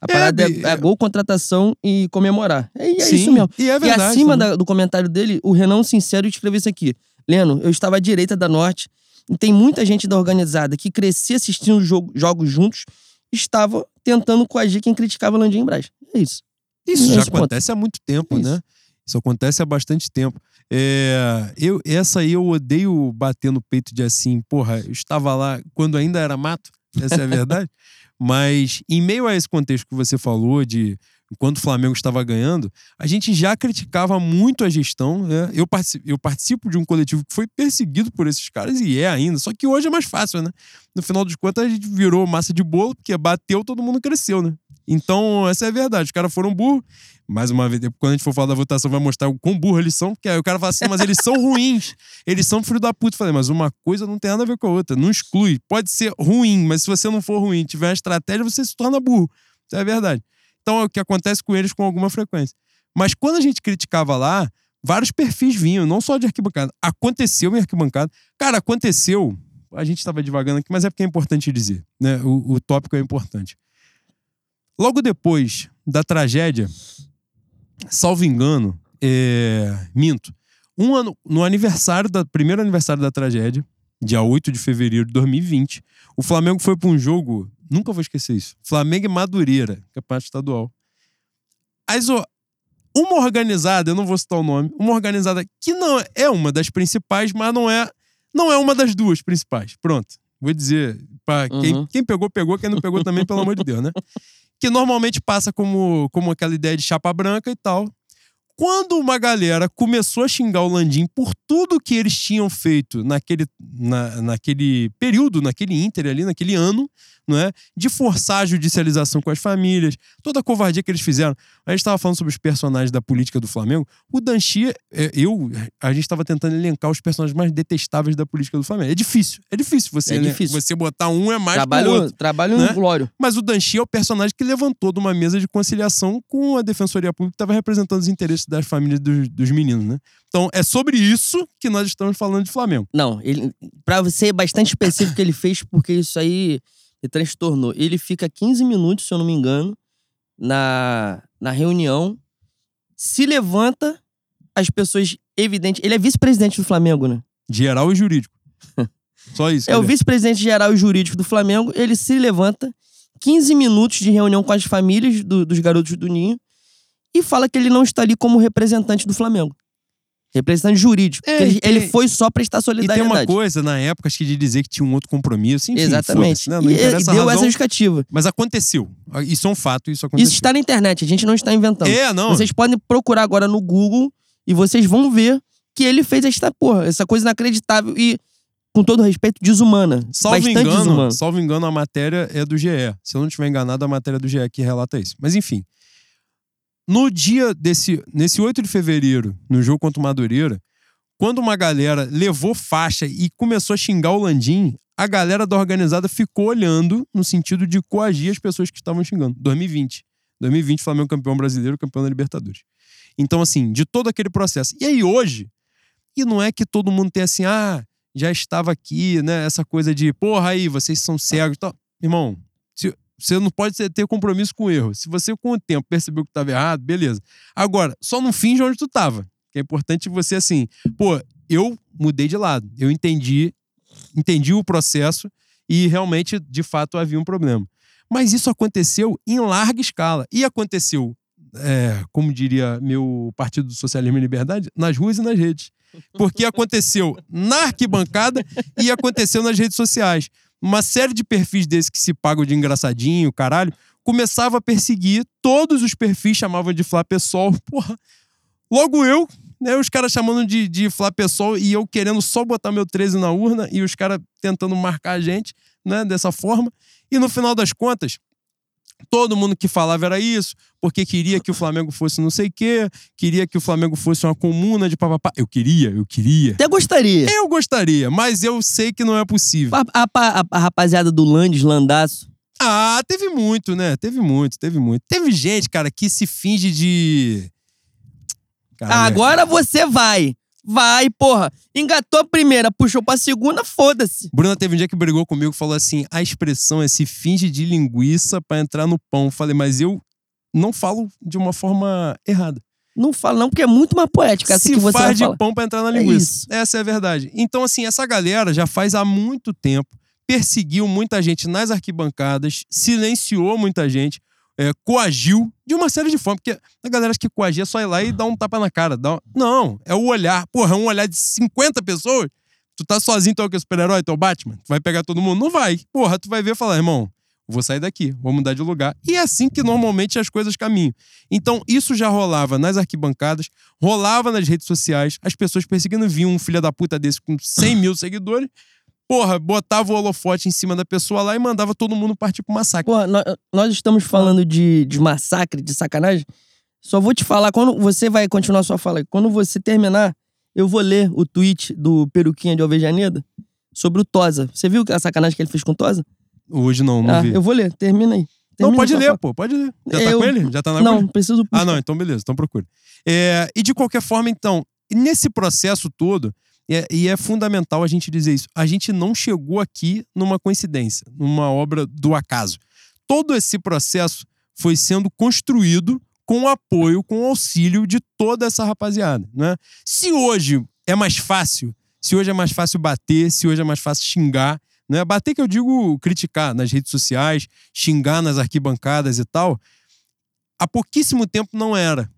A É, parada é, Bi, é gol, contratação e comemorar. É, é Sim, isso mesmo. E é e verdade. acima também. da- do comentário dele, o Renan Sincero escreveu isso aqui. Leno, eu estava à direita da Norte e tem muita gente da organizada que crescia assistindo jogo- jogos juntos estava tentando coagir quem criticava Landim Braz. É isso. Isso já ponto. acontece há muito tempo, Isso. né? Isso acontece há bastante tempo. É, eu, essa aí eu odeio bater no peito de assim, porra, eu estava lá quando ainda era mato, essa é a verdade. (laughs) Mas em meio a esse contexto que você falou de quando o Flamengo estava ganhando, a gente já criticava muito a gestão. Né? Eu, partici- eu participo de um coletivo que foi perseguido por esses caras e é ainda. Só que hoje é mais fácil, né? No final dos contos, a gente virou massa de bolo, porque bateu, todo mundo cresceu, né? Então, essa é a verdade. Os caras foram burros. Mais uma vez, quando a gente for falar da votação, vai mostrar o quão burro eles são, porque aí o cara fala assim, mas eles são ruins. Eles são filho da puta. Eu Falei, mas uma coisa não tem nada a ver com a outra. Não exclui. Pode ser ruim, mas se você não for ruim, tiver uma estratégia, você se torna burro. Isso é a verdade. Então é o que acontece com eles com alguma frequência. Mas quando a gente criticava lá, vários perfis vinham, não só de arquibancada. Aconteceu em arquibancada. Cara, aconteceu. A gente estava divagando aqui, mas é porque é importante dizer. Né? O, o tópico é importante. Logo depois da tragédia, salvo engano, é, minto. Um ano, no aniversário da primeiro aniversário da tragédia, dia 8 de fevereiro de 2020, o Flamengo foi para um jogo, nunca vou esquecer isso. Flamengo e Madureira, campeonato estadual. As, uma organizada, eu não vou citar o nome, uma organizada que não é uma das principais, mas não é não é uma das duas principais. Pronto. Vou dizer, para quem, Uhum. quem pegou, pegou, quem não pegou também, pelo amor de Deus, né? (laughs) Que normalmente passa como, como aquela ideia de chapa branca e tal. Quando uma galera começou a xingar o Landim por tudo que eles tinham feito naquele, na, naquele período, naquele Inter ali, naquele ano, não é? De forçar a judicialização com as famílias, toda a covardia que eles fizeram. A gente estava falando sobre os personagens da política do Flamengo. O Danchi, é, eu, a gente estava tentando elencar os personagens mais detestáveis da política do Flamengo. É difícil, é difícil você, É difícil. você botar um é mais trabalho outro. trabalho né? no glório. Mas o Danchi é o personagem que levantou de uma mesa de conciliação com a Defensoria Pública que estava representando os interesses das famílias dos, dos meninos, né? Então é sobre isso que nós estamos falando de Flamengo. Não, ele, pra ser bastante específico, ele fez porque isso aí me transtornou. Ele fica 15 minutos, se eu não me engano, na, na reunião, se levanta, as pessoas, evidente. Ele é vice-presidente do Flamengo, né? Geral e jurídico. (laughs) Só isso. É o vice-presidente geral e jurídico do Flamengo. Ele se levanta, 15 minutos de reunião com as famílias do- dos garotos do Ninho, e fala que ele não está ali como representante do Flamengo. Representante jurídico. É, ele, tem- ele foi só prestar E tem solidariedade. uma coisa na época, acho que de dizer que tinha um outro compromisso. Enfim, Exatamente. foda-se, Né? Não e, e deu razão, essa justificativa. Mas aconteceu. Isso é um fato, isso aconteceu. Isso está na internet, a gente não está inventando. É, não. Vocês podem procurar agora no Google e vocês vão ver que ele fez esta porra, essa coisa inacreditável e, com todo respeito, desumana. Salvo engano, desumana. salvo engano, a matéria é do GE. Se eu não estiver enganado, a matéria é do GE que relata isso. Mas enfim. No dia desse. Nesse 8 de fevereiro, no jogo contra o Madureira, quando uma galera levou faixa e começou a xingar o Landim, a galera da organizada ficou olhando no sentido de coagir as pessoas que estavam xingando. 2020. 2020, Flamengo campeão brasileiro, campeão da Libertadores. Então, assim, de todo aquele processo. E aí, hoje, e não é que todo mundo tem assim, ah, já estava aqui, né? Essa coisa de, porra, aí, vocês são cegos e tal. Irmão, se- você não pode ter- compromisso com o erro. Se você, com o tempo, percebeu que estava errado, beleza. Agora, só não finge onde tu tava. Que é importante você, assim, pô, eu mudei de lado. Eu entendi, entendi o processo e realmente, de fato, havia um problema. Mas isso aconteceu em larga escala. E aconteceu, é, como diria meu Partido do Socialismo e Liberdade, nas ruas e nas redes. Porque aconteceu na arquibancada e aconteceu nas redes sociais. Uma série de perfis desses que se pagam de engraçadinho, caralho, começava a perseguir todos os perfis, chamavam de Flá Pessoal. (laughs) Porra, logo eu, né? Os caras chamando de, de Flá Pessoal e eu querendo só botar meu 13 na urna e os caras tentando marcar a gente, né? Dessa forma. E no final das contas, todo mundo que falava era isso, porque queria que o Flamengo fosse não sei o quê, queria que o Flamengo fosse uma comuna de papapá. Eu queria, eu queria. Até gostaria. Eu gostaria, mas eu sei que não é possível. A, a- a- a rapaziada do Landes, Landaço. Ah, teve muito, né? Teve muito, teve muito. Teve gente, cara, que se finge de. Cara, é. Agora você vai. Vai, porra. Engatou a primeira, puxou pra segunda, foda-se. Bruna teve um dia que brigou comigo e falou assim: a expressão é se finge de linguiça pra entrar no pão. Falei, mas eu não falo de uma forma errada. Não fala não, porque é muito mais poética essa se que você faz de falar. pão pra entrar na É linguiça. isso. Essa é a verdade. Então, assim, essa galera já faz há muito tempo, perseguiu muita gente nas arquibancadas, silenciou muita gente, é, coagiu de uma série de formas. Porque a galera acha que coagir é só ir lá e dar um tapa na cara. Dar um- Não, é o olhar. Porra, é um olhar de 50 pessoas. Tu tá sozinho, tu é o que? Super-herói, tu é o Batman? Tu vai pegar todo mundo? Não vai. Porra, tu vai ver e falar, irmão, vou sair daqui, vou mudar de lugar. E é assim que normalmente as coisas caminham. Então, isso já rolava nas arquibancadas, rolava nas redes sociais, as pessoas perseguindo, viam um filho da puta desse com 100 mil seguidores, porra, botava o holofote em cima da pessoa lá e mandava todo mundo partir pro massacre. Porra, nó- nós estamos falando de, de massacre, de sacanagem. Só vou te falar, quando você vai continuar sua fala, quando você terminar, eu vou ler o tweet do Peruquinha de Alvejaneda sobre o Tosa. Você viu a sacanagem que ele fez com o Tosa? Hoje não, não ah, vi. eu vou ler, termina aí. Não, Termina pode sua ler, fala. pô, pode ler. Já tá Eu- com ele? Já tá na Não, preciso Ah, não, então beleza, então procura. É, e de qualquer forma, então, nesse processo todo, é- e é fundamental a gente dizer isso, a gente não chegou aqui numa coincidência, numa obra do acaso. Todo esse processo foi sendo construído com o apoio, com o auxílio de toda essa rapaziada. Né? Se hoje é mais fácil, se hoje é mais fácil bater, se hoje é mais fácil xingar, né? bater que eu digo criticar nas redes sociais, xingar nas arquibancadas e tal, há pouquíssimo tempo não era.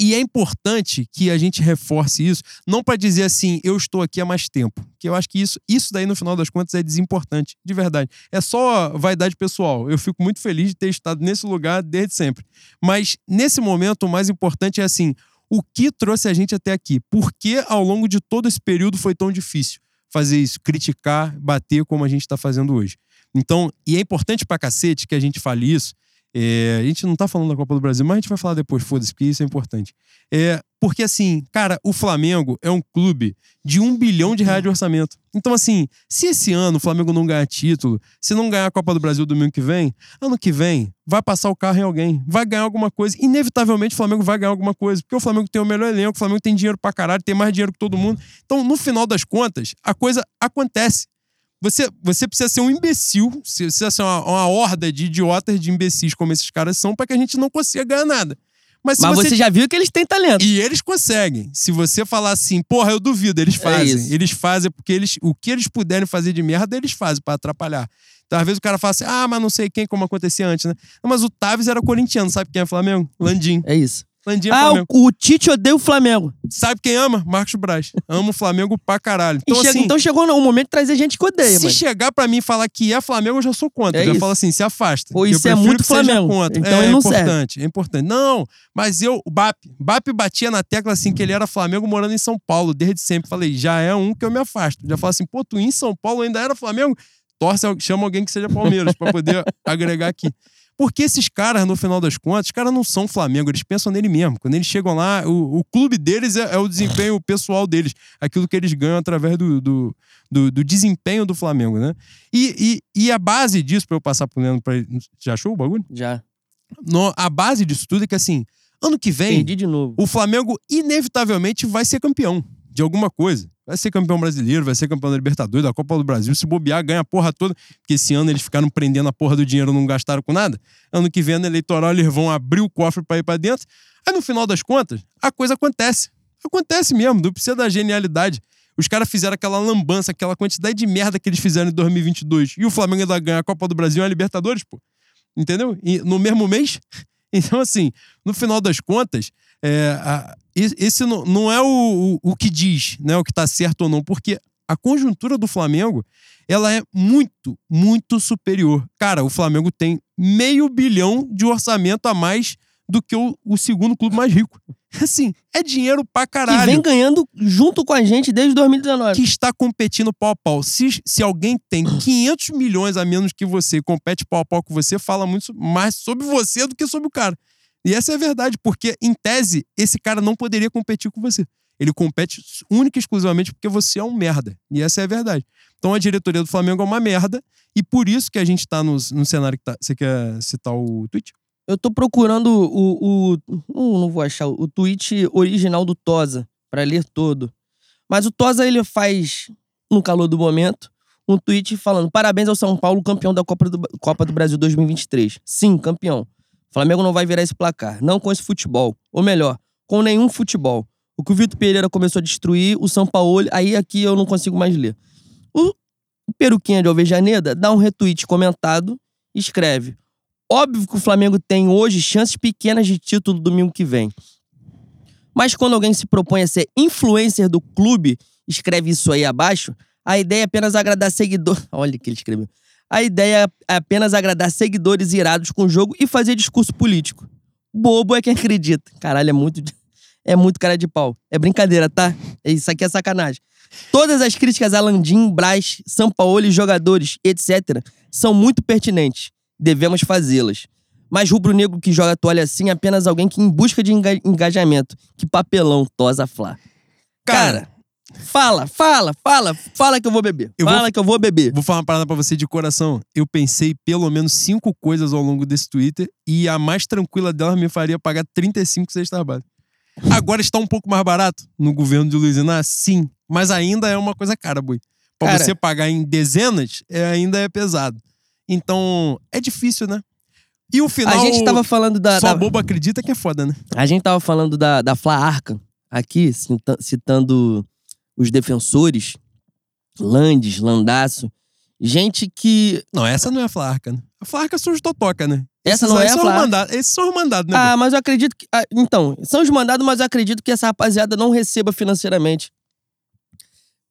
E é importante que a gente reforce isso, não para dizer assim, eu estou aqui há mais tempo. Que eu acho que isso, isso daí, no final das contas, é desimportante, de verdade. É só vaidade pessoal. Eu fico muito feliz de ter estado nesse lugar desde sempre. Mas, nesse momento, o mais importante é assim: o que trouxe a gente até aqui? Por que, ao longo de todo esse período, foi tão difícil fazer isso? Criticar, bater como a gente está fazendo hoje. Então, e é importante pra cacete que a gente fale isso. É, a gente não tá falando da Copa do Brasil, mas a gente vai falar depois, foda-se, porque isso é importante. É, porque, assim, cara, o Flamengo é um clube de um bilhão de reais de orçamento. Então, assim, se esse ano o Flamengo não ganhar título, se não ganhar a Copa do Brasil domingo que vem, ano que vem vai passar o carro em alguém, vai ganhar alguma coisa. Inevitavelmente o Flamengo vai ganhar alguma coisa, porque o Flamengo tem o melhor elenco, o Flamengo tem dinheiro pra caralho, tem mais dinheiro que todo mundo. Então, no final das contas, a coisa acontece. Você, você precisa ser um imbecil, você precisa ser uma, uma horda de idiotas, de imbecis como esses caras são, para que a gente não consiga ganhar nada. Mas se Mas você você já viu que eles têm talento. e eles conseguem. Se você falar assim, porra, eu duvido, eles fazem. isso. eles fazem porque eles, o que eles puderem fazer de merda, eles fazem pra atrapalhar. Então, às vezes o cara fala assim, ah, mas não sei quem, como acontecia antes, né? Não, mas o Taves era corintiano, sabe quem é Flamengo? Landim. É isso. Landim é Ah, Flamengo. o, o Tite odeia o Flamengo. Sabe quem ama? Marcos Braz. Ama o Flamengo pra caralho. Então, chega- assim, então chegou o momento de trazer gente que odeia, se mano. chegar pra mim e falar que é Flamengo, eu já sou contra. É eu já falo assim, se afasta. Eu isso é muito Flamengo. contra. Então é, ele não é serve. importante, é importante. Não, mas eu, o Bap, Bap batia na tecla assim que ele era Flamengo morando em São Paulo desde sempre. Falei, já é um que eu me afasto. Já falo assim, pô, tu em São Paulo ainda era Flamengo? Torce, chama alguém que seja Palmeiras pra poder (laughs) agregar aqui. Porque esses caras, no final das contas, os caras não são Flamengo, eles pensam nele mesmo. Quando eles chegam lá, o, o clube deles é, é o desempenho (laughs) pessoal deles, aquilo que eles ganham através do, do, do- do desempenho do Flamengo, né? E, e, e a base disso, pra eu passar pro Leandro, pra já achou o bagulho? Já. No- a base disso tudo é que, assim, ano que vem, o Flamengo inevitavelmente vai ser campeão de alguma coisa. Vai ser campeão brasileiro, vai ser campeão da Libertadores, da Copa do Brasil. Se bobear, ganha a porra toda. Porque esse ano eles ficaram prendendo a porra do dinheiro, não gastaram com nada. Ano que vem, no eleitoral, eles vão abrir o cofre pra ir pra dentro. Aí, no final das contas, a coisa acontece. Acontece mesmo, não precisa da genialidade. Os caras fizeram aquela lambança, aquela quantidade de merda que eles fizeram em 2022. E o Flamengo ainda ganha a Copa do Brasil e a Libertadores, pô. Entendeu? E no mesmo mês. (laughs) Então, assim, no final das contas, é, a- esse não, não é o, o, o que diz, né, o que tá certo ou não, porque a conjuntura do Flamengo, ela é muito, muito superior. Cara, o Flamengo tem meio bilhão de orçamento a mais do que o, o segundo clube mais rico. (laughs) Assim, é dinheiro pra Que caralho vem ganhando junto com a gente desde 2019. que está competindo pau a pau. Se, se alguém tem (clears throat) 500 milhões a menos que você e compete pau a pau com você, fala muito mais sobre você do que sobre o cara. E essa é a verdade, porque, em tese, esse cara não poderia competir com você. Ele compete única e exclusivamente porque você é um merda. E essa é a verdade. Então a diretoria do Flamengo é uma merda, e por isso que a gente tá no, no cenário que tá. Você quer citar o tweet? Eu tô procurando o. o não, vou achar o tweet original do Tosa para ler todo. Mas o Tosa ele faz, no calor do momento, um tweet falando: parabéns ao São Paulo, campeão da Copa do, Copa do Brasil 2023. Sim, campeão. Flamengo não vai virar esse placar. Não com esse futebol. Ou melhor, com nenhum futebol. O que o Vitor Pereira começou a destruir, o São Paulo. Aí aqui eu não consigo mais ler. O Peruquinha de Alvejaneda dá um retweet comentado e escreve: Óbvio que o Flamengo tem hoje chances pequenas de título domingo que vem. Mas quando alguém se propõe a ser influencer do clube, escreve isso aí abaixo, a ideia é apenas agradar seguidores. (laughs) Olha o que ele escreveu. A ideia é apenas agradar seguidores irados com o jogo e fazer discurso político. Bobo é quem acredita. Caralho, é muito. É muito cara de pau. É brincadeira, tá? Isso aqui é sacanagem. Todas as críticas a Landim, Braz, São Paulo e jogadores, etc., são muito pertinentes devemos fazê-las. Mas rubro-negro que joga toalha assim é apenas alguém que em busca de enga engajamento. Que papelão, tosa flá. Cara, Cara, fala, fala, fala, fala que eu vou beber. Eu fala vou, que eu vou beber. Vou falar uma parada pra você de coração. Eu pensei pelo menos cinco coisas ao longo desse Twitter e a mais tranquila delas me faria pagar 35 seis trabalhos. Agora está um pouco mais barato no governo de Luiz Inácio? Sim. Mas ainda é uma coisa cara, boi. Pra Cara, você pagar em dezenas, é, ainda é pesado. Então, é difícil, né? E o final. A gente tava falando da. Só da... bobo acredita que é foda, né? A gente tava falando da, da Fla Arca aqui, citando os defensores, Landes, Landaço. Gente que. Não, essa não é a Fla Arca, né? A Fla Arca são os Totoca, né? Essa não é a Fla Arca. Esses são os mandados, né? Ah, mas eu acredito que. Ah, então, são os mandados, mas eu acredito que essa rapaziada não receba financeiramente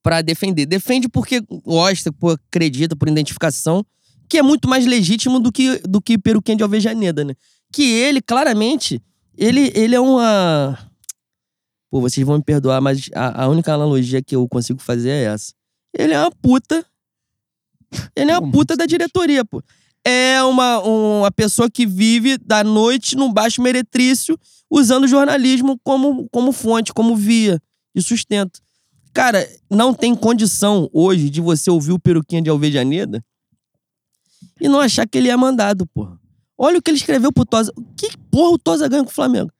para defender. Defende porque gosta, por acredita, por identificação que é muito mais legítimo do que, do que Peruquinha de Alvejaneda, né? Que ele, claramente, ele, ele é uma. Pô, vocês vão me perdoar, mas a, a única analogia que eu consigo fazer é essa. Ele é uma puta. Ele é uma puta da diretoria, pô. É uma, uma pessoa que vive da noite num baixo meretrício, usando o jornalismo como, como fonte, como via de sustento. Cara, não tem condição hoje de você ouvir o Peruquinha de Alvejaneda e não achar que ele é mandado, porra. Olha o que ele escreveu pro Tosa. Que porra o Tosa ganha com o Flamengo?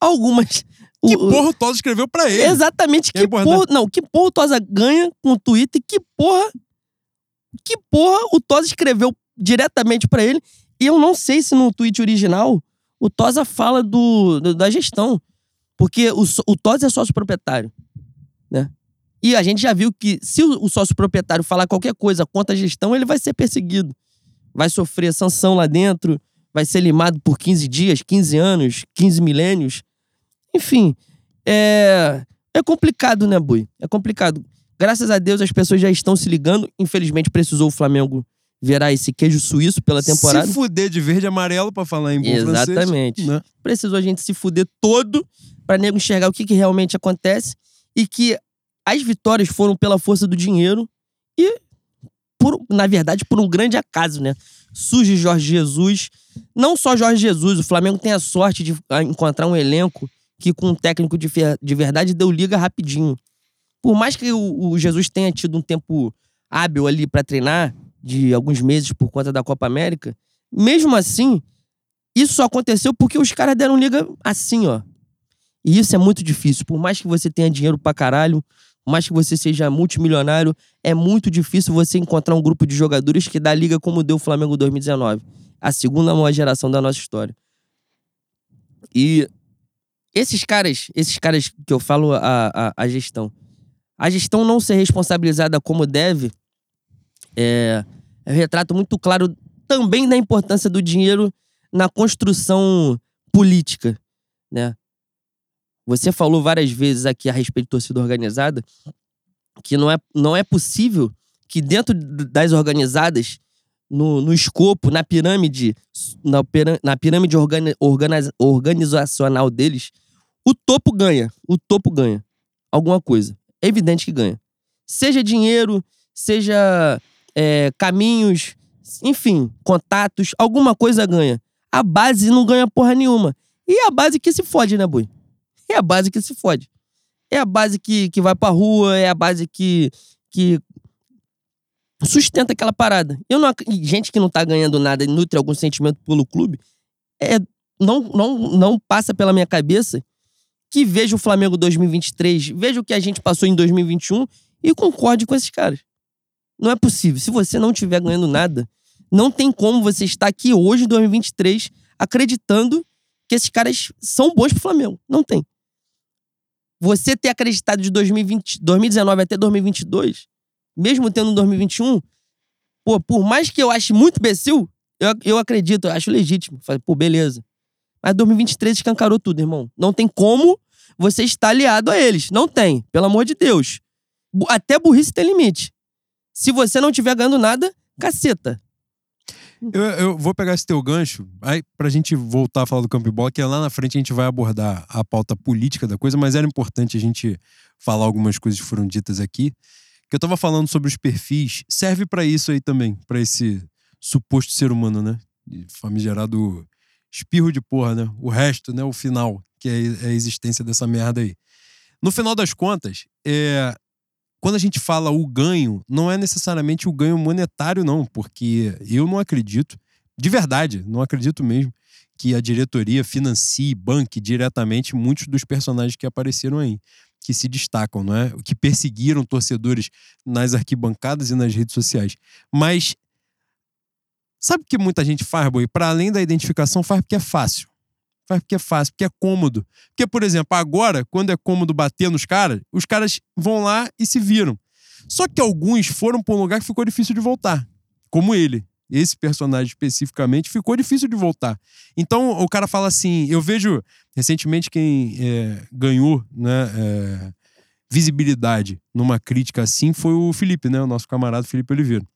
Algumas. Que o, porra o Tosa escreveu pra ele? Exatamente. Que, porra. Não, que porra o Tosa ganha com o Twitter? Que porra. Que porra o Tosa escreveu diretamente pra ele? E eu não sei se no tweet original o Tosa fala do, do da gestão. Porque o, o Tosa é sócio proprietário. Né? E a gente já viu que se o, o sócio proprietário falar qualquer coisa contra a gestão, ele vai ser perseguido vai sofrer sanção lá dentro, vai ser limado por 15 dias, 15 anos, 15 milênios. Enfim, é, é complicado, né, Bui? É complicado. Graças a Deus as pessoas já estão se ligando. Infelizmente precisou o Flamengo virar esse queijo suíço pela temporada. Se fuder de verde e amarelo para falar em bom Exatamente. Francês, né? Precisou a gente se fuder todo para nego enxergar o que, que realmente acontece e que as vitórias foram pela força do dinheiro e por, na verdade, por um grande acaso, né? Surge Jorge Jesus. Não só Jorge Jesus, o Flamengo tem a sorte de ah, encontrar um elenco que, com um técnico de, de verdade, deu liga rapidinho. Por mais que o, o Jesus tenha tido um tempo hábil ali para treinar, de alguns meses por conta da Copa América, mesmo assim, isso só aconteceu porque os caras deram liga assim, ó. E isso é muito difícil. Por mais que você tenha dinheiro pra caralho, mais que você seja multimilionário, é muito difícil você encontrar um grupo de jogadores que dá liga como deu o Flamengo 2019. A segunda maior geração da nossa história. E esses caras, esses caras que eu falo a, a, a gestão, a gestão não ser responsabilizada como deve é, é um retrato muito claro também da importância do dinheiro na construção política, né? Você falou várias vezes aqui a respeito de torcida organizada que não é, não é possível que dentro das organizadas, no, no escopo, na pirâmide, na, na pirâmide organi, organiz, organizacional deles, o topo ganha. O topo ganha. Alguma coisa. É evidente que ganha. Seja dinheiro, seja é, caminhos, enfim, contatos, alguma coisa ganha. A base não ganha porra nenhuma. E é a base que se fode, né, Boi? é a base que se fode. É a base que, que vai pra rua, é a base que, que sustenta aquela parada. Eu não, gente que não tá ganhando nada e nutre algum sentimento pelo clube, é não, não, não passa pela minha cabeça que veja o Flamengo 2023, veja o que a gente passou em 2021 e concorde com esses caras. Não é possível. Se você não estiver ganhando nada, não tem como você estar aqui hoje, em 2023, acreditando que esses caras são bons pro Flamengo. Não tem. Você ter acreditado de 2020, 2019 até 2022, mesmo tendo 2021, pô, por mais que eu ache muito imbecil, eu, eu acredito, eu acho legítimo. Falei, pô, beleza. Mas 2023 escancarou tudo, irmão. Não tem como você estar aliado a eles. Não tem, pelo amor de Deus. Até burrice tem limite. Se você não tiver ganhando nada, caceta. Eu, eu, vou pegar esse teu gancho aí pra gente voltar a falar do campo bola, que lá na frente a gente vai abordar a pauta política da coisa, mas era importante a gente falar algumas coisas que foram ditas aqui. Que eu tava falando sobre os perfis, serve para isso aí também, para esse suposto ser humano, né? Famigerado espirro de porra, né? O resto, né? O final, que é a existência dessa merda aí. No final das contas, é, quando a gente fala o ganho, não é necessariamente o ganho monetário, não, porque eu não acredito, de verdade, não acredito mesmo, que a diretoria financie, banque diretamente muitos dos personagens que apareceram aí, que se destacam, não é? Que perseguiram torcedores nas arquibancadas e nas redes sociais. Mas sabe o que muita gente faz, Boi? Para além da identificação, faz porque é fácil. Faz porque é fácil, porque é cômodo. Porque, por exemplo, agora, quando é cômodo bater nos caras, os caras vão lá e se viram. Só que alguns foram para um lugar que ficou difícil de voltar. Como ele. Esse personagem especificamente ficou difícil de voltar. Então o cara fala assim: eu vejo recentemente quem é, ganhou né, é, visibilidade numa crítica assim foi o Felipe, né? O nosso camarada Felipe Oliveira.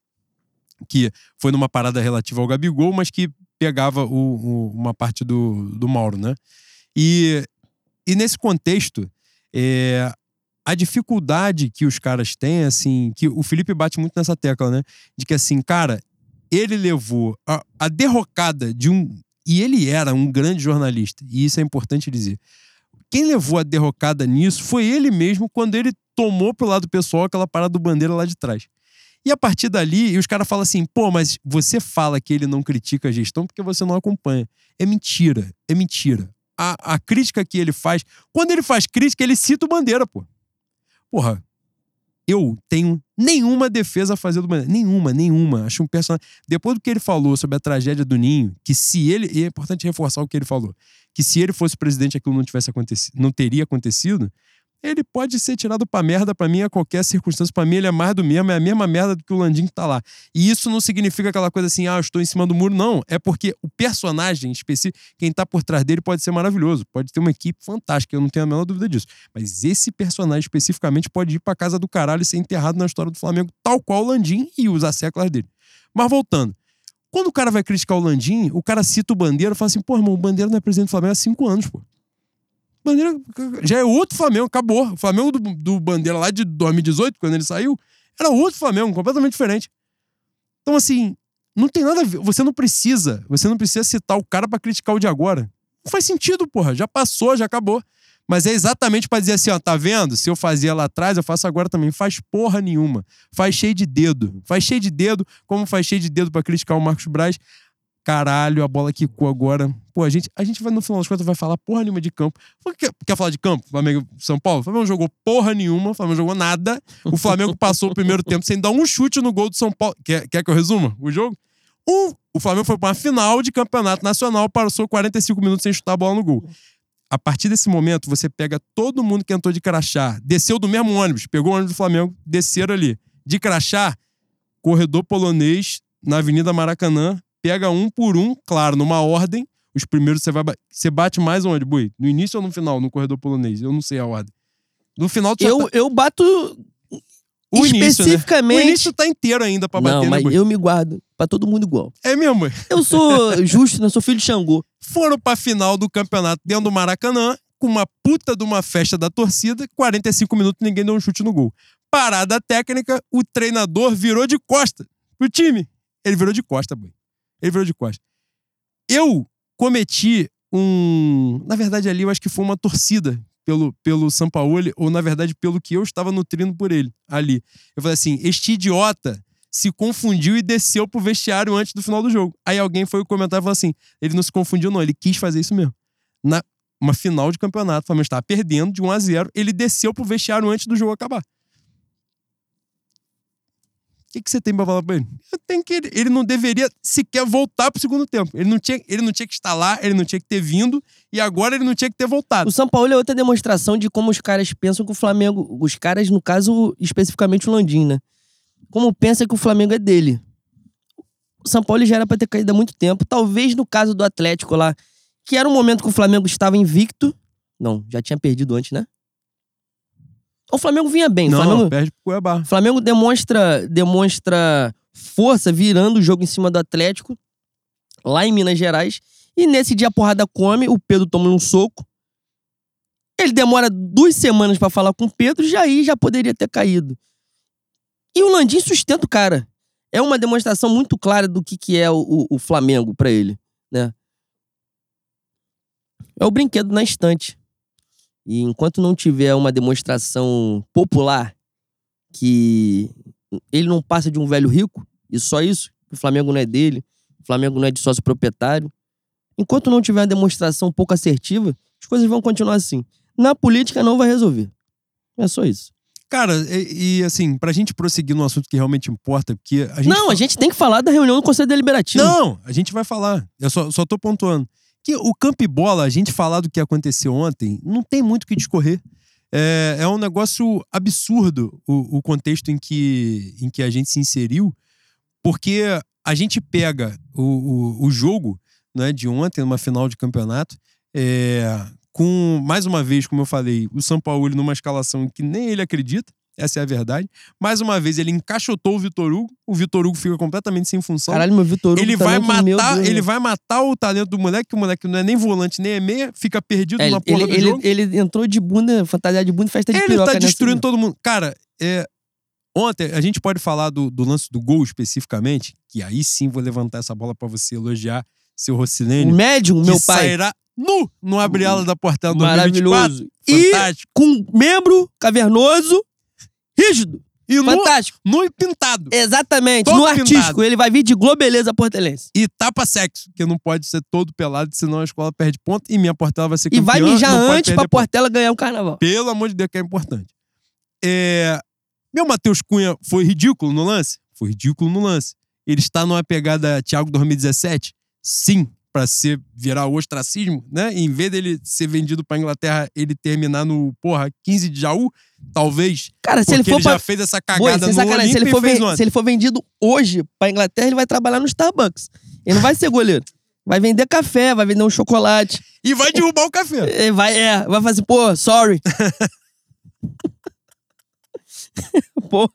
Que foi numa parada relativa ao Gabigol, mas que pegava o, o, uma parte do, do Mauro, né? E, e nesse contexto, é, a dificuldade que os caras têm, assim, que o Felipe bate muito nessa tecla, né? De que, assim, cara, ele levou a, a derrocada de um. E ele era um grande jornalista, e isso é importante dizer. Quem levou a derrocada nisso foi ele mesmo quando ele tomou pro lado pessoal aquela parada do bandeira lá de trás. E a partir dali, os caras falam assim: pô, mas você fala que ele não critica a gestão porque você não acompanha. É mentira, é mentira. A, a crítica que ele faz, quando ele faz crítica, ele cita o Bandeira, pô. Porra, eu tenho nenhuma defesa a fazer do Bandeira. Nenhuma, nenhuma. Acho um personagem. Depois do que ele falou sobre a tragédia do Ninho, que se ele. E é importante reforçar o que ele falou. Que se ele fosse presidente, aquilo não tivesse acontecido, não teria acontecido ele pode ser tirado pra merda pra mim a qualquer circunstância. Pra mim, ele é mais do mesmo, é a mesma merda do que o Landim que tá lá. E isso não significa aquela coisa assim, ah, eu estou em cima do muro, não. É porque o personagem específico, quem tá por trás dele pode ser maravilhoso, pode ter uma equipe fantástica, eu não tenho a menor dúvida disso. Mas esse personagem especificamente pode ir pra casa do caralho e ser enterrado na história do Flamengo, tal qual o Landim e os séculos dele. Mas voltando. Quando o cara vai criticar o Landim, o cara cita o Bandeira e fala assim, pô, irmão, o Bandeira não é presidente do Flamengo há cinco anos, pô. Bandeira já é outro Flamengo, acabou. O Flamengo do, do Bandeira lá de 2018, quando ele saiu, era outro Flamengo, completamente diferente. Então, assim, não tem nada a ver. Você não precisa, você não precisa citar o cara para criticar o de agora. Não faz sentido, porra. Já passou, já acabou. Mas é exatamente para dizer assim, ó, tá vendo? Se eu fazia lá atrás, eu faço agora também. Faz porra nenhuma. Faz cheio de dedo. Faz cheio de dedo, como faz cheio de dedo para criticar o Marcos Braz caralho, a bola quicou agora. Pô, a gente, a gente vai, no final das contas, vai falar porra nenhuma de campo. Quer, quer falar de campo? Flamengo São Paulo? O Flamengo jogou porra nenhuma, o Flamengo jogou nada. O Flamengo passou o primeiro tempo sem dar um chute no gol do São Paulo. Quer, quer que eu resuma o jogo? Um, o Flamengo foi para uma final de campeonato nacional, passou 45 minutos sem chutar a bola no gol. A partir desse momento, você pega todo mundo que entrou de crachá, desceu do mesmo ônibus, pegou o ônibus do Flamengo, desceram ali. De crachá, corredor polonês na Avenida Maracanã, pega um por um, claro, numa ordem. Os primeiros você vai. Você bate mais onde, Bui? No início ou no final, no corredor polonês? Eu não sei a ordem. No final tu Eu, tá... eu bato. O especificamente. Início, né? O início tá inteiro ainda pra bater, Não, né, mas Bui? eu me guardo pra todo mundo igual. É mesmo? Eu sou justo, né? Eu sou filho de Xangô. Foram pra final do campeonato dentro do Maracanã, com uma puta de uma festa da torcida, 45 minutos ninguém deu um chute no gol. Parada técnica, o treinador virou de costa pro time. Ele virou de costa, Bui. Ele virou de costas. Eu cometi um. Na verdade, ali eu acho que foi uma torcida pelo, pelo Sampaoli, ou na verdade pelo que eu estava nutrindo por ele ali. Eu falei assim: este idiota se confundiu e desceu pro vestiário antes do final do jogo. Aí alguém foi comentar e falou assim: ele não se confundiu, não, ele quis fazer isso mesmo. Na uma final de campeonato, o Flamengo estava perdendo de 1 a 0 ele desceu pro vestiário antes do jogo acabar. O que, que você tem pra falar pra ele? Eu tenho que ele, ele não deveria sequer voltar pro segundo tempo. Ele não, tinha, ele não tinha que estar lá, ele não tinha que ter vindo, e agora ele não tinha que ter voltado. O São Paulo é outra demonstração de como os caras pensam que o Flamengo. Os caras, no caso, especificamente o Landim, né? Como pensa que o Flamengo é dele. O São Paulo já era pra ter caído há muito tempo. Talvez no caso do Atlético lá, que era um momento que o Flamengo estava invicto. Não, já tinha perdido antes, né? O Flamengo vinha bem. não, Flamengo, perde pro Cuiabá. o Flamengo demonstra, demonstra força virando o jogo em cima do Atlético, lá em Minas Gerais. E nesse dia a porrada come, o Pedro toma um soco. Ele demora duas semanas pra falar com o Pedro, já aí já poderia ter caído. E o Landim sustenta o cara. É uma demonstração muito clara do que, que é o, o- Flamengo pra ele, né? É o brinquedo na estante. E enquanto não tiver uma demonstração popular que ele não passa de um velho rico, e só isso, o Flamengo não é dele, o Flamengo não é de sócio proprietário. Enquanto não tiver uma demonstração um pouco assertiva, as coisas vão continuar assim. Na política não vai resolver. É só isso. Cara, e, e, assim, pra gente prosseguir no assunto que realmente importa, porque a gente. não, a gente tem que falar da reunião do Conselho Deliberativo. Não, a gente vai falar. Eu só, só tô pontuando. Que o campo bola, a gente falar do que aconteceu ontem, não tem muito o que discorrer. É, é um negócio absurdo o, o contexto em que, em que a gente se inseriu, porque a gente pega o, o, o jogo né, de ontem, numa final de campeonato, é, com, mais uma vez, como eu falei, o São Paulo numa escalação que nem ele acredita, essa é a verdade. Mais uma vez, ele encaixotou o Vitor Hugo, o Vitor Hugo fica completamente sem função Caralho, meu Vitor Hugo ele também, vai matar, Deus, ele né? vai matar o talento do moleque, que o moleque não é nem volante, nem é meia, fica perdido É, na ele, porra do ele, jogo. ele entrou de bunda, fantasia de bunda e festa de Ele piroca tá destruindo todo mundo. Cara, é, ontem a gente pode falar do, do lance do gol especificamente, que aí sim vou levantar essa bola pra você elogiar seu O Rossilene, médium, meu pai, sairá nu no abre ala da Portela 2024. maravilhoso. E Fantástico. com membro cavernoso, rígido. E Fantástico. nu e pintado. Exatamente. Todo no pintado. artístico, ele vai vir de globeleza portelense. E tapa sexo, que não pode ser todo pelado, senão a escola perde ponto e minha Portela vai ser E campeã. vai mijar antes pra. Portela ganhar o carnaval. Pelo amor de Deus, que é importante. É, Meu Matheus Cunha foi ridículo no lance? Foi ridículo no lance. Ele está numa pegada Thiago 2017? Sim, para ser virar o ostracismo, né? Em vez dele ser vendido pra Inglaterra, ele terminar no, porra, 15 de Jaú, talvez. Cara, se ele for ele pra. já fez essa cagada sem no sacanagem, se ele, for ven- se ele for vendido hoje pra Inglaterra, ele vai trabalhar no Starbucks. Ele não vai ser goleiro. Vai vender café, vai vender um chocolate. E vai derrubar o café. (laughs) É, Vai, é, vai fazer, pô, sorry. (laughs) Porra.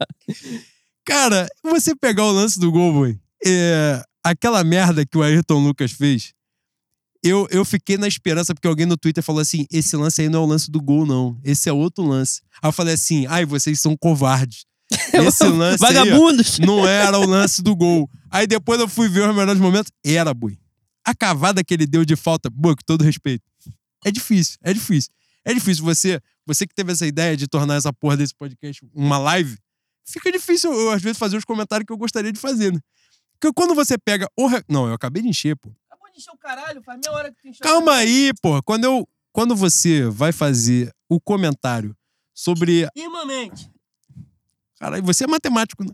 Cara, você pegar o lance do gol, boy, é, aquela merda que o Ayrton Lucas fez, eu, eu fiquei na esperança, porque alguém no Twitter falou assim: esse lance aí não é o lance do gol, não. Esse é outro lance. Aí eu falei assim: ai, vocês são covardes. (laughs) Esse lance aí, ó, Vagabundos. (laughs) não era o lance do gol. Aí depois eu fui ver os melhores momentos. Era, boi. A cavada que ele deu de falta, boi, com todo respeito. É difícil, é difícil. É difícil. Você, você que teve essa ideia de tornar essa porra desse podcast uma live, fica difícil eu, às vezes, fazer os comentários que eu gostaria de fazer, né? Porque quando você pega. o re- Não, eu acabei de encher, pô. Acabou de encher o caralho, faz meia hora que tu encheu. Calma aí, pô. Quando, eu, quando você vai fazer o comentário sobre Irmamente. Caralho, você é matemático, né?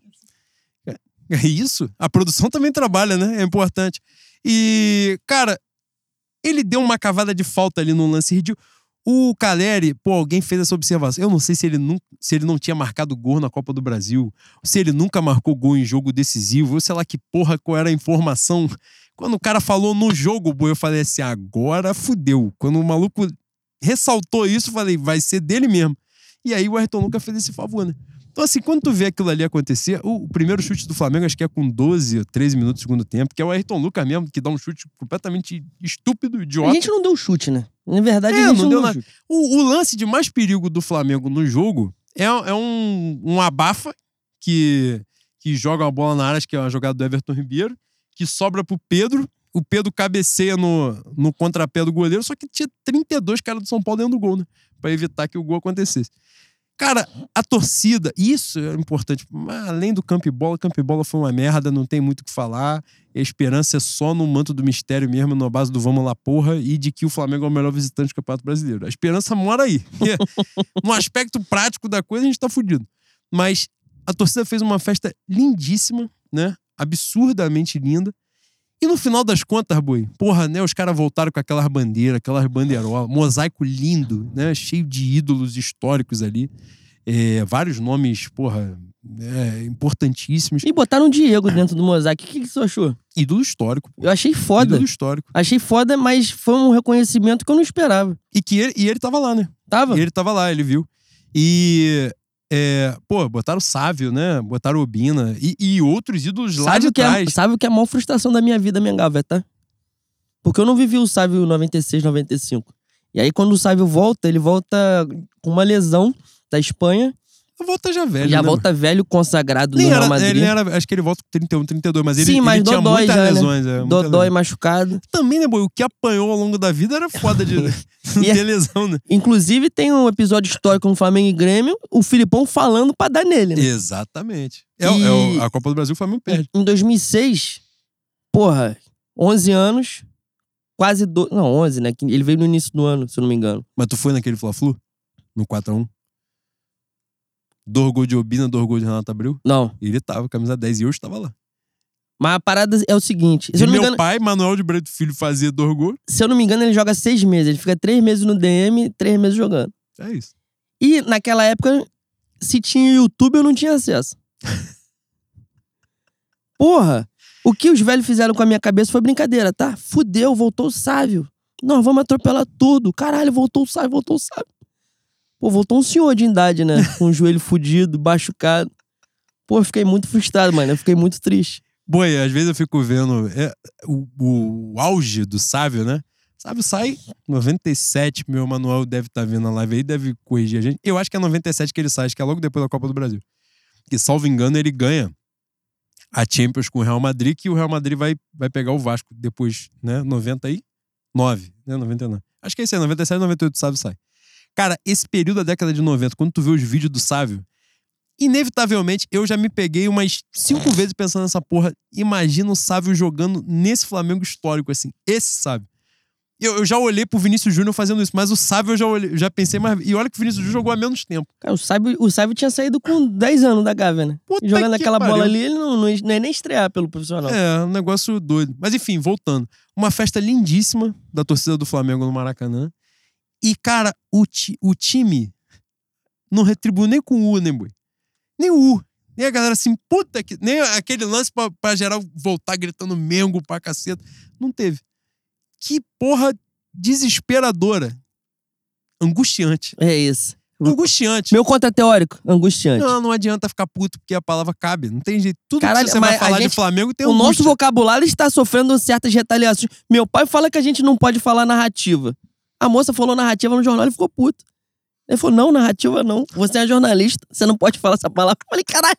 É, é isso? A produção também trabalha, né? É importante. E, cara, ele deu uma cavada de falta ali no lance ridículo. O Caleri, pô, alguém fez essa observação. Eu não sei se ele, não, se ele não tinha marcado gol na Copa do Brasil, se ele nunca marcou gol em jogo decisivo, ou sei lá que porra qual era a informação. Quando o cara falou no jogo, eu falei assim: agora fudeu. Quando o maluco ressaltou isso, eu falei: vai ser dele mesmo. E aí o Ayrton Lucas fez esse favor, né? Então, assim, quando tu vê aquilo ali acontecer, o, primeiro chute do Flamengo, acho que é com 12 ou 13 minutos do segundo tempo, que é o Ayrton Lucas mesmo, que dá um chute completamente estúpido, A idiota. gente não deu chute, né? Na verdade, É, a gente não não, deu deu nada. chute. O, o lance de mais perigo do Flamengo no jogo é, é um, um abafa que, que joga a bola na área, acho que é uma jogada do Everton Ribeiro, que sobra pro Pedro. O Pedro cabeceia no, no contrapé do goleiro, só que tinha 32 caras do São Paulo dentro do gol, né? Pra evitar que o gol acontecesse. Cara, a torcida, isso é importante. Mas Além do campo e bola, campo e bola foi uma merda, não tem muito o que falar. A esperança é só no manto do mistério mesmo, na base do vamos lá porra, e de que o Flamengo é o melhor visitante do Campeonato Brasileiro. A esperança mora aí. (laughs) no aspecto prático da coisa, a gente tá fudido. Mas a torcida fez uma festa lindíssima, né? Absurdamente linda. E no final das contas, boi, porra, né? Os caras voltaram com aquelas bandeiras, aquelas bandeirolas, mosaico lindo, né? Cheio de ídolos históricos ali. É, vários nomes, porra, é, importantíssimos. E botaram o Diego dentro do mosaico. O que, que você achou? Ídolo histórico. pô. Eu achei foda. Ídolo histórico. Achei foda, mas foi um reconhecimento que eu não esperava. E que ele, e ele tava lá, né? Tava? E ele tava lá, ele viu. E. é, pô, botaram o Sávio, né? Botaram o Obina e, e outros ídolos lá sabe, de o que é, trás. sabe o que é a maior frustração da minha vida, minha gaveta? Porque eu não vivi o Sávio 96, 95. E aí, quando o Sávio volta, ele volta com uma lesão da Espanha. Volta já velho, já né, volta velho, consagrado Nem no Real Madrid. ele era, acho que ele volta com 31, 32, mas ele, Sim, mas ele tinha muitas já, né? lesões. É, muita Dodói lesão. machucado. Também, né, boy? O que apanhou ao longo da vida era foda de (laughs) não é- ter lesão, né? Inclusive, tem um episódio histórico no Flamengo e Grêmio, o Filipão falando pra dar nele, né? Exatamente. É, E- é o- a Copa do Brasil o Flamengo perde. Em 2006, porra, 11 anos, quase. Do... Não, 11, né? Ele veio no início do ano, se eu não me engano. Mas tu foi naquele Fla-Flu? No 4x1? Dois gols de Obina, dois gols de Renato Abreu? Não. Ele tava, camisa 10, e eu estava lá. Mas a parada é o seguinte: se E meu engano, pai, Manuel de Brito Filho, fazia dois gols. se eu não me engano, ele joga seis meses. Ele fica três meses no DM, três meses jogando. É isso. E naquela época, se tinha YouTube, eu não tinha acesso. (laughs) Porra, o que os velhos fizeram com a minha cabeça foi brincadeira, tá? Fudeu, voltou o sábio. Nós vamos atropelar tudo. Caralho, voltou o sábio, voltou o sábio. Pô, voltou um senhor de idade, né? (laughs) Com o joelho fudido, machucado. Pô, eu fiquei muito frustrado, mano. Eu fiquei muito triste. Boi, às vezes eu fico vendo é, o, o auge do Sávio, né? Sávio sai 97, meu Manuel deve estar vendo a live aí, deve corrigir a gente. Eu acho que é 97 que ele sai, acho que é logo depois da Copa do Brasil. Que, salvo engano, ele ganha a Champions com o Real Madrid, que o Real Madrid vai, vai pegar o Vasco depois, né? 99, né? 99. Acho que é isso aí, 97, 98 o Sávio sai. Cara, esse período da década de 90, quando tu vê os vídeos do Sávio, inevitavelmente eu já me peguei umas cinco vezes pensando nessa porra. Imagina o Sávio jogando nesse Flamengo histórico, assim. Esse Sávio. Eu, eu já olhei pro Vinícius Júnior fazendo isso, mas o Sávio eu já, olhei, já pensei, mas. E olha que o Vinícius Júnior jogou há menos tempo. Cara, o sábio, o sábio tinha saído com 10 anos da Gávea, né? Puta jogando que aquela bola pariu. ali, ele não, não, não ia nem estrear pelo profissional. É, um negócio doido. Mas enfim, voltando. Uma festa lindíssima da torcida do Flamengo no Maracanã. E, cara, o, ti- o time não retribuiu nem com o U, né? Nem o U. Nem a galera assim, puta que. Nem aquele lance pra, pra geral voltar gritando Mengo pra caceta. Não teve. Que porra desesperadora. Angustiante. É isso. Angustiante. Meu contra teórico, angustiante. Não, não adianta ficar puto porque a palavra cabe. Não tem jeito. Tudo Caralho, que você vai falar de gente- Flamengo tem o nosso vocabulário está sofrendo certas retaliações. Meu pai fala que a gente não pode falar narrativa. A moça falou narrativa no jornal e ficou puto. Ele falou: não, narrativa não. Você é jornalista, você não pode falar essa palavra. Eu falei, caralho.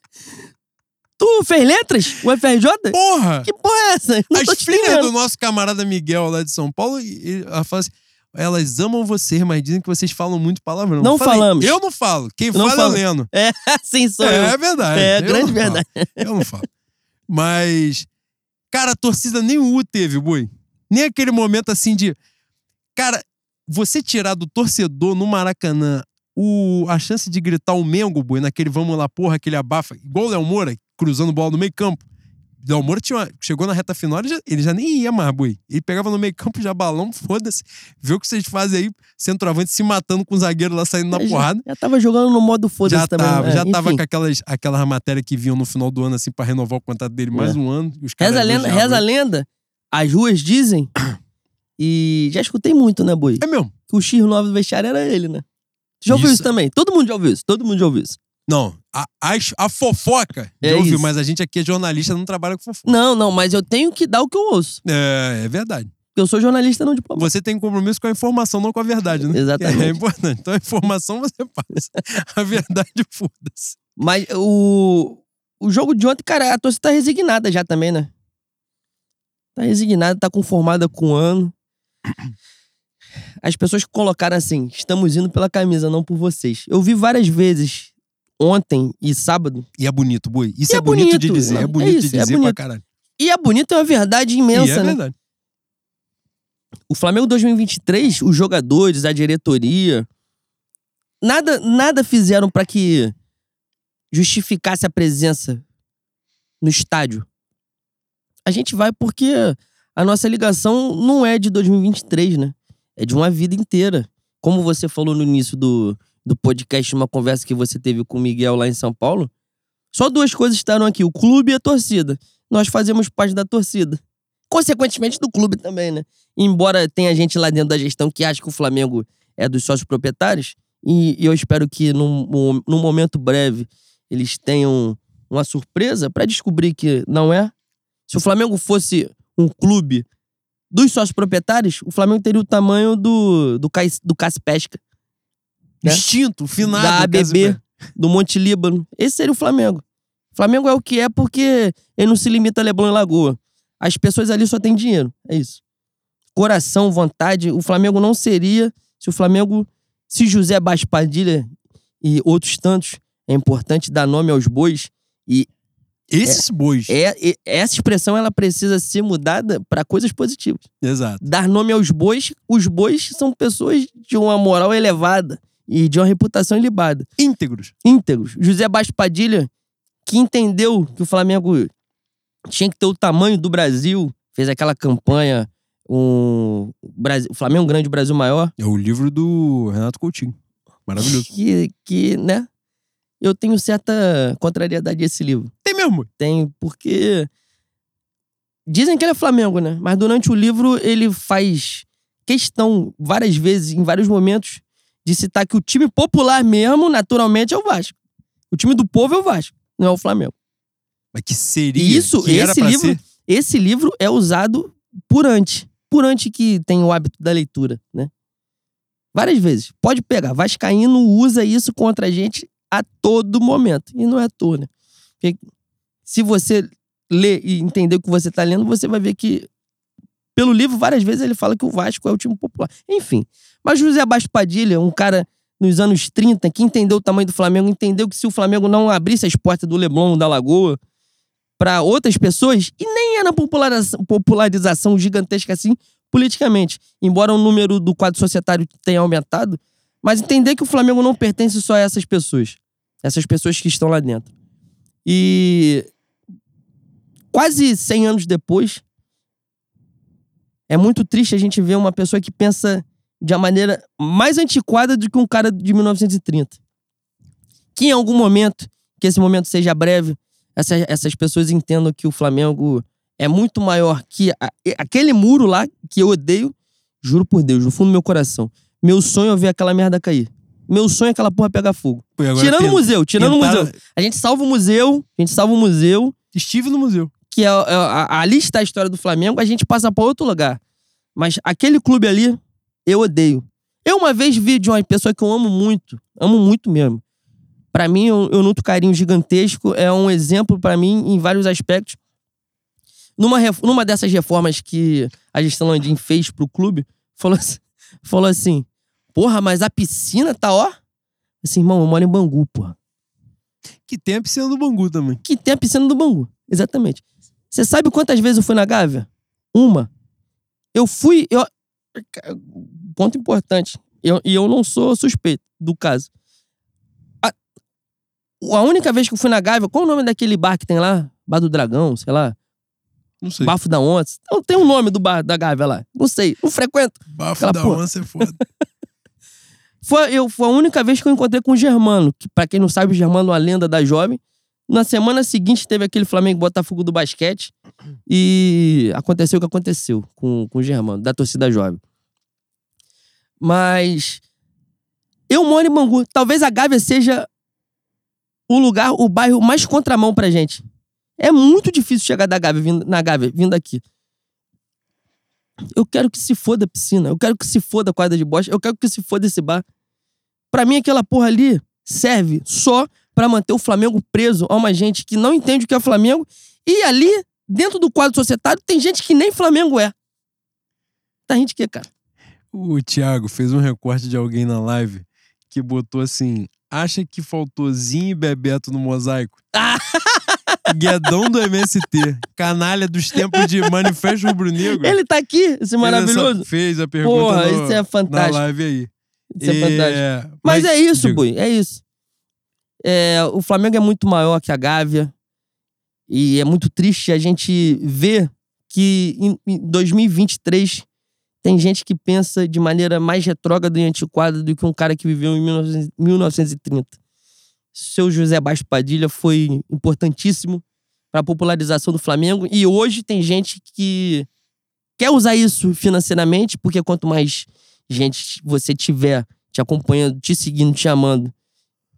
Tu fez letras? O FRJ? Porra! Que porra é essa? Eu Não As filhas do nosso camarada Miguel lá de São Paulo, ela fala assim, elas amam você, mas dizem que vocês falam muito palavrão. Não Eu falei, falamos. Eu não falo. Quem Não fala fala. é o Leno. É, (laughs) sim, sou é, eu. é verdade. É, grande não falo. verdade. Eu não falo. Mas, cara, a torcida nem o U teve, boi. Nem aquele momento assim de. Cara, você tirar do torcedor no Maracanã o, a chance de gritar o Mengo, boi, naquele vamos lá, porra, aquele abafa, igual o Léo Moura, cruzando bola no meio campo. Léo Moura uma- chegou na reta final, ele já, ele já nem ia mais, boi. Ele pegava no meio campo já balão, foda-se. Vê o que vocês fazem aí, centroavante se matando com o zagueiro lá saindo na Já- porrada. Já, tava jogando no modo foda-se Já também. tava, É, já tava enfim. com aquelas, aquelas matérias que vinham no final do ano, assim, pra renovar o contrato dele mais É. um ano. Os Reza a lenda, reza a lenda. As ruas dizem. E já escutei muito, né, Boi? É mesmo? Que o X9 do vestiário era ele, né? Já ouviu Isso. isso também? Todo mundo já ouviu isso. Todo mundo já ouviu isso. Não, a, a, a fofoca É já ouviu, isso. mas a gente aqui é jornalista, não trabalha com fofoca. Não, não, mas eu tenho que dar o que eu ouço. É, é verdade. Porque eu sou jornalista não diplomata. Você tem compromisso com a informação, não com a verdade, né? Exatamente. É, importante. Então a informação você passa. A verdade, (laughs) foda-se. Mas o, o jogo de ontem, cara, a torcida tá resignada já também, né? Tá resignada, tá conformada com o ano. (clears throat) as pessoas colocaram assim: estamos indo pela camisa, não por vocês. Eu vi várias vezes ontem e sábado. E é bonito, Boi. Isso E é, é bonito, de bonito, dizer. É mano. É bonito isso, de é dizer pra bonito. caralho. E é bonito, é uma verdade E imensa, é né? verdade. O Flamengo 2023, os jogadores, a diretoria, nada, nada fizeram pra que justificasse a presença no estádio. A gente vai porque a nossa ligação não é de 2023, né? É de uma vida inteira. Como você falou no início do, do podcast, uma conversa que você teve com o Miguel lá em São Paulo, só duas coisas estarão aqui: o clube e a torcida. Nós fazemos parte da torcida. Consequentemente, do clube também, né? Embora tenha gente lá dentro da gestão que acha que o Flamengo é dos sócios proprietários, e, e eu espero que num, num- momento breve eles tenham uma surpresa pra descobrir que não é. Se o Flamengo fosse um clube dos sócios proprietários, o Flamengo teria o tamanho do, do, Cais, do Caspesca, né? Extinto, finado. da ABB, do Monte Líbano. Esse seria o Flamengo. O Flamengo é o que é porque ele não se limita a Leblon e Lagoa. As pessoas ali só têm dinheiro. É isso. Coração, vontade. O Flamengo não seria se o Flamengo, se José Baixo Padilha e outros tantos, é importante dar nome aos bois. E Esses bois. é, é- essa expressão ela precisa ser mudada para coisas positivas. Exato. Dar nome aos bois, os bois são pessoas de uma moral elevada e de uma reputação ilibada Íntegros. íntegros. José Baixo Padilha, que entendeu que o Flamengo tinha que ter o tamanho do Brasil, fez aquela campanha, um, Brasil, o Flamengo Grande, Brasil Maior, É o livro do Renato Coutinho. Maravilhoso. que, que, né, eu tenho certa contrariedade a esse livro. Tem mesmo. Tem, porque dizem que ele é Flamengo, né? Mas durante o livro ele faz questão, várias vezes, em vários momentos, de citar que o time popular mesmo, naturalmente, é o Vasco. O time do povo é o Vasco, não é o Flamengo. Mas que seria. Isso, que esse livro- ser. Esse livro é usado por ante. Por ante que tem o hábito da leitura, né? Várias vezes. Pode pegar. Vascaíno usa isso contra a gente a todo momento. E não é à toa, né? Porque se você ler e entender o que você tá lendo, você vai ver que, pelo livro, várias vezes ele fala que o Vasco é o time popular. Enfim. Mas José Baixo Padilha, um cara nos anos 30 que entendeu o tamanho do Flamengo, entendeu que se o Flamengo não abrisse as portas do Leblon, da Lagoa, para outras pessoas, e nem era popularização, popularização gigantesca assim politicamente, embora o número do quadro societário tenha aumentado, mas entender que o Flamengo não pertence só a essas pessoas, essas pessoas que estão lá dentro. E quase 100 anos depois, é muito triste a gente ver uma pessoa que pensa de uma maneira mais antiquada do que um cara de 1930. Que em algum momento, que esse momento seja breve, essas, essas pessoas entendam que o Flamengo é muito maior que a- aquele muro lá que eu odeio. Juro por Deus, no fundo do meu coração. Meu sonho é ver aquela merda cair. Meu sonho é aquela porra pegar fogo. Pô, agora tirando o museu, tirando o tentaram- museu. A gente salva o museu, a gente salva o museu, Estive no museu. que é, é- a- ali está a história do Flamengo, a gente passa pra outro lugar. Mas aquele clube ali, eu odeio. Eu uma vez vi de uma pessoa que eu amo muito, amo muito mesmo. Pra mim, eu, eu nuto carinho gigantesco, é um exemplo pra mim em vários aspectos. Numa, ref- numa dessas reformas que a gestão Landim fez pro clube, falou assim, falou assim: Porra, mas a piscina tá ó. Assim, irmão, eu moro em Bangu, porra. Que tem a piscina do Bangu também. Que tem a piscina do Bangu. Exatamente. Você sabe quantas vezes eu fui na Gávea? Uma. Eu fui. Eu... Ponto importante. Eu, e eu não sou suspeito do caso. A, a única vez que eu fui na Gávea, qual o nome daquele bar que tem lá? Bar do Dragão, sei lá. Não sei. Bafo da Onça. Não tem um nome do bar da Gávea lá. Não sei. Não frequento. Bafo aquela da porra. onça é foda. (laughs) Foi, eu, foi a única vez que eu encontrei com o Germano. Que, pra quem não sabe, o Germano é uma lenda da jovem. Na semana seguinte teve aquele Flamengo Botafogo do basquete. E aconteceu o que aconteceu com, com o Germano, da torcida jovem. Mas eu moro em Bangu. Talvez a Gávea seja o lugar, o bairro mais contramão pra gente. É muito difícil chegar da Gávea, vindo, na Gávea, vindo aqui. Eu quero que se foda a piscina. Eu quero que se foda a quadra de bosta. Eu quero que se foda esse bar. Pra mim, aquela porra ali serve só pra manter o Flamengo preso a uma gente que não entende o que é Flamengo. E ali, dentro do quadro societário, tem gente que nem Flamengo é. Tá gente que, cara? O Thiago fez um recorte de alguém na live que botou assim: acha que faltou Zinho e Bebeto no mosaico? (laughs) Guedão do MST, canalha dos tempos de Manifesto Rubro Negro. Ele tá aqui, esse maravilhoso. Fez, fez a pergunta Porra, no, isso é na fantástico. live aí. Isso é fantástico. Mas, Mas, é isso, diga. Bui, é isso. É, o Flamengo é muito maior que a Gávea. E é muito triste a gente ver que em, em 2023 tem gente que pensa de maneira mais retrógrada e antiquada do que um cara que viveu em 1900 1930. Seu José Baixo Padilha foi importantíssimo para a popularização do Flamengo e hoje tem gente que quer usar isso financeiramente, porque quanto mais gente você tiver te acompanhando, te seguindo, te amando,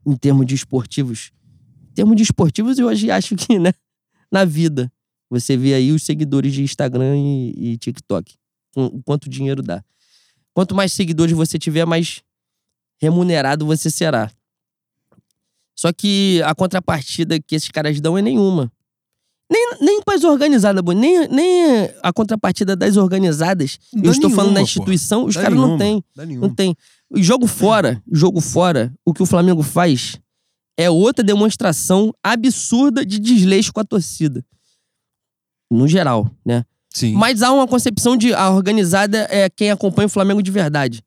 em termos de esportivos. Em termos de esportivos, eu hoje acho que, né, na vida, você vê aí os seguidores de Instagram e, e TikTok. O quanto dinheiro dá. Quanto mais seguidores você tiver, mais remunerado você será. Só que a contrapartida que esses caras dão é nenhuma. Nem, nem para as organizadas, nem, nem a contrapartida das organizadas. Dá eu estou falando da nenhuma, instituição, os Dá caras não nenhuma, têm. Não nenhuma. tem. Jogo fora, jogo fora, o que o Flamengo faz é outra demonstração absurda de desleixo com a torcida. No geral, né? Sim. Mas há uma concepção de a organizada é quem acompanha o Flamengo de verdade.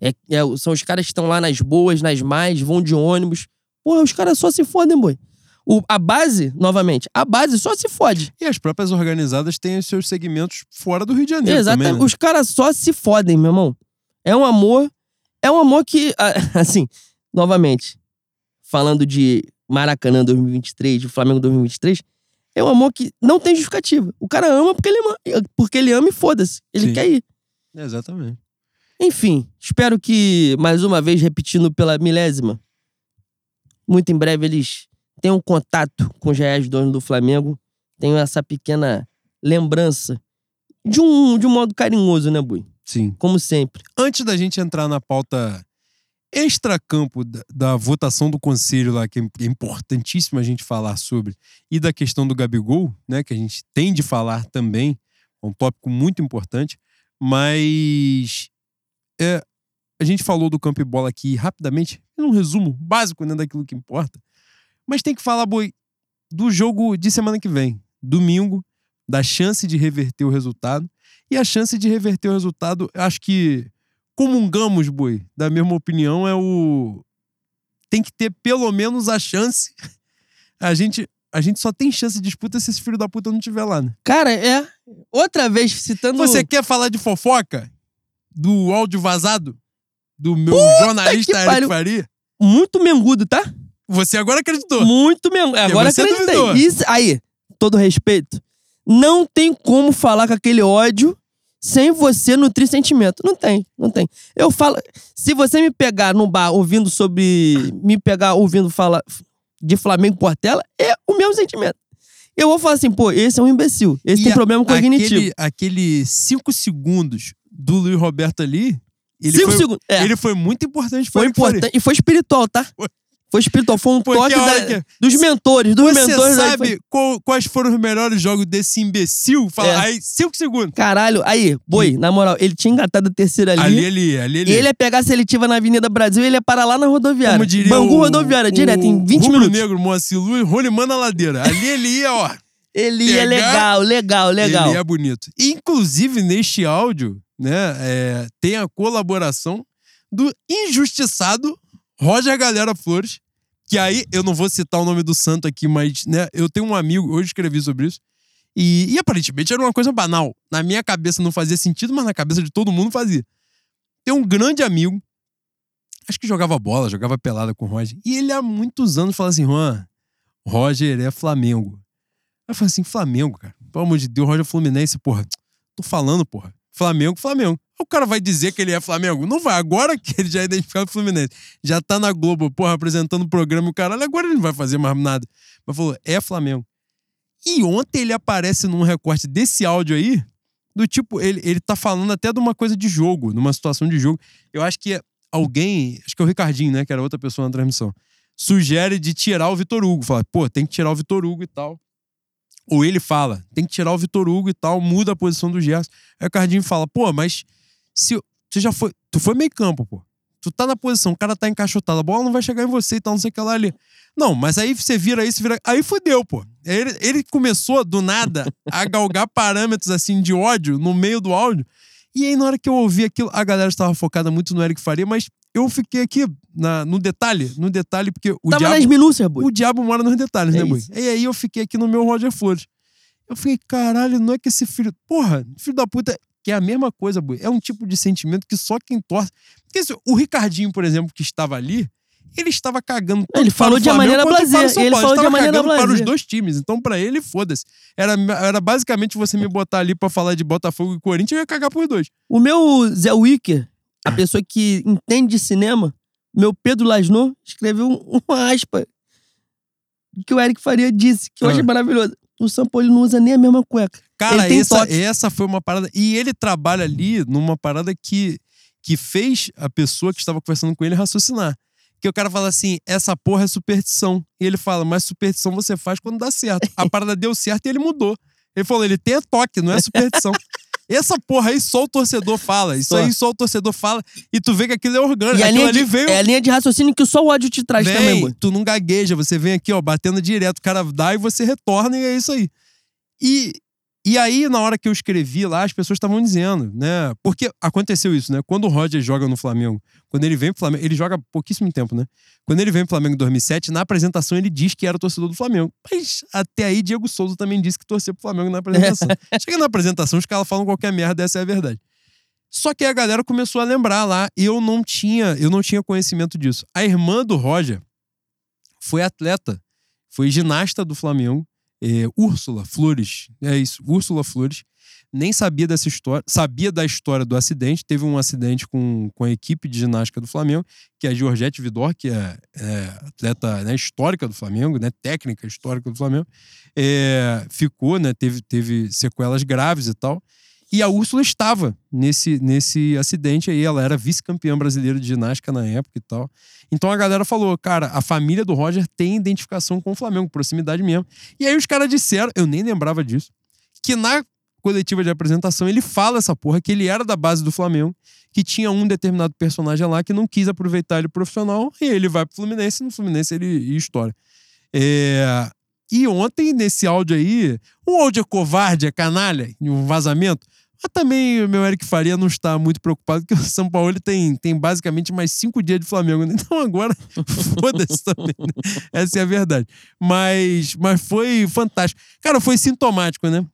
É, é- são os caras que estão lá nas boas, nas mais, vão de ônibus. Porra, os caras só se fodem, boi. O, a base, novamente, a base só se fode. E as próprias organizadas têm os seus segmentos fora do Rio de Janeiro Exatamente. também, né? Os caras só se fodem, meu irmão. É um amor. É um amor que, ah, (laughs) assim, novamente, falando de Maracanã 2023, de Flamengo 2023, é um amor que não tem justificativa. O cara ama porque ele ama, porque ele ama e foda-se. Ele Sim. quer ir. Exatamente. Enfim, espero que, mais uma vez, repetindo pela milésima, muito em breve eles tenham contato com os reais donos do Flamengo, tenham essa pequena lembrança de um, de um modo carinhoso, né, Bui? Sim. Como sempre. Antes da gente entrar na pauta extracampo da, da votação do conselho lá, que é importantíssimo a gente falar sobre, e da questão do Gabigol, né, que a gente tem de falar também, é um tópico muito importante, mas é, a gente falou do campo e bola aqui rapidamente, num resumo básico né, daquilo que importa, mas tem que falar, boi, do jogo de semana que vem, domingo, da chance de reverter o resultado, e a chance de reverter o resultado, eu acho que comungamos, boi, da mesma opinião, é o. Tem que ter pelo menos a chance. (laughs) A gente, a gente só tem chance de disputa se esse filho da puta não estiver lá, né? Cara, é. Outra vez, citando. Você quer falar de fofoca? Do áudio vazado? Do meu jornalista que Eric pariu. Faria? Muito mengudo, tá? Você agora acreditou. Muito mengudo. Agora você acreditei. duvidou. Isso, aí, todo respeito. Não tem como falar com aquele ódio sem você nutrir sentimento. Não tem, não tem. Eu falo. Se você me pegar no bar ouvindo sobre. Me pegar ouvindo falar de Flamengo Portela, é o mesmo sentimento. Eu vou falar assim, pô, esse é um imbecil. Esse E tem a- problema cognitivo. Aquele, aquele cinco segundos do Luiz Roberto ali. Ele Cinco foi, segundos. É. Ele foi muito importante Foi para importante. E foi espiritual, tá? Foi. Foi espiritual. Foi um Porque toque da- que- dos mentores, dos Você mentores. aí sabe foi- qual- quais foram os melhores jogos desse imbecil? Fala, É. aí, cinco segundos. Caralho, aí, boi, na moral, ele tinha engatado a terceira ali. Ali, ali, ali, ali. E ele ia pegar a seletiva na Avenida Brasil e ele ia parar lá na rodoviária. Como diria Bangu o- rodoviária, o direto, em 20 Rubro minutos. Negro, Moacir Lu e Rolimã na ladeira. Ali ele ia, ó. Ele Pegar- legal, legal, legal. Ele é bonito. Inclusive, neste áudio, né, é, tem a colaboração do injustiçado Roger Galera Flores. Que aí, eu não vou citar o nome do santo aqui, mas né, eu tenho um amigo, hoje escrevi sobre isso, e, e aparentemente era uma coisa banal. Na minha cabeça não fazia sentido, mas na cabeça de todo mundo fazia. Tem um grande amigo, acho que jogava bola, jogava pelada com o Roger, e ele há muitos anos fala assim: Juan, Roger é Flamengo. Aí eu falei assim: Flamengo, cara. Pelo amor de Deus, Roger Fluminense, porra. Tô falando, porra. Flamengo, Flamengo. O cara vai dizer que ele é Flamengo? Não vai. Agora que ele já é identificado Fluminense. Já tá na Globo, porra, apresentando o programa o caralho. Agora ele não vai fazer mais nada. Mas falou: é Flamengo. E ontem ele aparece num recorte desse áudio aí, do tipo, ele, ele tá falando até de uma coisa de jogo, numa situação de jogo. Eu acho que alguém, acho que é o Ricardinho, né, que era outra pessoa na transmissão, sugere de tirar o Vitor Hugo. Fala, pô, tem que tirar o Vitor Hugo e tal. Ou ele fala, tem que tirar o Vitor Hugo e tal, muda a posição do Gerson. Aí o Ricardinho fala, pô, mas se você já foi. Tu foi meio campo, pô. Tu tá na posição, o cara tá encaixotado, a bola não vai chegar em você e tal, não sei o que lá ali. Não, mas aí você vira você vira. Aí fudeu, pô. Ele, ele começou, do nada, a (laughs) galgar parâmetros assim de ódio no meio do áudio. E aí, na hora que eu ouvi aquilo, a galera estava focada muito no Eric Faria, mas eu fiquei aqui na, no detalhe, no detalhe, porque o Tava diabo, nas minúcias, boi. o diabo mora nos detalhes, É né, isso. E aí eu fiquei aqui no meu Roger Flores. Eu fiquei, caralho, não é que esse filho. Porra, filho da puta. Que é a mesma coisa, Boi. É um tipo de sentimento que só quem torce. Porque assim, o Ricardinho, por exemplo, que estava ali, ele estava cagando. Ele para falou de Flamengo maneira para blazer. Ele falou de maneira cagando para os blazer. dois times. Então, pra ele, foda-se. Era, era basicamente você me botar ali pra falar de Botafogo e Corinthians, eu ia cagar pros dois. O meu Zé Wicker, a pessoa que entende de cinema, meu Pedro Lasno, escreveu um- uma aspa que o Eric Faria disse, que eu Ah. achei maravilhoso. O São Paulo não usa nem a mesma cueca. Cara, essa, toque. essa foi uma parada. E ele trabalha ali numa parada que, que fez a pessoa que estava conversando com ele raciocinar. Que o cara fala assim: essa porra é superstição. E ele fala, mas superstição você faz quando dá certo. A (laughs) parada deu certo e ele mudou. Ele falou: ele tem toque, não é superstição. (laughs) Essa porra aí só o torcedor fala. Isso Só. aí só o torcedor fala. E tu vê que aquilo é orgânico. E a linha, de, veio. é a linha de raciocínio que só o ódio te traz Vem, também, mano. tu não gagueja, você vem aqui, ó, batendo direto, o cara dá e você retorna e é isso aí. E, e aí, na hora que eu escrevi lá, as pessoas estavam dizendo, né? Porque aconteceu isso, né? Quando o Roger joga no Flamengo, quando ele vem pro Flamengo, ele joga pouquíssimo tempo, né? Quando ele vem pro Flamengo em 2007, na apresentação ele diz que era torcedor do Flamengo. Mas até aí, Diego Souza também disse que torcia pro Flamengo na apresentação. (laughs) Chega na apresentação, os caras falam qualquer merda, essa é a verdade. Só que aí a galera começou a lembrar lá, eu não tinha, eu não tinha conhecimento disso. A irmã do Roger foi atleta, foi ginasta do Flamengo, é, Úrsula Flores, é isso, Úrsula Flores. Nem sabia dessa história, sabia da história do acidente. Teve um acidente com, com a equipe de ginástica do Flamengo, que é a Georgette Vidor, que é, é atleta né, histórica do Flamengo, né, técnica histórica do Flamengo. É, ficou, né, teve, teve sequelas graves e tal. E a Úrsula estava nesse, nesse acidente aí. Ela era vice-campeã brasileira de ginástica na época e tal. Então a galera falou, cara, a família do Roger tem identificação com o Flamengo, proximidade mesmo. E aí os caras disseram, eu nem lembrava disso, que na coletiva de apresentação ele fala essa porra, que ele era da base do Flamengo, que tinha um determinado personagem lá que não quis aproveitar ele profissional, e ele vai pro Fluminense, e no Fluminense ele estoura. É... E ontem, nesse áudio aí, um áudio é covarde, é canalha, um vazamento, mas também o meu Eric Faria não está muito preocupado, porque o São Paulo ele tem, tem basicamente mais cinco dias de Flamengo. né? Então agora, (laughs) foda-se também. Né? Essa é a verdade. Mas, mas foi fantástico. Cara, foi sintomático, né?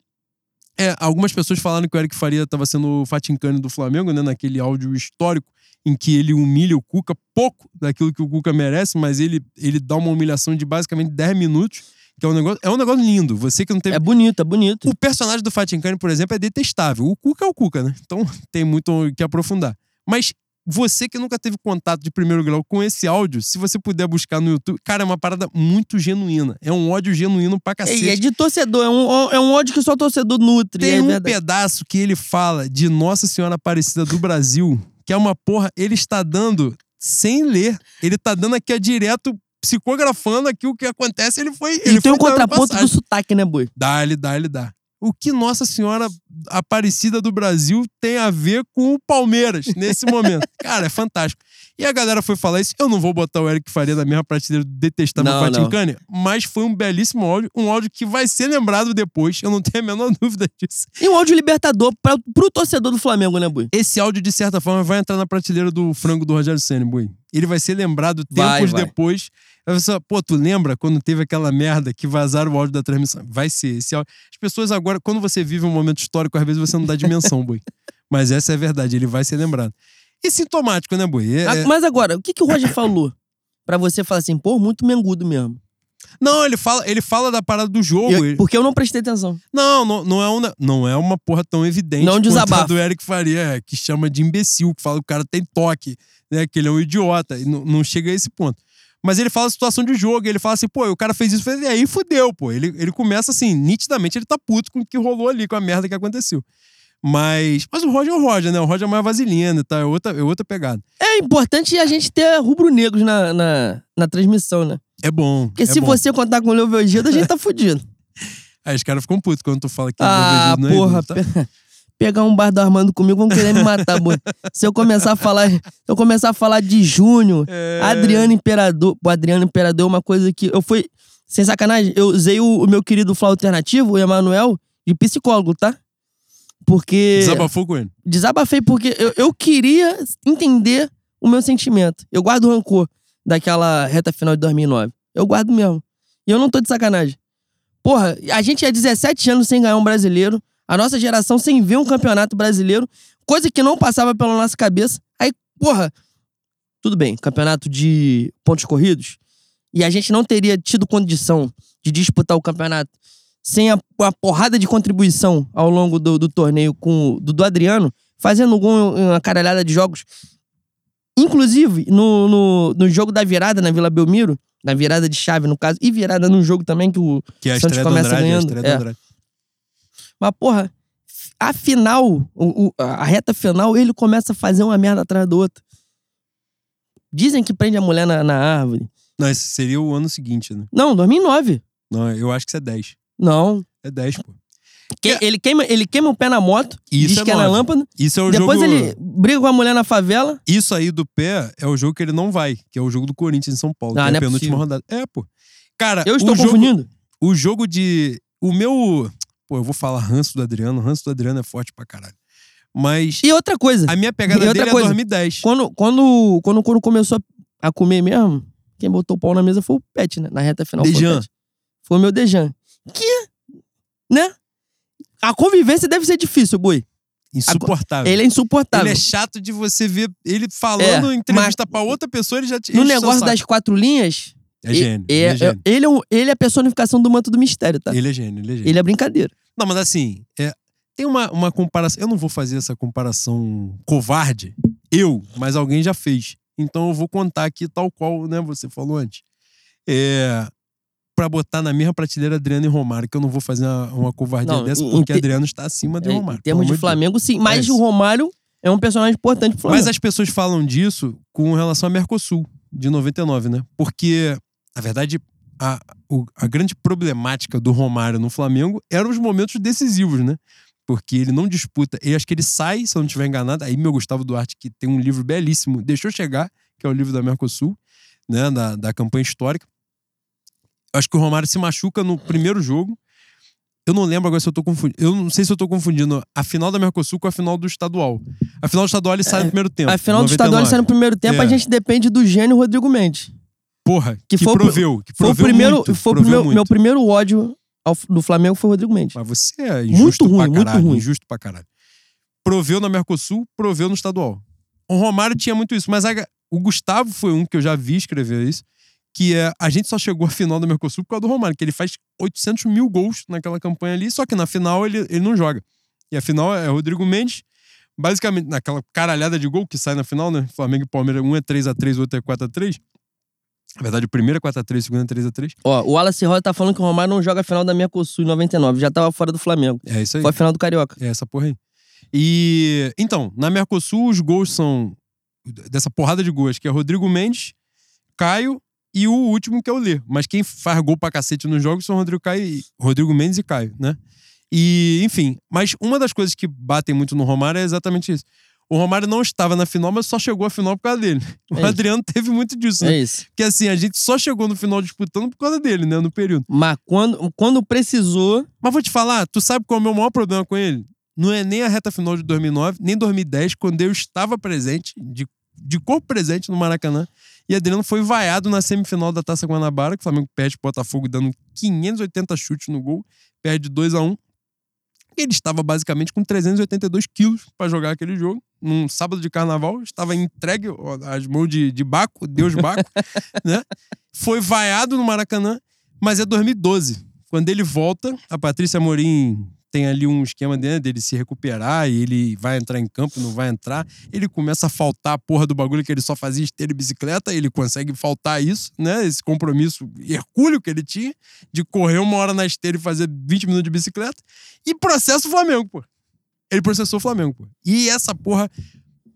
É, algumas pessoas falaram que o Eric Faria estava sendo o Fatincani do Flamengo, né? Naquele áudio histórico em que ele humilha o Cuca, pouco daquilo que o Cuca merece, mas ele, ele dá uma humilhação de basicamente 10 minutos, que é um negócio, é um negócio lindo. Você que não teve É bonito, é bonito. o personagem do Fatincani, por exemplo, é detestável. O Cuca é o Cuca, né? Então (laughs) tem muito o que aprofundar. Mas você que nunca teve contato de primeiro grau com esse áudio, se você puder buscar no YouTube, cara, é uma parada muito genuína. É um ódio genuíno pra cacete. e é de torcedor, é um, é um ódio que só torcedor nutre. Tem é um verdade. pedaço que ele fala de Nossa Senhora Aparecida do Brasil, que é uma porra, ele está dando sem ler. Ele tá dando aqui a direto, psicografando aqui o que acontece. Ele foi. E ele tem foi o contraponto do sotaque, né, boi? Dá-lhe, dá-lhe, dá. O que Nossa Senhora Aparecida do Brasil tem a ver com o Palmeiras nesse momento? (laughs) Cara, é fantástico. E a galera foi falar isso. Eu não vou botar o Eric Faria na mesma prateleira do detestável Não, mas foi um belíssimo áudio, um áudio que vai ser lembrado depois. Eu não tenho a menor (laughs) dúvida disso. E um áudio libertador pra, pro torcedor do Flamengo, né, boi? Esse áudio, de certa forma, vai entrar na prateleira do frango do Rogério Senna, boi. Ele vai ser lembrado Vai, tempos vai. depois. Aí você, Pô, tu lembra quando teve aquela merda que vazaram o áudio da transmissão? Vai ser. Esse áudio... As pessoas agora, quando você vive um momento histórico, às vezes você não dá dimensão, (laughs) boi. Mas essa é a verdade, ele vai ser lembrado. E sintomático, né, boi? É- é- Mas agora, o que, que o Roger falou? (laughs) Pra você falar assim, pô, muito mengudo mesmo. Não, ele fala, ele fala da parada do jogo. Eu- porque eu não prestei atenção. Não, não, não, é uma, não é uma porra tão evidente Não um quanto a desabafo. do Eric Faria, é, que chama de imbecil, que fala que o cara tem toque, né? Que ele é um idiota. E não, não chega a esse ponto. Mas ele fala a situação de jogo, ele fala assim, pô, o cara fez isso, fez, e aí fudeu, pô. Ele, ele começa assim, nitidamente ele tá puto com o que rolou ali, com a merda que aconteceu. Mas, mas o Roger é o Roger, né? O Roger é mais vaselina, tá? É outra, é outra pegada. É importante a gente ter rubro-negros na, na, na transmissão, né? É bom. Porque é se bom. você contar com o Leovegida, a gente tá fudido. (laughs) Aí os caras ficam putos quando tu fala que ah, o não é porra. ídolo, tá? pe- (laughs) pegar um bar do Armando comigo, vão querer me matar, boi. Se eu começar a falar, eu começar a falar de Júnior, É... Adriano Imperador. Pô, Adriano Imperador é uma coisa que. Eu fui. Sem sacanagem, eu usei o, o meu querido Flau Alternativo, o Emanuel, de psicólogo, tá? Porque. Desabafou com ele. Desabafei porque eu, eu queria entender o meu sentimento. Eu guardo rancor daquela reta final de 2009. Eu guardo mesmo. E eu não tô de sacanagem. Porra, a gente é 17 anos sem ganhar um brasileiro. A nossa geração sem ver um campeonato brasileiro. Coisa que não passava pela nossa cabeça. Aí, porra, tudo bem, campeonato de pontos corridos. E a gente não teria tido condição de disputar o campeonato sem a, a porrada de contribuição ao longo do, do torneio com o do Adriano, fazendo gol em uma caralhada de jogos. Inclusive, no, no, no jogo da virada na Vila Belmiro, na virada de chave, no caso, e virada no jogo também, que o Que é Santos do começa Andrade, ganhando. do É. Mas, porra, a final, o- o- a reta final, ele começa a fazer uma merda atrás do outro. Dizem que prende a mulher na, na árvore. Não, esse seria o ano seguinte, né? Não, 2009. Não, eu acho que isso é 10. Não. É 10, pô. Que- É. ele, queima, ele queima o pé na moto, Isso diz é que é na nove. lâmpada. Isso é o Depois jogo... ele briga com a mulher na favela. Isso aí do pé é o jogo que ele não vai, que é o jogo do Corinthians em São Paulo, Ah, que é a é penúltima rodada. É, pô. Cara, Eu estou o jogo, confundindo. o jogo de. O meu. Pô, eu vou falar ranço do Adriano. Ranço do Adriano é forte pra caralho. Mas E outra coisa, a minha pegada e outra dele coisa. é 2010. quando, quando, quando o Coro começou a comer mesmo, quem botou o pau na mesa foi o Pet, né? Na reta final foi o Dejan. Pet. Foi o meu Dejan. Que, né? A convivência deve ser difícil, Boi. Insuportável. Ele é insuportável. Ele é chato de você ver ele falando É, em entrevista pra outra pessoa, ele já te no negócio das quatro linhas, É gênio. é- ele é é- gênio. ele, é um- ele é a personificação do manto do mistério, tá? Ele é gênio, ele é gênio. Ele é brincadeira. Não, mas assim, é, tem uma, uma comparação. Eu não vou fazer essa comparação covarde, eu, mas alguém já fez. Então eu vou contar aqui tal qual né, você falou antes. É, pra botar na mesma prateleira Adriano e Romário, que eu não vou fazer uma, uma covardia Não, dessa, porque te- Adriano está acima de É, Romário. em termos de. Flamengo, sim. Mas É o. Romário é um personagem importante pro Flamengo. Mas as pessoas falam disso com relação a Mercosul, de 99, né? Porque, na verdade, a, a grande problemática do Romário no Flamengo eram os momentos decisivos, né? Porque ele não disputa. Eu acho que ele sai, se eu não estiver enganado. Aí, meu Gustavo Duarte, que tem um livro belíssimo, deixou chegar, que é o livro da Mercosul, né? Da, da campanha histórica. Eu acho que o Romário se machuca no primeiro jogo. Eu não lembro agora se eu tô confundindo. Eu não sei se eu tô confundindo a final da Mercosul com a final do estadual. A final do estadual ele sai no primeiro tempo. A final do 99. estadual ele sai no primeiro tempo, É. a gente depende do gênio Rodrigo Mendes. Porra, que, Que foi proveu. que Foi o proveu primeiro, muito, foi proveu meu, muito. meu primeiro ódio ao- do Flamengo foi o Rodrigo Mendes. Mas você é injusto Muito ruim, pra muito caralho. ruim. Injusto pra caralho. Proveu na Mercosul, proveu no estadual. O Romário tinha muito isso, mas a- o Gustavo foi um que eu já vi escrever isso, que é a gente só chegou à final da Mercosul por causa do Romário, que ele faz 800 mil gols naquela campanha ali, só que na final ele, ele não joga. E a final é Rodrigo Mendes, basicamente naquela caralhada de gol que sai na final, né? Flamengo e Palmeiras, um é 3x3, o outro é 4x3. Na verdade, o primeiro é 4x3, o segundo é 3x3. Ó, o Wallace Roy tá falando que o Romário não joga a final da Mercosul em 99. Já tava fora do Flamengo. É isso aí. Foi a final do Carioca. É essa porra aí. E então, na Mercosul, os gols são dessa porrada de gols, que é Rodrigo Mendes, Caio e o último que é o Lê. Mas quem faz gol pra cacete nos jogos são Rodrigo, Caio, Rodrigo Mendes e Caio, né? E, enfim, mas uma das coisas que batem muito no Romário é exatamente isso. O Romário não estava na final, mas só chegou à final por causa dele. O É. Adriano teve muito disso, né? É isso. Porque assim, a gente só chegou no final disputando por causa dele, né? No período. Mas quando, quando precisou, Mas vou te falar, tu sabe qual é o meu maior problema com ele? Não é nem a reta final de 2009, nem 2010, quando eu estava presente, de, de corpo presente no Maracanã, e Adriano foi vaiado na semifinal da Taça Guanabara, que o Flamengo perde pro Botafogo dando 580 chutes no gol, perde 2 a 1 Ele estava basicamente com 382 quilos para jogar aquele jogo. Num sábado de carnaval, estava entregue às mãos de, de Baco, Deus Baco, (laughs) né? Foi vaiado no Maracanã, mas é 2012. Quando ele volta, a Patrícia Morim tem ali um esquema dele, dele se recuperar e ele vai entrar em campo, não vai entrar. Ele começa a faltar a porra do bagulho que ele só fazia esteira e bicicleta, ele consegue faltar isso, né? Esse compromisso hercúleo que ele tinha de correr uma hora na esteira e fazer 20 minutos de bicicleta. E processa o Flamengo, pô. Ele processou o Flamengo, pô. E essa porra.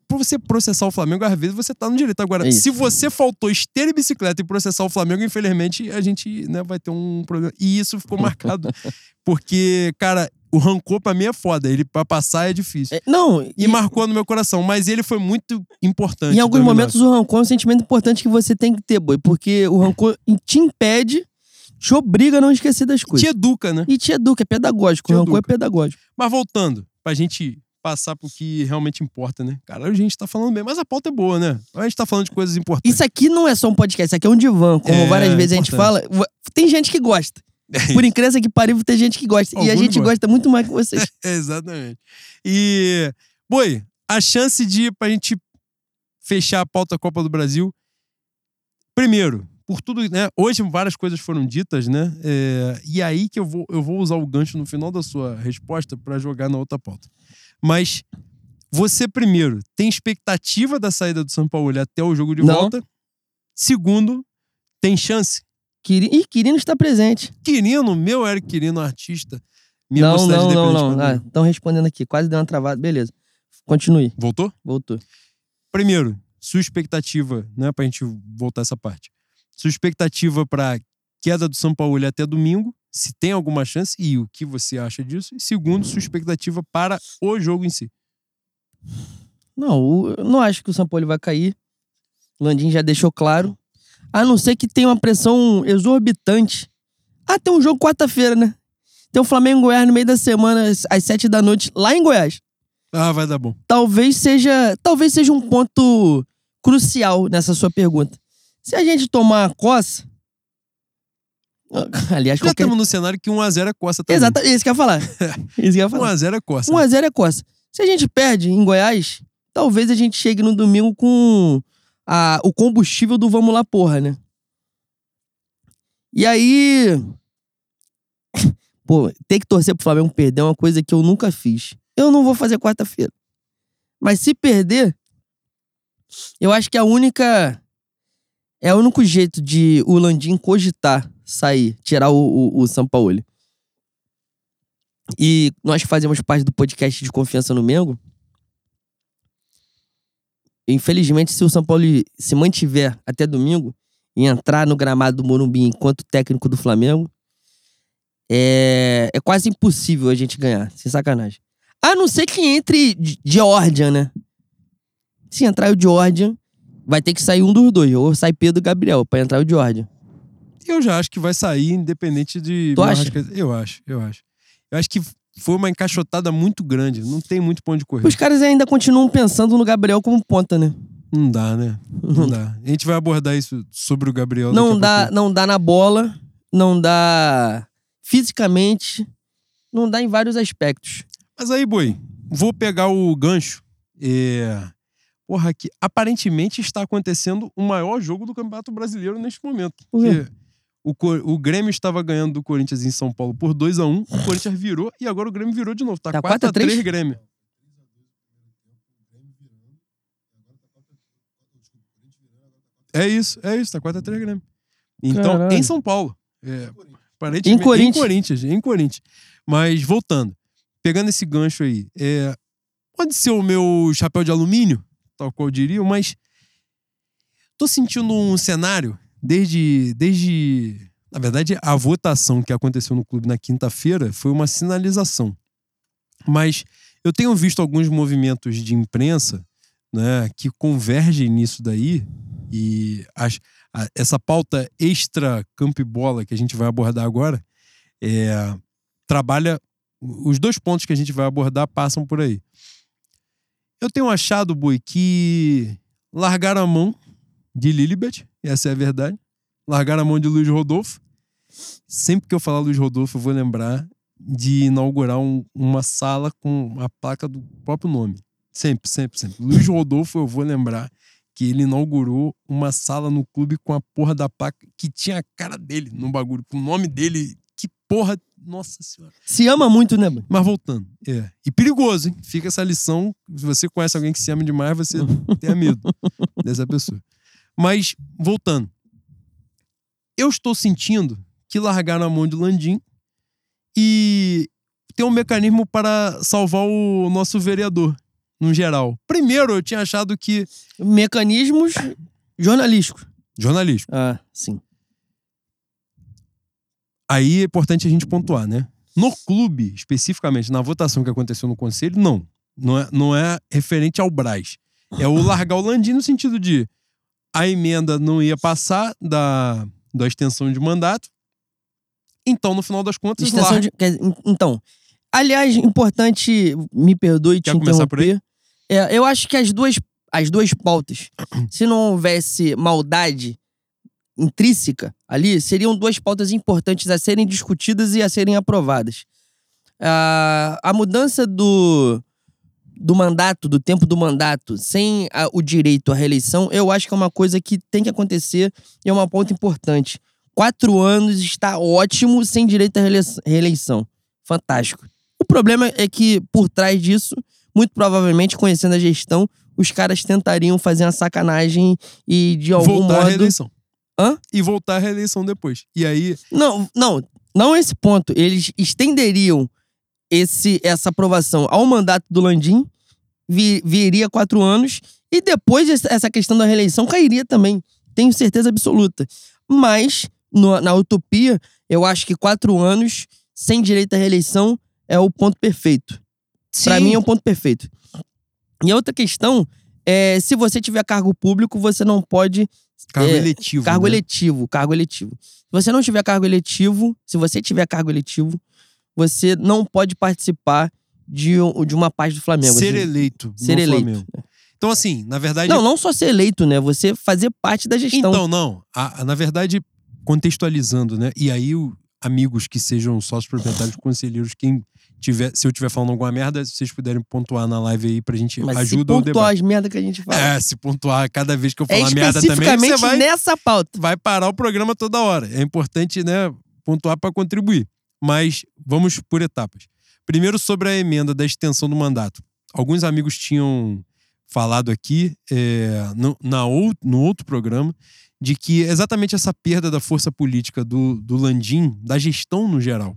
Pra você processar o Flamengo, às vezes você tá no direito. Agora, É se você faltou esteira e bicicleta e processar o Flamengo, infelizmente, a gente né, vai ter um problema. E isso ficou marcado. (laughs) porque, cara, o rancor pra mim é foda. Ele pra passar é difícil. É, não, E, marcou no meu coração, mas ele foi muito importante. Em alguns momentos, o rancor é um sentimento importante que você tem que ter, boi. Porque o rancor te impede, te obriga a não esquecer das Te coisas. educa, né? E te educa, é pedagógico. Te o rancor educa. é pedagógico. Mas voltando, pra gente passar pro que realmente importa, né? Cara, a gente tá falando bem, mas a pauta é boa, né? A gente tá falando de coisas importantes. Isso aqui não é só um podcast, isso aqui é um divã. Como É, várias vezes a gente importante. fala. Tem gente que gosta. Por incrível que parível, tem gente que gosta. e a gente gosta muito mais que vocês. (laughs) Exatamente. E, boi, a chance de pra gente fechar a pauta Copa do Brasil. Primeiro, por tudo, né? Hoje várias coisas foram ditas, né? É, e aí que eu vou, eu vou usar o gancho no final da sua resposta pra jogar na outra pauta. Mas você, primeiro, tem expectativa da saída do São Paulo até o jogo de Não. volta? Segundo, tem chance? Quiri... Ih, Quirino está presente. Quirino, meu Eric Quirino, artista. Minha não, não, não, não. brasileira. Estão respondendo aqui. Quase deu uma travada. Beleza. Continue. Voltou? Voltou. Primeiro, sua expectativa, né, pra gente voltar essa parte. Sua expectativa pra queda do São Paulo até domingo, se tem alguma chance e o que você acha disso. E segundo, sua expectativa para o jogo em si. Não, eu não acho que o São Paulo vai cair. O Landim já deixou claro. A não ser que tenha uma pressão exorbitante. Ah, tem um jogo quarta-feira, né? Tem o Flamengo Goiás no meio da semana, às- às sete da noite, lá em Goiás. Ah, vai dar bom. Talvez seja, talvez seja um ponto crucial nessa sua pergunta. Se a gente tomar a coça. (laughs) Aliás, Já qualquer. estamos no cenário que 1x0 é coça também. Exato, isso que eu ia falar. (laughs) Isso que eu ia falar. 1x0 é coça. 1x0 é coça. Se a gente perde em Goiás, talvez a gente chegue no domingo com a, o combustível do vamos lá, porra, né? E aí. (coughs) Pô, ter que torcer pro Flamengo perder é uma coisa que eu nunca fiz. Eu não vou fazer quarta-feira. Mas se perder, eu acho que a única. É o único jeito de o Landim cogitar sair, tirar o, o, o Sampaoli. E nós fazemos parte do podcast de confiança no Mengo. Infelizmente, se o São Paulo se mantiver até domingo e entrar no gramado do Morumbi enquanto técnico do Flamengo, é, é quase impossível a gente ganhar, sem sacanagem. A não ser que entre Georgia, né? Se entrar o Georgia, vai ter que sair um dos dois. Ou sai Pedro e Gabriel pra entrar o Georgia. Eu já acho que vai sair, independente de. Tu acha? Eu acho, eu acho. Eu acho que foi uma encaixotada muito grande. Não tem muito ponto de correr. Os caras ainda continuam pensando no Gabriel como ponta, né? Não dá, né? Não dá. A gente vai abordar isso sobre o Gabriel. Não dá, não dá na bola, não dá fisicamente, não dá em vários aspectos. Mas aí, boi, vou pegar o gancho. É... Porra, que aparentemente está acontecendo o maior jogo do Campeonato Brasileiro neste momento. Por quê? Que O, o Grêmio estava ganhando do Corinthians em São Paulo por 2 a 1 O Corinthians virou e agora o Grêmio virou de novo. Tá, Tá 4 a 4 a 3 Grêmio. É isso, é isso. Tá 4 a 3 Grêmio. Então, Caralho. em São Paulo. É, Em Corinthians. Em Corinthians, em Corinthians. Mas, voltando. Pegando esse gancho aí. É, pode ser o meu chapéu de alumínio, tal qual diriam, mas... Tô sentindo um cenário desde... desde na verdade, a votação que aconteceu no clube na quinta-feira foi uma sinalização. Mas eu tenho visto alguns movimentos de imprensa né, que convergem nisso daí e as- a- essa pauta extra campo e bola que a gente vai abordar agora é, trabalha os dois pontos que a gente vai abordar passam por aí. Eu tenho achado, Bui, que largaram a mão de Lilibet, essa é a verdade. Largaram a mão de Luiz Rodolfo. Sempre que eu falar Luiz Rodolfo, eu vou lembrar de inaugurar um- uma sala com a placa do próprio nome. Sempre, sempre, sempre. Luiz Rodolfo, eu vou lembrar que ele inaugurou uma sala no clube com a porra da placa que tinha a cara dele no bagulho, com o nome dele. Que porra. Nossa senhora. Se ama muito, né, mano? Mas voltando, é. E perigoso, hein? Fica essa lição. Se você conhece alguém que se ama demais, você (laughs) tenha medo dessa pessoa. Mas, voltando. Eu estou sentindo que largaram a mão de Landim e tem um mecanismo para salvar o nosso vereador, no geral. Primeiro, eu tinha achado que. Mecanismos jornalísticos. Jornalístico. Ah, sim. Aí é importante a gente pontuar, né? No clube, especificamente, na votação que aconteceu no conselho, não. Não é, não é referente ao Braz. É o (laughs) largar o Landim no sentido de a emenda não ia passar da, da extensão de mandato. Então, no final das contas, Extensão de- quer então, aliás, importante, me perdoe te Quer começar por aí? É, eu acho que as duas, as duas pautas, (clears throat) se não houvesse maldade intrínseca ali, seriam duas pautas importantes a serem discutidas e a serem aprovadas. Ah, a mudança do, do mandato, do tempo do mandato, sem a- o direito à reeleição, eu acho que é uma coisa que tem que acontecer e é uma pauta importante. Quatro anos está ótimo sem direito à reeleição-. Fantástico. O problema é que, por trás disso, muito provavelmente, conhecendo a gestão, os caras tentariam fazer uma sacanagem e, de algum voltar à modo. reeleição. Hã? E voltar à reeleição depois. E aí, Não, não, não esse ponto. Eles estenderiam esse, essa aprovação ao mandato do Landim, vi- viria quatro anos, e depois essa- questão da reeleição cairia também. Tenho certeza absoluta. Mas, no- na utopia, eu acho que quatro anos sem direito à reeleição é o ponto perfeito. Pra Sim. mim é o ponto perfeito. E a outra questão é: se você tiver cargo público, você não pode cargo é, eletivo. Cargo né? eletivo, cargo eletivo. Se você não tiver cargo eletivo, se você tiver cargo eletivo, você não pode participar de, de uma parte do Flamengo. Ser Assim, eleito. ser eleito. Flamengo. Então, assim, na verdade. Não, não só ser eleito, né? Você fazer parte da gestão. Então, não. A- a- na verdade, contextualizando, né? E aí, o- amigos que sejam sócios proprietários, (laughs) conselheiros, quem tiver, se eu estiver falando alguma merda, se vocês puderem pontuar na live aí pra gente Mas ajuda se pontuar as merdas que a gente fala. É, se pontuar cada vez que eu É, falar merda também, você vai, nessa pauta. vai parar o programa toda hora. É importante, né, pontuar para contribuir. Mas vamos por etapas. Primeiro, sobre a emenda da extensão do mandato. Alguns amigos tinham falado aqui, é, no, na ou- no outro programa, de que exatamente essa perda da força política do, do Landim, da gestão no geral,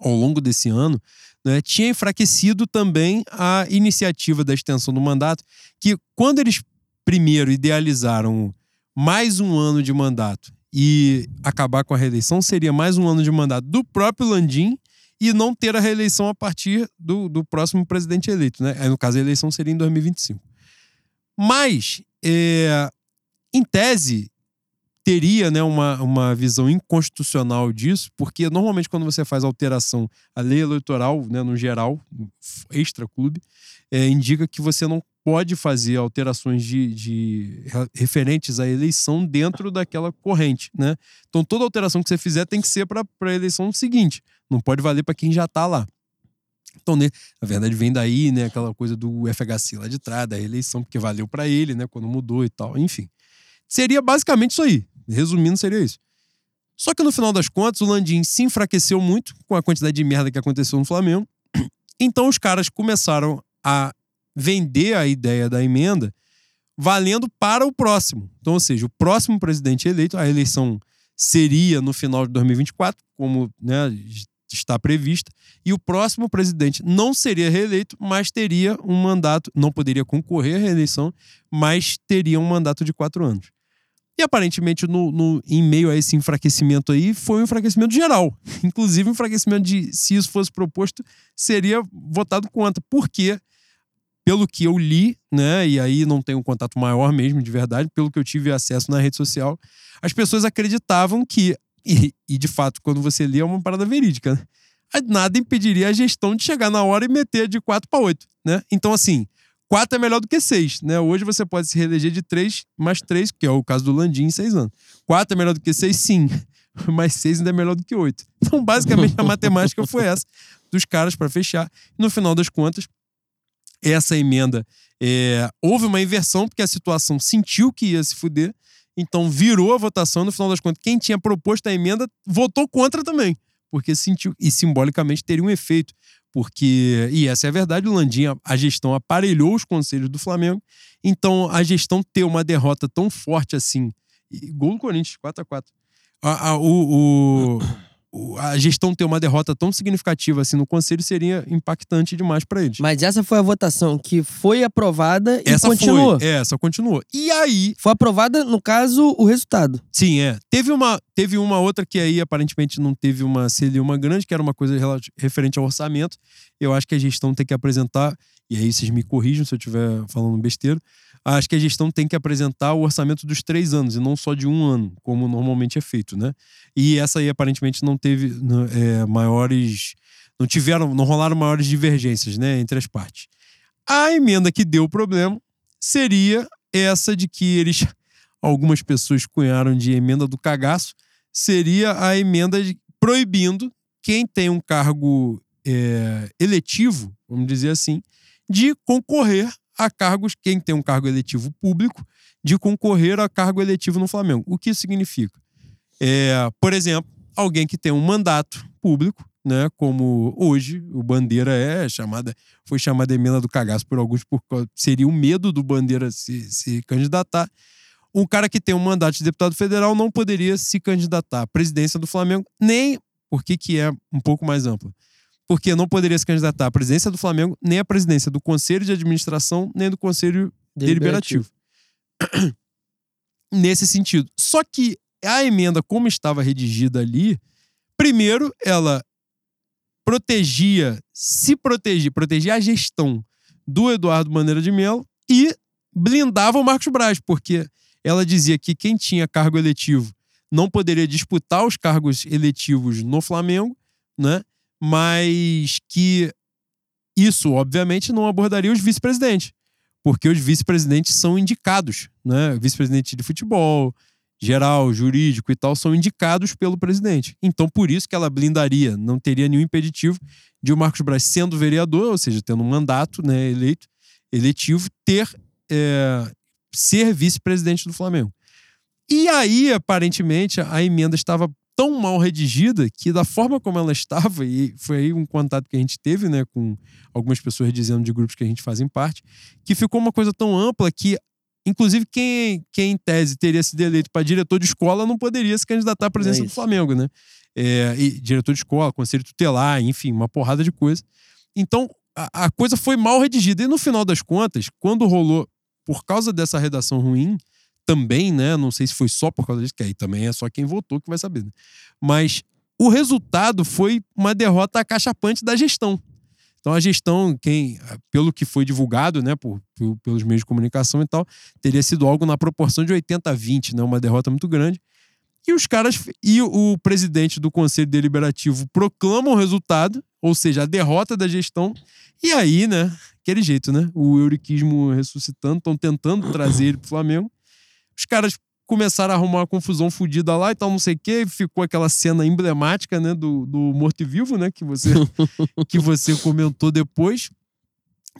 ao longo desse ano, né, tinha enfraquecido também a iniciativa da extensão do mandato, que quando eles primeiro idealizaram mais um ano de mandato e acabar com a reeleição, seria mais um ano de mandato do próprio Landim e não ter a reeleição a partir do, do próximo presidente eleito. Né? Aí, no caso, a eleição seria em 2025. Mas, é, em tese, teria né, uma, uma visão inconstitucional disso, porque normalmente quando você faz alteração à lei eleitoral, né, no geral, extra-clube, é, indica que você não pode fazer alterações de, de re- referentes à eleição dentro daquela corrente, né? Então toda alteração que você fizer tem que ser para a eleição seguinte, não pode valer para quem já está lá. Então, né, na verdade, vem daí, né, aquela coisa do FHC lá de trás, da eleição, porque valeu para ele, né, quando mudou e tal, enfim. Seria basicamente isso aí. Resumindo, seria isso. Só que no final das contas, o Landim se enfraqueceu muito com a quantidade de merda que aconteceu no Flamengo. Então os caras começaram a vender a ideia da emenda valendo para o próximo. Então, ou seja, o próximo presidente eleito, a eleição seria no final de 2024, como né, está prevista, e o próximo presidente não seria reeleito, mas teria um mandato, não poderia concorrer à reeleição, mas teria um mandato de quatro anos. E aparentemente, no, no- em meio a esse enfraquecimento aí, foi um enfraquecimento geral. (laughs) Inclusive, um enfraquecimento de, se isso fosse proposto, seria votado contra. Porque, pelo que eu li, né, e aí não tenho um contato maior mesmo, de verdade, pelo que eu tive acesso na rede social, as pessoas acreditavam que, e, e de fato, quando você lê, é uma parada verídica, né? Nada impediria a gestão de chegar na hora e meter de 4 para 8, né? Então, assim, 4 é melhor do que 6, né? Hoje você pode se reeleger de 3 mais 3, que é o caso do Landim em 6 anos. 4 é melhor do que 6, sim. (laughs) Mas 6 ainda é melhor do que 8. Então, basicamente, a matemática foi essa dos caras para fechar. No final das contas, essa emenda é, houve uma inversão, porque a situação sentiu que ia se fuder, então virou a votação. No final das contas, quem tinha proposto a emenda votou contra também, porque sentiu, e simbolicamente teria um efeito. Porque, e essa é a verdade, o Landim, a- gestão aparelhou os conselhos do Flamengo, então a gestão ter uma derrota tão forte assim. E, gol do Corinthians, 4x4. A, a, o, o- a gestão ter uma derrota tão significativa assim no conselho seria impactante demais para eles. Mas essa foi a votação que foi aprovada e essa continuou. foi, é, essa continuou. E aí, Foi aprovada, no caso, o resultado. sim, é. Teve uma, teve uma outra que aí aparentemente não teve uma uma grande, que era uma coisa referente ao orçamento. Eu acho que a gestão tem que apresentar, e aí vocês me corrijam se eu estiver falando besteira. Acho que a gestão tem que apresentar o orçamento dos três anos e não só de um ano, como normalmente é feito, né? E essa aí aparentemente não teve é, maiores. Não tiveram, não rolaram maiores divergências, né, entre as partes. A emenda que deu problema seria essa de que eles, (laughs) algumas pessoas cunharam de emenda do cagaço, seria a emenda de- proibindo quem tem um cargo é, eletivo, vamos dizer assim, de concorrer a cargos, quem tem um cargo eletivo público, de concorrer a cargo eletivo no Flamengo. O que isso significa? É, por exemplo, alguém que tem um mandato público, né, como hoje o Bandeira é chamada, foi chamada emenda do cagaço por alguns, por seria o medo do Bandeira se, se candidatar. Um cara que tem um mandato de deputado federal não poderia se candidatar à presidência do Flamengo, nem por que é um pouco mais ampla. Porque não poderia se candidatar à presidência do Flamengo, nem à presidência do Conselho de Administração, nem do Conselho deliberativo. Nesse sentido. Só que a emenda, como estava redigida ali, primeiro, ela protegia, se protegia, protegia a gestão do Eduardo Maneira de Mello e blindava o Marcos Braz, porque ela dizia que quem tinha cargo eletivo não poderia disputar os cargos eletivos no Flamengo, né? Mas que isso, obviamente, não abordaria os vice-presidentes, porque os vice-presidentes são indicados, né? Vice-presidente de futebol, geral, jurídico e tal, são indicados pelo presidente. Então, por isso que ela blindaria, não teria nenhum impeditivo de o Marcos Braz sendo vereador, ou seja, tendo um mandato né, eleito, eletivo, ter é, ser vice-presidente do Flamengo. E aí, aparentemente, a emenda estava tão mal redigida que, da forma como ela estava, e foi aí um contato que a gente teve né, com algumas pessoas dizendo de grupos que a gente fazem parte, que ficou uma coisa tão ampla que, inclusive, quem, quem em tese teria sido eleito para diretor de escola não poderia se candidatar à presidência É do. Flamengo, né? É, e diretor de escola, conselho tutelar, enfim, uma porrada de coisa. Então, a, a coisa foi mal redigida. E no final das contas, quando rolou, por causa dessa redação ruim, também, né? Não sei se foi só por causa disso, que aí também é só quem votou que vai saber. Né? Mas o resultado foi uma derrota acachapante da gestão. Então a gestão, quem, pelo que foi divulgado, né, por, por- pelos meios de comunicação e tal, teria sido algo na proporção de 80 a 20, né, uma derrota muito grande. E os caras e o presidente do Conselho Deliberativo proclama o resultado, ou seja, a derrota da gestão. E aí, né, aquele jeito, né, o euriquismo ressuscitando, estão tentando trazer ele pro Flamengo. Os caras começaram a arrumar uma confusão fodida lá e tal, não sei o quê. Ficou aquela cena emblemática, né, do, do morto-vivo, né, que você, (laughs) que você comentou depois.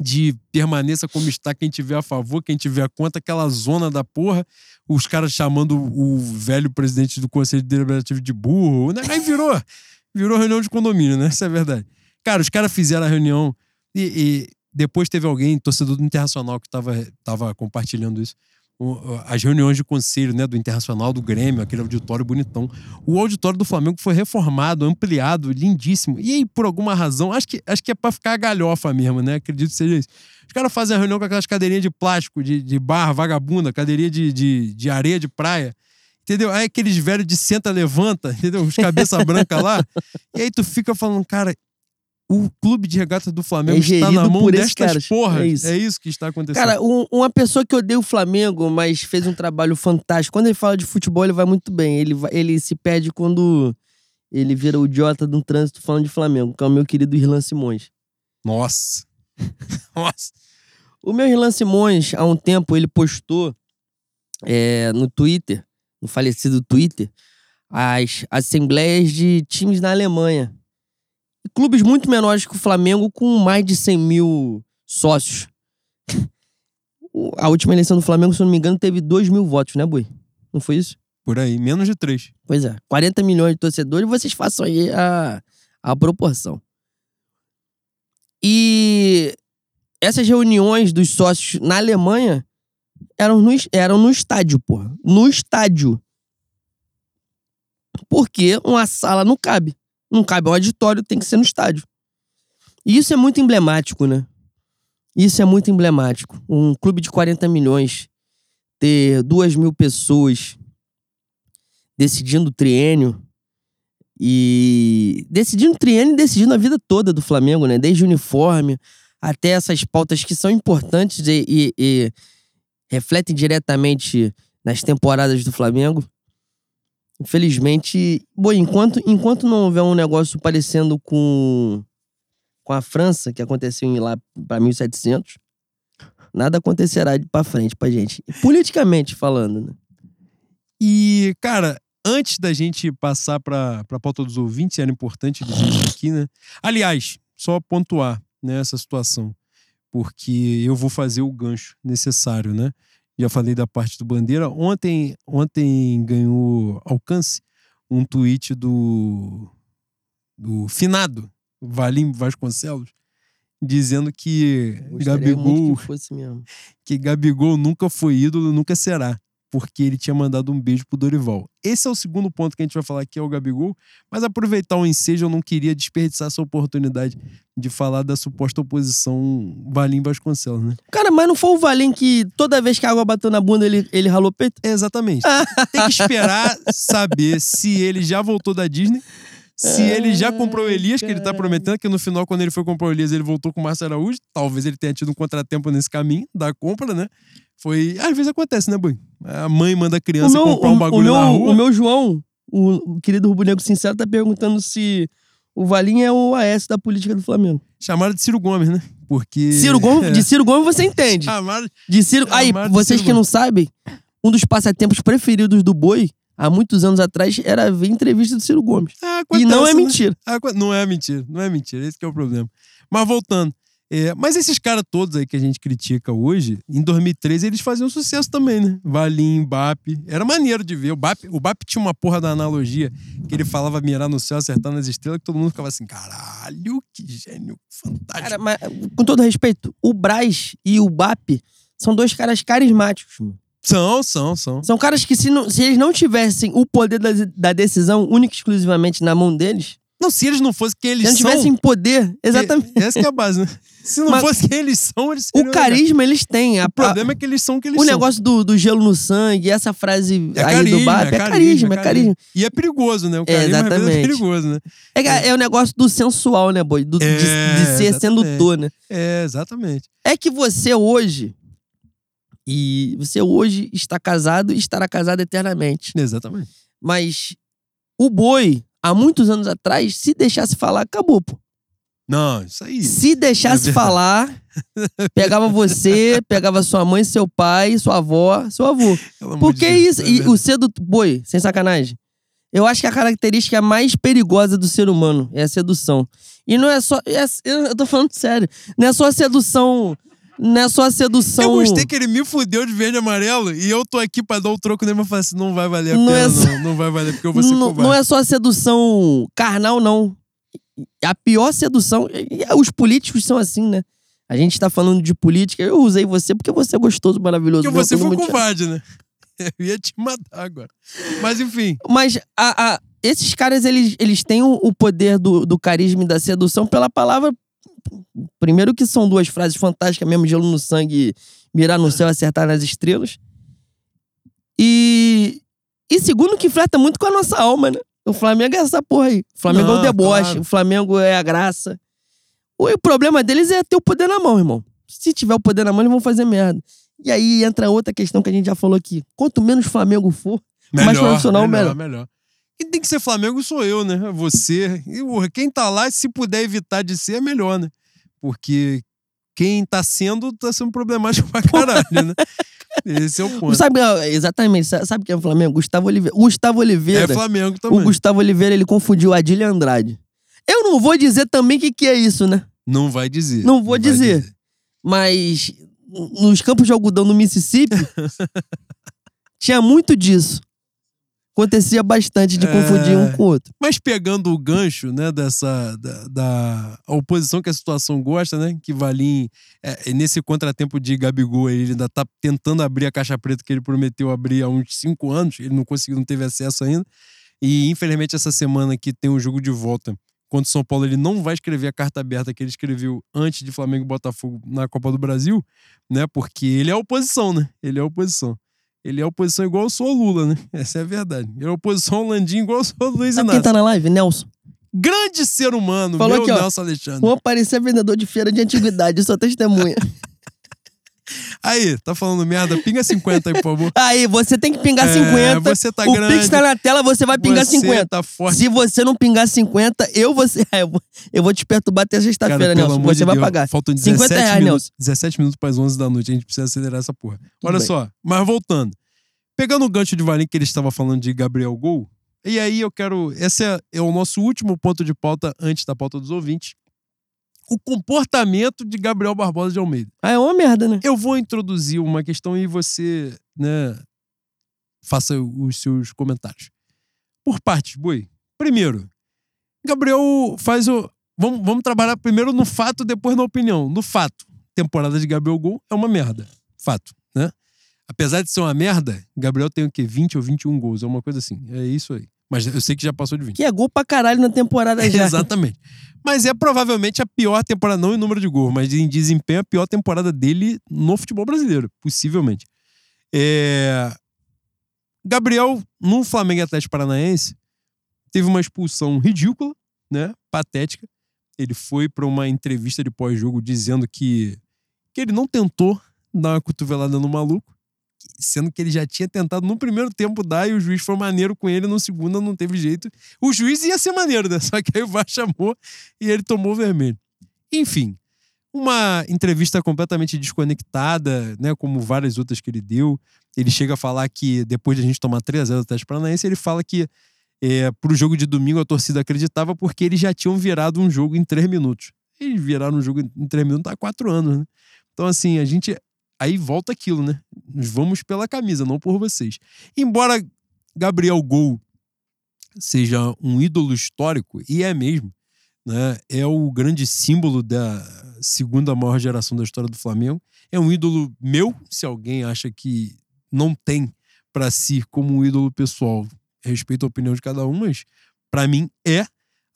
De permaneça como está quem tiver a favor, quem tiver contra, aquela zona da porra. Os caras chamando o velho presidente do Conselho Deliberativo de burro. né? Aí virou, virou reunião de condomínio, né? Isso é verdade. Cara, os caras fizeram a reunião e, e depois teve alguém, torcedor do Internacional, que estava tava compartilhando isso. As reuniões de conselho né, do Internacional, do Grêmio, aquele auditório bonitão. O auditório do Flamengo foi reformado, ampliado, lindíssimo. E aí, por alguma razão, acho que, acho que é pra ficar galhofa mesmo, né? Acredito que seja isso. Os caras fazem a reunião com aquelas cadeirinhas de plástico, de, de vagabunda, cadeirinha de, de, de areia de praia. Entendeu? Aí aqueles velhos de senta, levanta, entendeu? Os cabeça (laughs) branca lá. E aí tu fica falando, cara, o clube de regata do Flamengo É está na mão destas caras. porras. É isso. É isso que está acontecendo. Cara, um- uma pessoa que odeia o Flamengo, mas fez um trabalho fantástico. Quando ele fala de futebol, ele vai muito bem. Ele, ele se perde quando ele vira o idiota de um trânsito falando de Flamengo, que é o meu querido Irlan Simões. Nossa. (laughs) Nossa. O meu Irlan Simões, há um tempo, ele postou é, no Twitter, no falecido Twitter, as assembleias de times na Alemanha. Clubes muito menores que o Flamengo, com mais de 100 mil sócios. (laughs) A última eleição do Flamengo, se eu não me engano, teve 2 mil votos, né, Boi? Não foi isso? Por aí, menos de três. Pois é, 40 milhões de torcedores, vocês façam aí a, a proporção. E essas reuniões dos sócios na Alemanha eram no, eram no estádio, porra. No estádio. Porque uma sala não cabe. Não cabe ao auditório, tem que ser no estádio. E isso é muito emblemático, né? Isso é muito emblemático. Um clube de 40 milhões ter duas mil pessoas decidindo o triênio e decidindo o triênio e decidindo a vida toda do Flamengo, né? Desde o uniforme até essas pautas que são importantes e, e, e refletem diretamente nas temporadas do Flamengo. Infelizmente, bom, enquanto, enquanto não houver um negócio parecendo com, com a França, que aconteceu em lá para 1700, nada acontecerá de para frente pra gente. Politicamente falando, né? E, cara, antes da gente passar para a pauta dos ouvintes, era importante dizer isso aqui, né? Aliás, só pontuar nessa né, situação, porque eu vou fazer o gancho necessário, né? Já falei da parte do Bandeira. Ontem, ontem ganhou alcance um tweet do, do finado Valim Vasconcelos dizendo que Gabigol que, (laughs) que Gabigol nunca foi ídolo, nunca será porque ele tinha mandado um beijo pro Dorival. Esse é o segundo ponto que a gente vai falar aqui, é o Gabigol. Mas aproveitar o ensejo, eu não queria desperdiçar essa oportunidade de falar da suposta oposição Valim Vasconcelos, né? Cara, mas não foi o Valim que toda vez que a água bateu na bunda ele, ele ralou peito? exatamente. (laughs) Tem que esperar saber se ele já voltou da Disney se ele já comprou o Elias, que ele tá prometendo, que no final, quando ele foi comprar o Elias, ele voltou com o Márcio Araújo. Talvez ele tenha tido um contratempo nesse caminho da compra, né? Foi. Às vezes acontece, né, Boi? A mãe manda a criança meu, comprar um bagulho o meu, na rua. O meu João, o, o querido Rubro Negro Sincero, tá perguntando se o Valinho é o AS da política do Flamengo. Chamaram de Ciro Gomes, né? Porque. Ciro Gomes, (laughs) de Ciro Gomes você entende. Chamaram. De Ciro. Aí, vocês Ciro que não sabem, um dos passatempos preferidos do Boi há muitos anos atrás, era ver entrevista do Ciro Gomes. É, e não é né? mentira. Né? Não é mentira, não é mentira. Esse é o problema. Mas voltando. É, mas esses caras todos aí que a gente critica hoje, em 2013 eles faziam sucesso também, né? Valim, Bap. Era maneiro de ver. O Bap, o Bap tinha uma porra da analogia que ele falava mirar no céu, acertar nas estrelas, que todo mundo ficava assim, caralho, que gênio fantástico. Cara, mas, com todo respeito, o Braz e o Bap são dois caras carismáticos, mano. São, são, são. São caras que, se, não, se eles não tivessem o poder da, da decisão única e exclusivamente na mão deles. Não, se eles não fossem quem eles são. Se tivessem poder, exatamente. (laughs) essa é a base, né? Se não Mas, fosse quem eles são, eles O carisma legal. eles têm. A, o problema é que eles são o que eles o são. O negócio do, do, gelo no sangue, essa frase é aí carisma, do Bap, é, é, carisma, é carisma. E é perigoso, né? O carisma é, exatamente. é perigoso, né? É, é, é o negócio do sensual, né, boy? Do, de, de, ser exatamente. sedutor, né? É, exatamente. É que você hoje, e você hoje está casado e estará casado eternamente. Exatamente. Mas o boi, há muitos anos atrás, se deixasse falar, acabou, pô. Não, isso aí. Se deixasse é (laughs) falar, pegava você, (laughs) pegava sua mãe, seu pai, sua avó, seu avô. Porque de isso. É e o cedo. Boi, sem sacanagem. Eu acho que a característica mais perigosa do ser humano é a sedução. E não é só. É, eu tô falando sério. Não é só a sedução não é só a sedução. Eu gostei que ele me fudeu de verde e amarelo e eu tô aqui pra dar o troco nele, mas falei assim: não vai valer a não pena, é só... não. Não vai valer, porque eu vou ser não, não é só a sedução carnal, não. A pior sedução. Os políticos são assim, né? A gente tá falando de política. Eu usei você porque você é gostoso, maravilhoso. Porque você foi covarde, né? (laughs) Eu ia te matar agora. Mas enfim. Mas a, a, esses caras, eles, eles têm o, o poder do, do carisma e da sedução pela palavra Primeiro que são duas frases fantásticas mesmo, gelo no sangue, mirar no céu, acertar nas estrelas. E, e segundo que flerta muito com a nossa alma, né? O Flamengo é essa porra aí. O Flamengo Não, é o deboche, claro. o Flamengo é a graça. O problema deles é ter o poder na mão, irmão. Se tiver o poder na mão, eles vão fazer merda. E aí entra outra questão que a gente já falou aqui. Quanto menos Flamengo for, melhor, mais profissional, melhor. melhor. melhor. Quem tem que ser Flamengo sou eu, né? Você. E quem tá lá, se puder evitar de ser, é melhor, né? Porque quem tá sendo, tá sendo problemático (laughs) pra caralho, né? Esse é o ponto. Sabe, exatamente, sabe quem é o Flamengo? Gustavo Oliveira. Gustavo Oliveira. É Flamengo também. O Gustavo Oliveira, ele confundiu Adílio Andrade. Eu não vou dizer também o que, que é isso, né? Não vai dizer. Não vou não dizer. dizer. Mas nos campos de algodão no Mississippi, (laughs) tinha muito disso acontecia bastante de confundir um é. com o outro. Mas pegando o gancho, né, dessa da, da oposição que a situação gosta, né, que Valim é, nesse contratempo de Gabigol ele ainda tá tentando abrir a caixa preta que ele prometeu abrir há uns cinco anos, ele não conseguiu, não teve acesso ainda. E infelizmente essa semana que tem o um jogo de volta contra o São Paulo, ele não vai escrever a carta aberta que ele escreveu antes de Flamengo e Botafogo na Copa do Brasil, né? Porque ele é oposição, né? Ele é oposição. Ele é oposição igual eu sou o Lula, né? (laughs) Essa é a verdade. Ele é oposição Landim igual eu sou o Luiz Sabe Inácio. quem tá na live? Nelson. Grande ser humano, Falou meu aqui, ó. Nelson Alexandre. Vou aparecer vendedor de feira de antiguidade, sou testemunha. (laughs) Aí, tá falando merda? Pinga 50 aí, por favor. (laughs) Aí, você tem que pingar É, 50. você tá o grande. Pix tá na tela, você vai pingar você 50. tá forte. Se você não pingar 50, eu vou, (laughs) eu vou, eu vou te perturbar até sexta-feira, Nelson. Você de vai Deus, pagar. Faltam 50 17 reais, minutos, 17 minutos para as 11 da noite. A gente precisa acelerar essa porra. Olha bem. só, mas voltando. Pegando o gancho de Valim que ele estava falando de Gabriel Gol, e aí eu quero. Esse é, é o nosso último ponto de pauta antes da pauta dos ouvintes. O comportamento de Gabriel Barbosa de Almeida. Ah, é uma merda, né? Eu vou introduzir uma questão e você, né, faça os seus comentários. Por partes, Boi. Primeiro, Gabriel faz o. Vamos, vamos trabalhar primeiro no fato, depois na opinião. No fato, temporada de Gabriel Gol é uma merda. Fato, né? Apesar de ser uma merda, Gabriel tem o quê? 20 ou 21 gols, é uma coisa assim. É isso aí. Mas eu sei que já passou de 20. Que é gol pra caralho na temporada (laughs) já. Exatamente. Mas é provavelmente a pior temporada, não em número de gols, mas em desempenho, a pior temporada dele no futebol brasileiro, possivelmente. É... Gabriel, no Flamengo Atlético Paranaense, teve uma expulsão ridícula, né? Patética. Ele foi para uma entrevista de pós-jogo dizendo que, que ele não tentou dar uma cotovelada no maluco, sendo que ele já tinha tentado no primeiro tempo dar e o juiz foi maneiro com ele, no segundo não teve jeito. O juiz ia ser maneiro, né? (laughs) Só que aí o VAR chamou e ele tomou o vermelho. Enfim, uma entrevista completamente desconectada, né? Como várias outras que ele deu. Ele chega a falar que depois de a gente tomar 3x0 do Atlético Paranaense, ele fala que é, pro jogo de domingo a torcida acreditava porque eles já tinham virado um jogo em 3 minutos. Eles viraram um jogo em 3 minutos há 4 anos, né? Então, assim, a gente. Aí volta aquilo, né? Nós vamos pela camisa, não por vocês. Embora Gabriel Gol seja um ídolo histórico, e é mesmo, né? É o grande símbolo da segunda maior geração da história do Flamengo. É um ídolo meu, se alguém acha que não tem para si como um ídolo pessoal. Respeito a opinião de cada um, mas para mim é.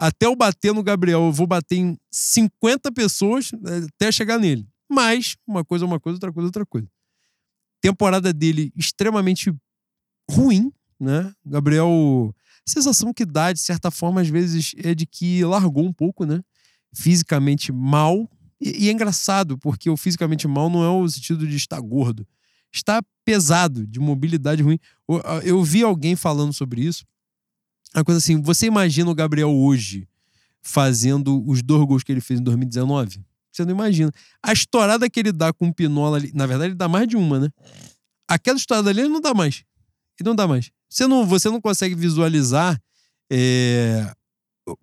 Até eu bater no Gabriel, eu vou bater em 50 pessoas eh, até chegar nele. Mas uma coisa é uma coisa, outra coisa é outra coisa. Temporada dele extremamente ruim, né? Gabriel, a sensação que dá, de certa forma, às vezes, é de que largou um pouco, né? Fisicamente mal. E, e é engraçado, porque o fisicamente mal não é o sentido de estar gordo. Está pesado, de mobilidade ruim. Eu, eu vi alguém falando sobre isso. Uma coisa assim, você imagina o Gabriel hoje fazendo os dois gols que ele fez em 2019? Você não imagina. A estourada que ele dá com o Pinola ali, na verdade, ele dá mais de uma, né? Aquela estourada ali ele não dá mais. Ele não dá mais. Você não, você não consegue visualizar. é,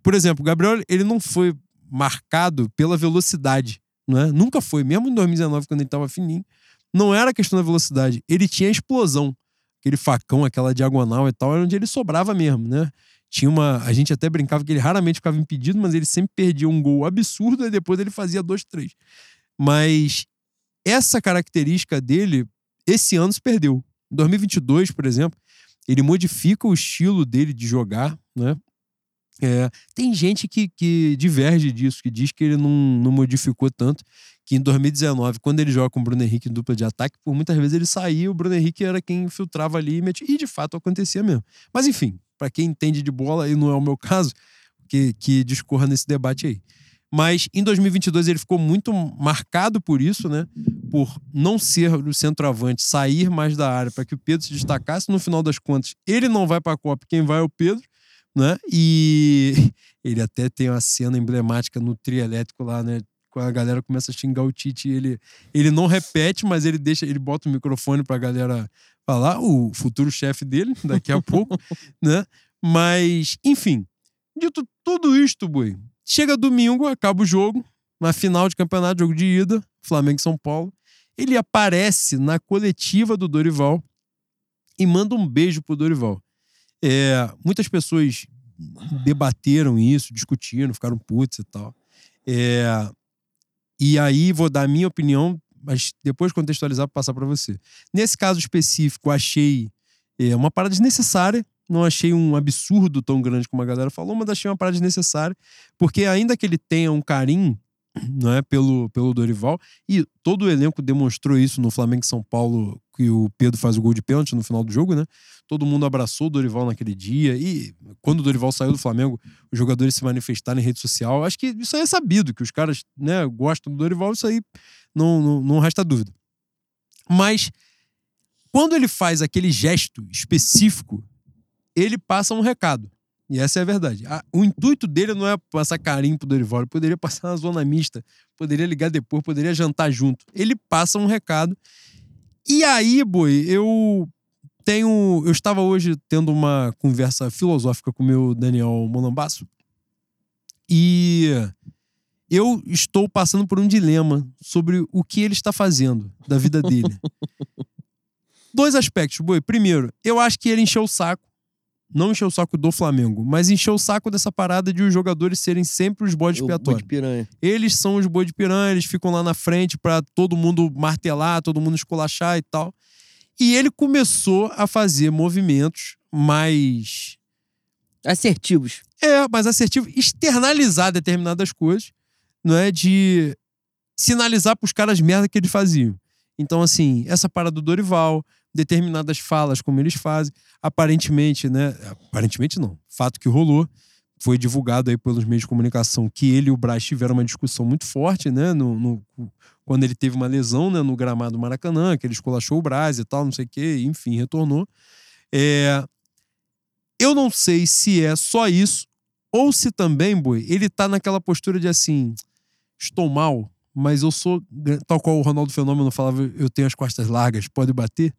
Por exemplo, o Gabriel, ele não foi marcado pela velocidade, não é? Nunca foi. Mesmo em 2019, quando ele tava fininho, não era questão da velocidade. Ele tinha explosão. Aquele facão, aquela diagonal e tal, era onde ele sobrava mesmo, né? Tinha uma. A gente até brincava que ele raramente ficava impedido, mas ele sempre perdia um gol absurdo e depois ele fazia dois, três. Mas essa característica dele, esse ano se perdeu. Em 2022, por exemplo, ele modifica o estilo dele de jogar, né? É, tem gente que, que diverge disso, que diz que ele não, não modificou tanto, que em 2019, quando ele joga com o Bruno Henrique em dupla de ataque, por muitas vezes ele saía, o Bruno Henrique era quem filtrava ali e metia, e de fato acontecia mesmo. Mas enfim, para quem entende de bola, e não é o meu caso, que, que discorra nesse debate aí. Mas em 2022 ele ficou muito marcado por isso, né? Por não ser o centroavante, sair mais da área para que o Pedro se destacasse. No final das contas, ele não vai para a Copa, quem vai é o Pedro, né? E (laughs) ele até tem uma cena emblemática no trio elétrico lá, né? A galera começa a xingar o Tite, ele, ele não repete, mas ele deixa, ele bota o microfone pra galera falar, o futuro chefe dele, (laughs) daqui a pouco, né? Mas, enfim, dito tudo isto, boi, chega domingo, acaba o jogo, na final de campeonato, jogo de ida, Flamengo e São Paulo. Ele aparece na coletiva do Dorival e manda um beijo pro Dorival. É, muitas pessoas debateram isso, discutiram, ficaram putos e tal. É, e aí vou dar a minha opinião, mas depois contextualizar para passar para você. Nesse caso específico, achei é, uma parada desnecessária, Não achei um absurdo tão grande como a galera falou, mas achei uma parada desnecessária. Porque ainda que ele tenha um carinho não é, pelo, pelo Dorival, e todo o elenco demonstrou isso no Flamengo e São Paulo, que o Pedro faz o gol de pênalti no final do jogo, né? Todo mundo abraçou o Dorival naquele dia. E quando o Dorival saiu do Flamengo, os jogadores se manifestaram em rede social. Acho que isso aí é sabido, que os caras né, gostam do Dorival, isso aí não, não, não resta dúvida. Mas quando ele faz aquele gesto específico, ele passa um recado. E essa é a verdade. o intuito dele não é passar carinho pro Dorival, ele poderia passar na zona mista, poderia ligar depois, poderia jantar junto. Ele passa um recado. E aí, boi, eu tenho. Eu estava hoje tendo uma conversa filosófica com o meu Daniel Monambaço. E eu estou passando por um dilema sobre o que ele está fazendo da vida dele. (laughs) Dois aspectos, boi. Primeiro, eu acho que ele encheu o saco não encheu o saco do Flamengo, mas encheu o saco dessa parada de os jogadores serem sempre os bodes expiatórios. Boi piranha. Eles são os boi de piranha, eles ficam lá na frente para todo mundo martelar, todo mundo esculachar e tal. E ele começou a fazer movimentos mais assertivos. É, mais assertivos, externalizar determinadas coisas, não é de sinalizar para os caras merda que eles faziam. Então, assim, essa parada do Dorival, determinadas falas, como eles fazem. Aparentemente, né? Aparentemente não. Fato que rolou. Foi divulgado aí pelos meios de comunicação que ele e o Braz tiveram uma discussão muito forte, né? No, no quando ele teve uma lesão né, no gramado Maracanã, que ele escolachou o Braz e tal, não sei o quê, enfim, retornou. É... Eu não sei se é só isso, ou se também, Boi, ele tá naquela postura de assim: estou mal, mas eu sou, tal qual o Ronaldo Fenômeno falava, eu tenho as costas largas, pode bater.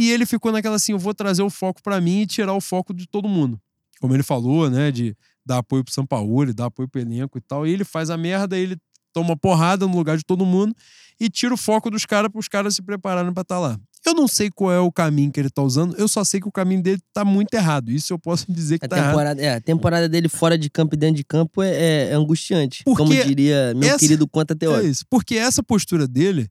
E ele ficou naquela assim: eu vou trazer o foco para mim e tirar o foco de todo mundo. Como ele falou, né? De dar apoio pro São Paulo, dar apoio pro elenco e tal. E ele faz a merda, ele toma porrada no lugar de todo mundo e tira o foco dos caras para os caras se prepararem para estar tá lá. Eu não sei qual é o caminho que ele tá usando, eu só sei que o caminho dele tá muito errado. Isso eu posso (laughs) dizer que a tá temporada, errado. É, a temporada dele fora de campo e dentro de campo é, é, é angustiante. Porque como diria meu essa, querido conta teórico. É isso. Porque essa postura dele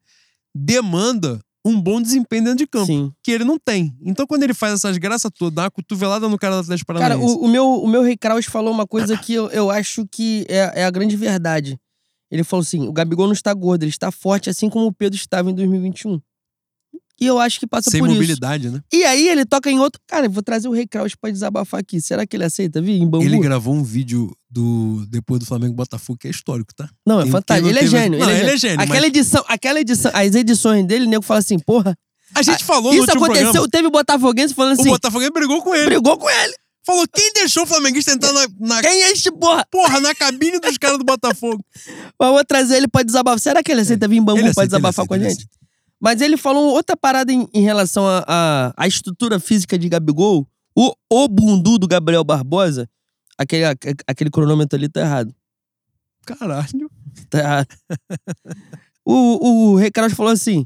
demanda um bom desempenho dentro de campo. Sim. Que ele não tem. Então, quando ele faz essas graças todas, dá uma cotovelada no cara do Atlético Paranaense. Cara, o, o meu, o meu Rei Kraus falou uma coisa que eu, eu acho que é, é a grande verdade. Ele falou assim: o Gabigol não está gordo, ele está forte, assim como o Pedro estava em 2021. E eu acho que passa Sem por mobilidade, isso. né? E aí ele toca em outro. Cara, eu vou trazer o Rei Kraus pra desabafar aqui. Será que ele aceita vir em Bangu? Ele gravou um vídeo do depois do Flamengo Botafogo que é histórico, tá? Não, é fantástico. Ele, é gênio. Não, ele, ele é gênio. Aquela mas... edição, aquela edição, as edições dele, o nego fala assim, porra. A gente falou Isso aconteceu, programa. teve Botafoguense falando assim. O Botafoguense brigou com ele. Brigou com ele. Falou, quem deixou o Flamenguista entrar na, na. Quem é este porra? Porra, na cabine dos caras do Botafogo. (laughs) Mas vou trazer ele pra desabafar. Será que ele aceita vir em Bangu Ele pra aceita, desabafar ele com a aceita, gente? Mas ele falou outra parada em, em relação à estrutura física de Gabigol. O, o bundu do Gabriel Barbosa, aquele, aquele cronômetro ali tá errado. Caralho. Tá errado. o, o Recaro falou assim: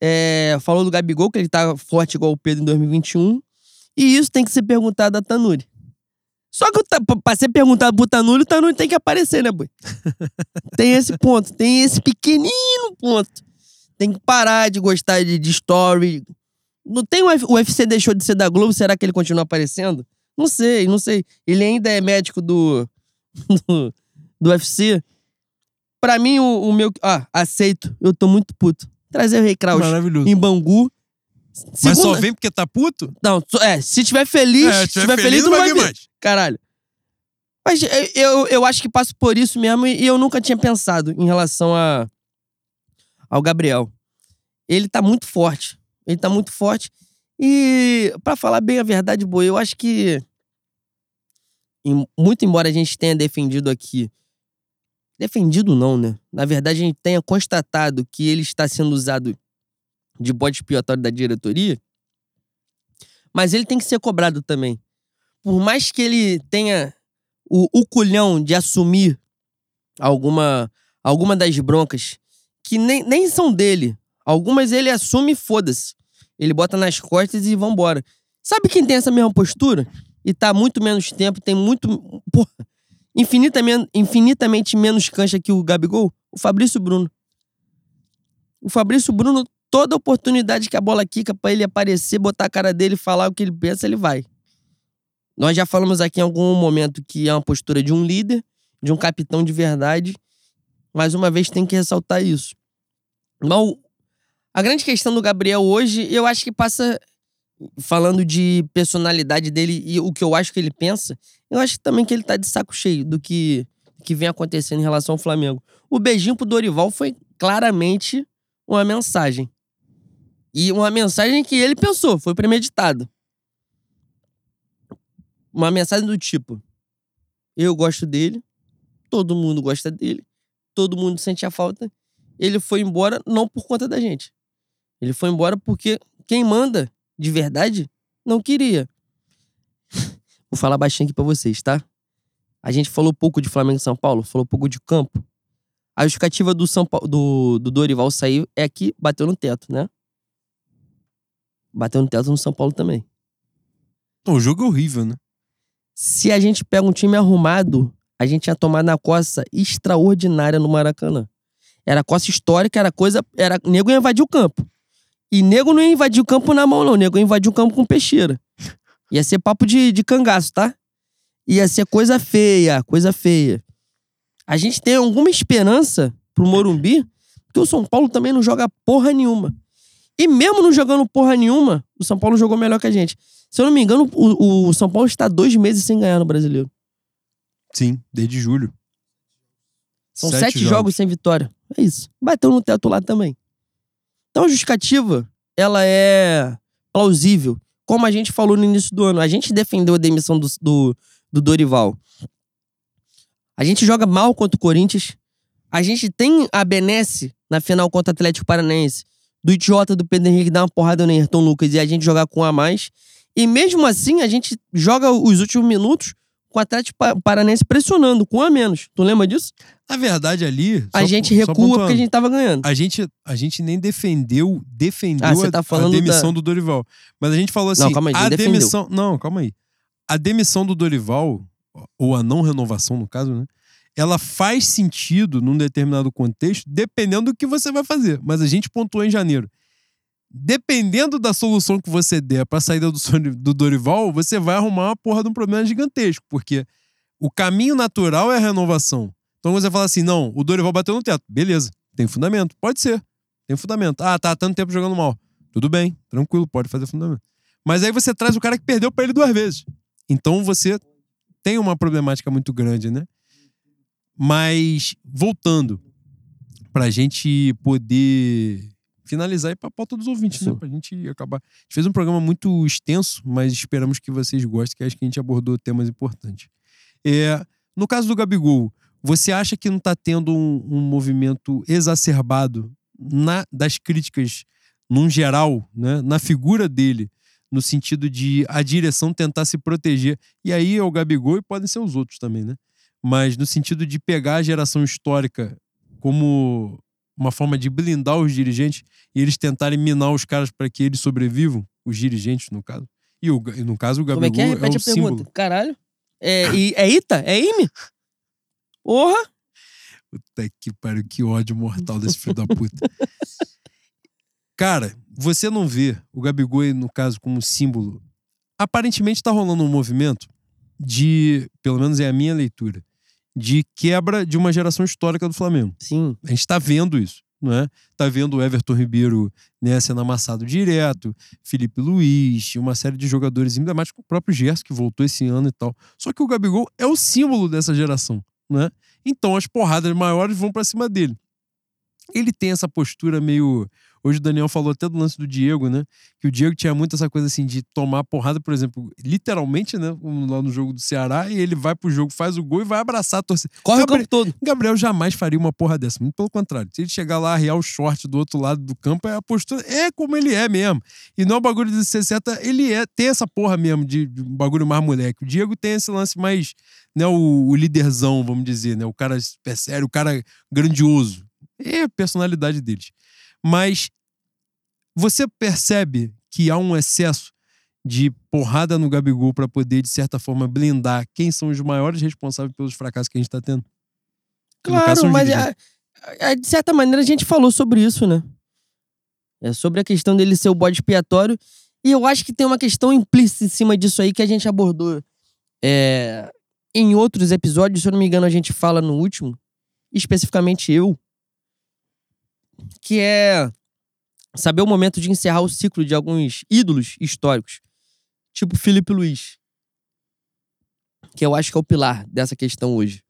é, falou do Gabigol, que ele tá forte igual o Pedro em 2021. E isso tem que ser perguntado a Tanuri. Só que pra ser perguntado pro Tanuri, o Tanuri tem que aparecer, né, boi? tem esse ponto, tem esse pequenino ponto. Tem que parar de gostar de, de story. Não tem o, o UFC deixou de ser da Globo, será que ele continua aparecendo? Não sei, não sei. Ele ainda é médico do, (laughs) do, do UFC. Pra mim, o, o meu. Ah, aceito. Eu tô muito puto. Trazer o Rei Kraus em Bangu. Mas só vem porque tá puto? Não, é, se tiver feliz, É, se tiver feliz, tu não vai vir ver. mais. Caralho. Mas eu, eu acho que passo por isso mesmo e eu nunca tinha pensado em relação a, ao Gabriel. Ele tá muito forte. Ele tá muito forte. E, pra falar bem a verdade, boa, eu acho que. muito embora a gente tenha defendido aqui. Defendido não, né? Na verdade, a gente tenha constatado que ele está sendo usado de bode expiatório da diretoria. Mas ele tem que ser cobrado também. Por mais que ele tenha o, o culhão de assumir alguma, alguma das broncas que nem, nem são dele. Algumas ele assume e foda-se. Ele bota nas costas e vambora. Sabe quem tem essa mesma postura? E tá muito menos tempo, tem muito. Porra, infinitamente, infinitamente menos cancha que o Gabigol? O Fabrício Bruno. O Fabrício Bruno, toda oportunidade que a bola quica pra ele aparecer, botar a cara dele falar o que ele pensa, ele vai. Nós já falamos aqui em algum momento que é uma postura de um líder, de um capitão de verdade. Mais uma vez tem que ressaltar isso. Mas a grande questão do Gabriel hoje, eu acho que passa falando de personalidade dele e o que eu acho que ele pensa, eu acho também que ele tá de saco cheio do que, que vem acontecendo em relação ao Flamengo. O beijinho pro Dorival foi claramente uma mensagem. E uma mensagem que ele pensou, foi premeditado. Uma mensagem do tipo: Eu gosto dele, todo mundo gosta dele, todo mundo sente a falta. Ele foi embora não por conta da gente. Ele foi embora porque quem manda de verdade não queria. (laughs) Vou falar baixinho aqui pra vocês, tá? A gente falou pouco de Flamengo e São Paulo, falou pouco de campo. A justificativa do, São Paulo, do, do Dorival sair é que bateu no teto, né? Bateu no teto no São Paulo também. O jogo é horrível, né? Se a gente pega um time arrumado, a gente ia tomar na coça extraordinária no Maracanã. Era coça histórica, era coisa. Era, nego ia invadir o campo. E nego não ia invadir o campo na mão, não. Nego ia invadir o campo com peixeira. Ia ser papo de, de cangaço, tá? Ia ser coisa feia, coisa feia. A gente tem alguma esperança pro Morumbi, porque o São Paulo também não joga porra nenhuma. E mesmo não jogando porra nenhuma, o São Paulo jogou melhor que a gente. Se eu não me engano, o, o São Paulo está dois meses sem ganhar no brasileiro. Sim, desde julho. São sete, sete jogos. jogos sem vitória. É isso. Bateu no teto lá também. Então a justificativa, ela é plausível. Como a gente falou no início do ano, a gente defendeu a demissão do, do, do Dorival. A gente joga mal contra o Corinthians. A gente tem a benesse na final contra o Atlético Paranaense do idiota do Pedro Henrique dar uma porrada no Ayrton Lucas e a gente jogar com um a mais. E mesmo assim, a gente joga os últimos minutos com o Atlético Paranense pressionando, com um a menos. Tu lembra disso? Na verdade, ali. A gente recua porque a gente tava ganhando. A gente, a gente nem defendeu, defendeu ah, tá a, a, demissão da... do Dorival. Mas a gente falou assim: não, calma aí, a defendeu. demissão. Não, calma aí. A demissão do Dorival, ou a não renovação, no caso, né? Ela faz sentido num determinado contexto, dependendo do que você vai fazer. Mas a gente pontuou em janeiro dependendo da solução que você der para saída do, do Dorival, você vai arrumar uma porra de um problema gigantesco, porque o caminho natural é a renovação. Então você fala assim: não, o Dorival bateu no teto. Beleza, tem fundamento. Pode ser. Tem fundamento. Ah, tá tanto tempo jogando mal. Tudo bem, tranquilo, pode fazer fundamento. Mas aí você traz o cara que perdeu para ele duas vezes. Então você tem uma problemática muito grande, né? Mas voltando, pra gente poder finalizar e para a pauta dos ouvintes, né? Sim. né? Pra gente acabar. A gente fez um programa muito extenso, mas esperamos que vocês gostem, que acho que a gente abordou temas importantes. É, no caso do Gabigol, você acha que não está tendo um, um, movimento exacerbado na, das críticas, num geral, né? na figura dele, no sentido de a direção tentar se proteger? E aí é o Gabigol e podem ser os outros também, né? Mas no sentido de pegar a geração histórica como uma forma de blindar os dirigentes e eles tentarem minar os caras para que eles sobrevivam, os dirigentes, no caso. E o, no caso, o Gabigol Como é que é? Repete é a símbolo. pergunta. Caralho. É, (laughs) e, é Ita? É Ime? Porra! Puta que pariu, que ódio mortal desse filho da puta. Cara, você não vê o Gabigol, no caso, como símbolo. Aparentemente tá rolando um movimento de, pelo menos é a minha leitura, de quebra de uma geração histórica do Flamengo. Sim. A gente está vendo isso. Não é? Tá vendo o Everton Ribeiro né, sendo amassado direto, Felipe Luiz, uma série de jogadores emblemáticos, o próprio Gerson, que voltou esse ano e tal. Só que o Gabigol é o símbolo dessa geração. Né? Então as porradas maiores vão para cima dele. Ele tem essa postura meio Hoje o Daniel falou até do lance do Diego, né? Que o Diego tinha muito essa coisa assim de tomar porrada, por exemplo, literalmente, né? Lá no jogo do Ceará, e ele vai pro jogo, faz o gol e vai abraçar a torcida. Corre Gabriel, o campo todo. Gabriel jamais faria uma porra dessa, muito pelo contrário. Se ele chegar lá, arriar o short do outro lado do campo, é a postura, é como ele é mesmo. E não é um bagulho de 60, ele é, tem essa porra mesmo de, de um bagulho mais moleque. O Diego tem esse lance mais, né? O, o líderzão, vamos dizer, né? O cara sério, o cara grandioso. É a personalidade deles. Mas você percebe que há um excesso de porrada no Gabigol para poder, de certa forma, blindar quem são os maiores responsáveis pelos fracassos que a gente está tendo? Claro, mas a, a, de certa maneira a gente falou sobre isso, né? É sobre a questão dele ser o bode expiatório. E eu acho que tem uma questão implícita em cima disso aí que a gente abordou É, em outros episódios, se eu não me engano, a gente fala no último, especificamente eu, que é saber o momento de encerrar o ciclo de alguns ídolos históricos, tipo Felipe Luiz, que eu acho que é o pilar dessa questão hoje.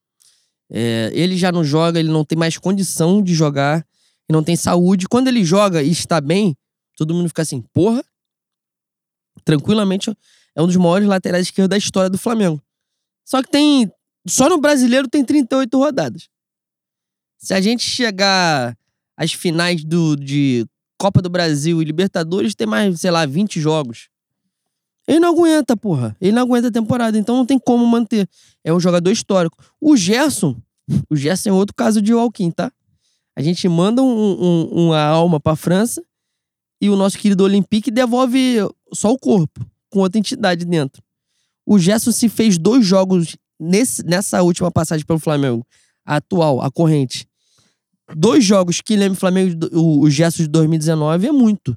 É, ele já não joga, ele não tem mais condição de jogar, e não tem saúde. Quando ele joga e está bem, todo mundo fica assim, porra, tranquilamente é um dos maiores laterais esquerdos da história do Flamengo. Só que tem. Só no brasileiro tem 38 rodadas. Se a gente chegar às finais do, de Copa do Brasil e Libertadores, tem mais, sei lá, 20 jogos. Ele não aguenta, porra. Ele não aguenta a temporada, então não tem como manter. É um jogador histórico. O Gerson, o Gerson é outro caso de Walking, tá? A gente manda um, um, uma alma pra França e o nosso querido Olympique devolve só o corpo, com outra entidade dentro. O Gerson se fez dois jogos nesse, nessa última passagem pelo Flamengo, a atual, a corrente. Dois jogos que lembra Flamengo, o, o de 2019 é muito.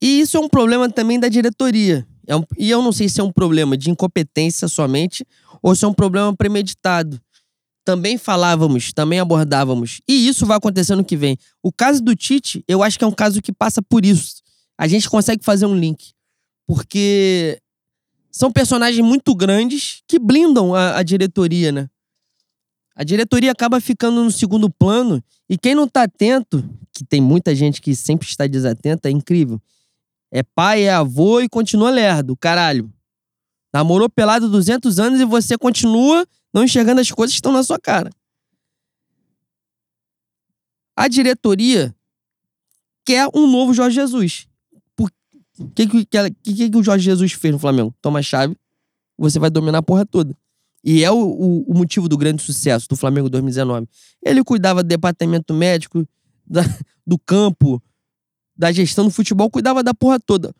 E isso é um problema também da diretoria. É um, e eu não sei se é um problema de incompetência somente ou se é um problema premeditado. Também falávamos, também abordávamos. E isso vai acontecer no que vem. O caso do Tite, eu acho que é um caso que passa por isso. A gente consegue fazer um link. Porque são personagens muito grandes que blindam a, a diretoria, né? A diretoria acaba ficando no segundo plano e quem não tá atento, que tem muita gente que sempre está desatenta, é incrível. É pai, é avô e continua lerdo, caralho. Namorou pelado 200 anos e você continua não enxergando as coisas que estão na sua cara. A diretoria quer um novo Jorge Jesus. O que, que, que, que, o Jorge Jesus fez no Flamengo? Toma a chave, você vai dominar a porra toda. E é o, o, o, motivo do grande sucesso do Flamengo 2019. Ele cuidava do departamento médico, da, do campo, da gestão do futebol, cuidava da porra toda.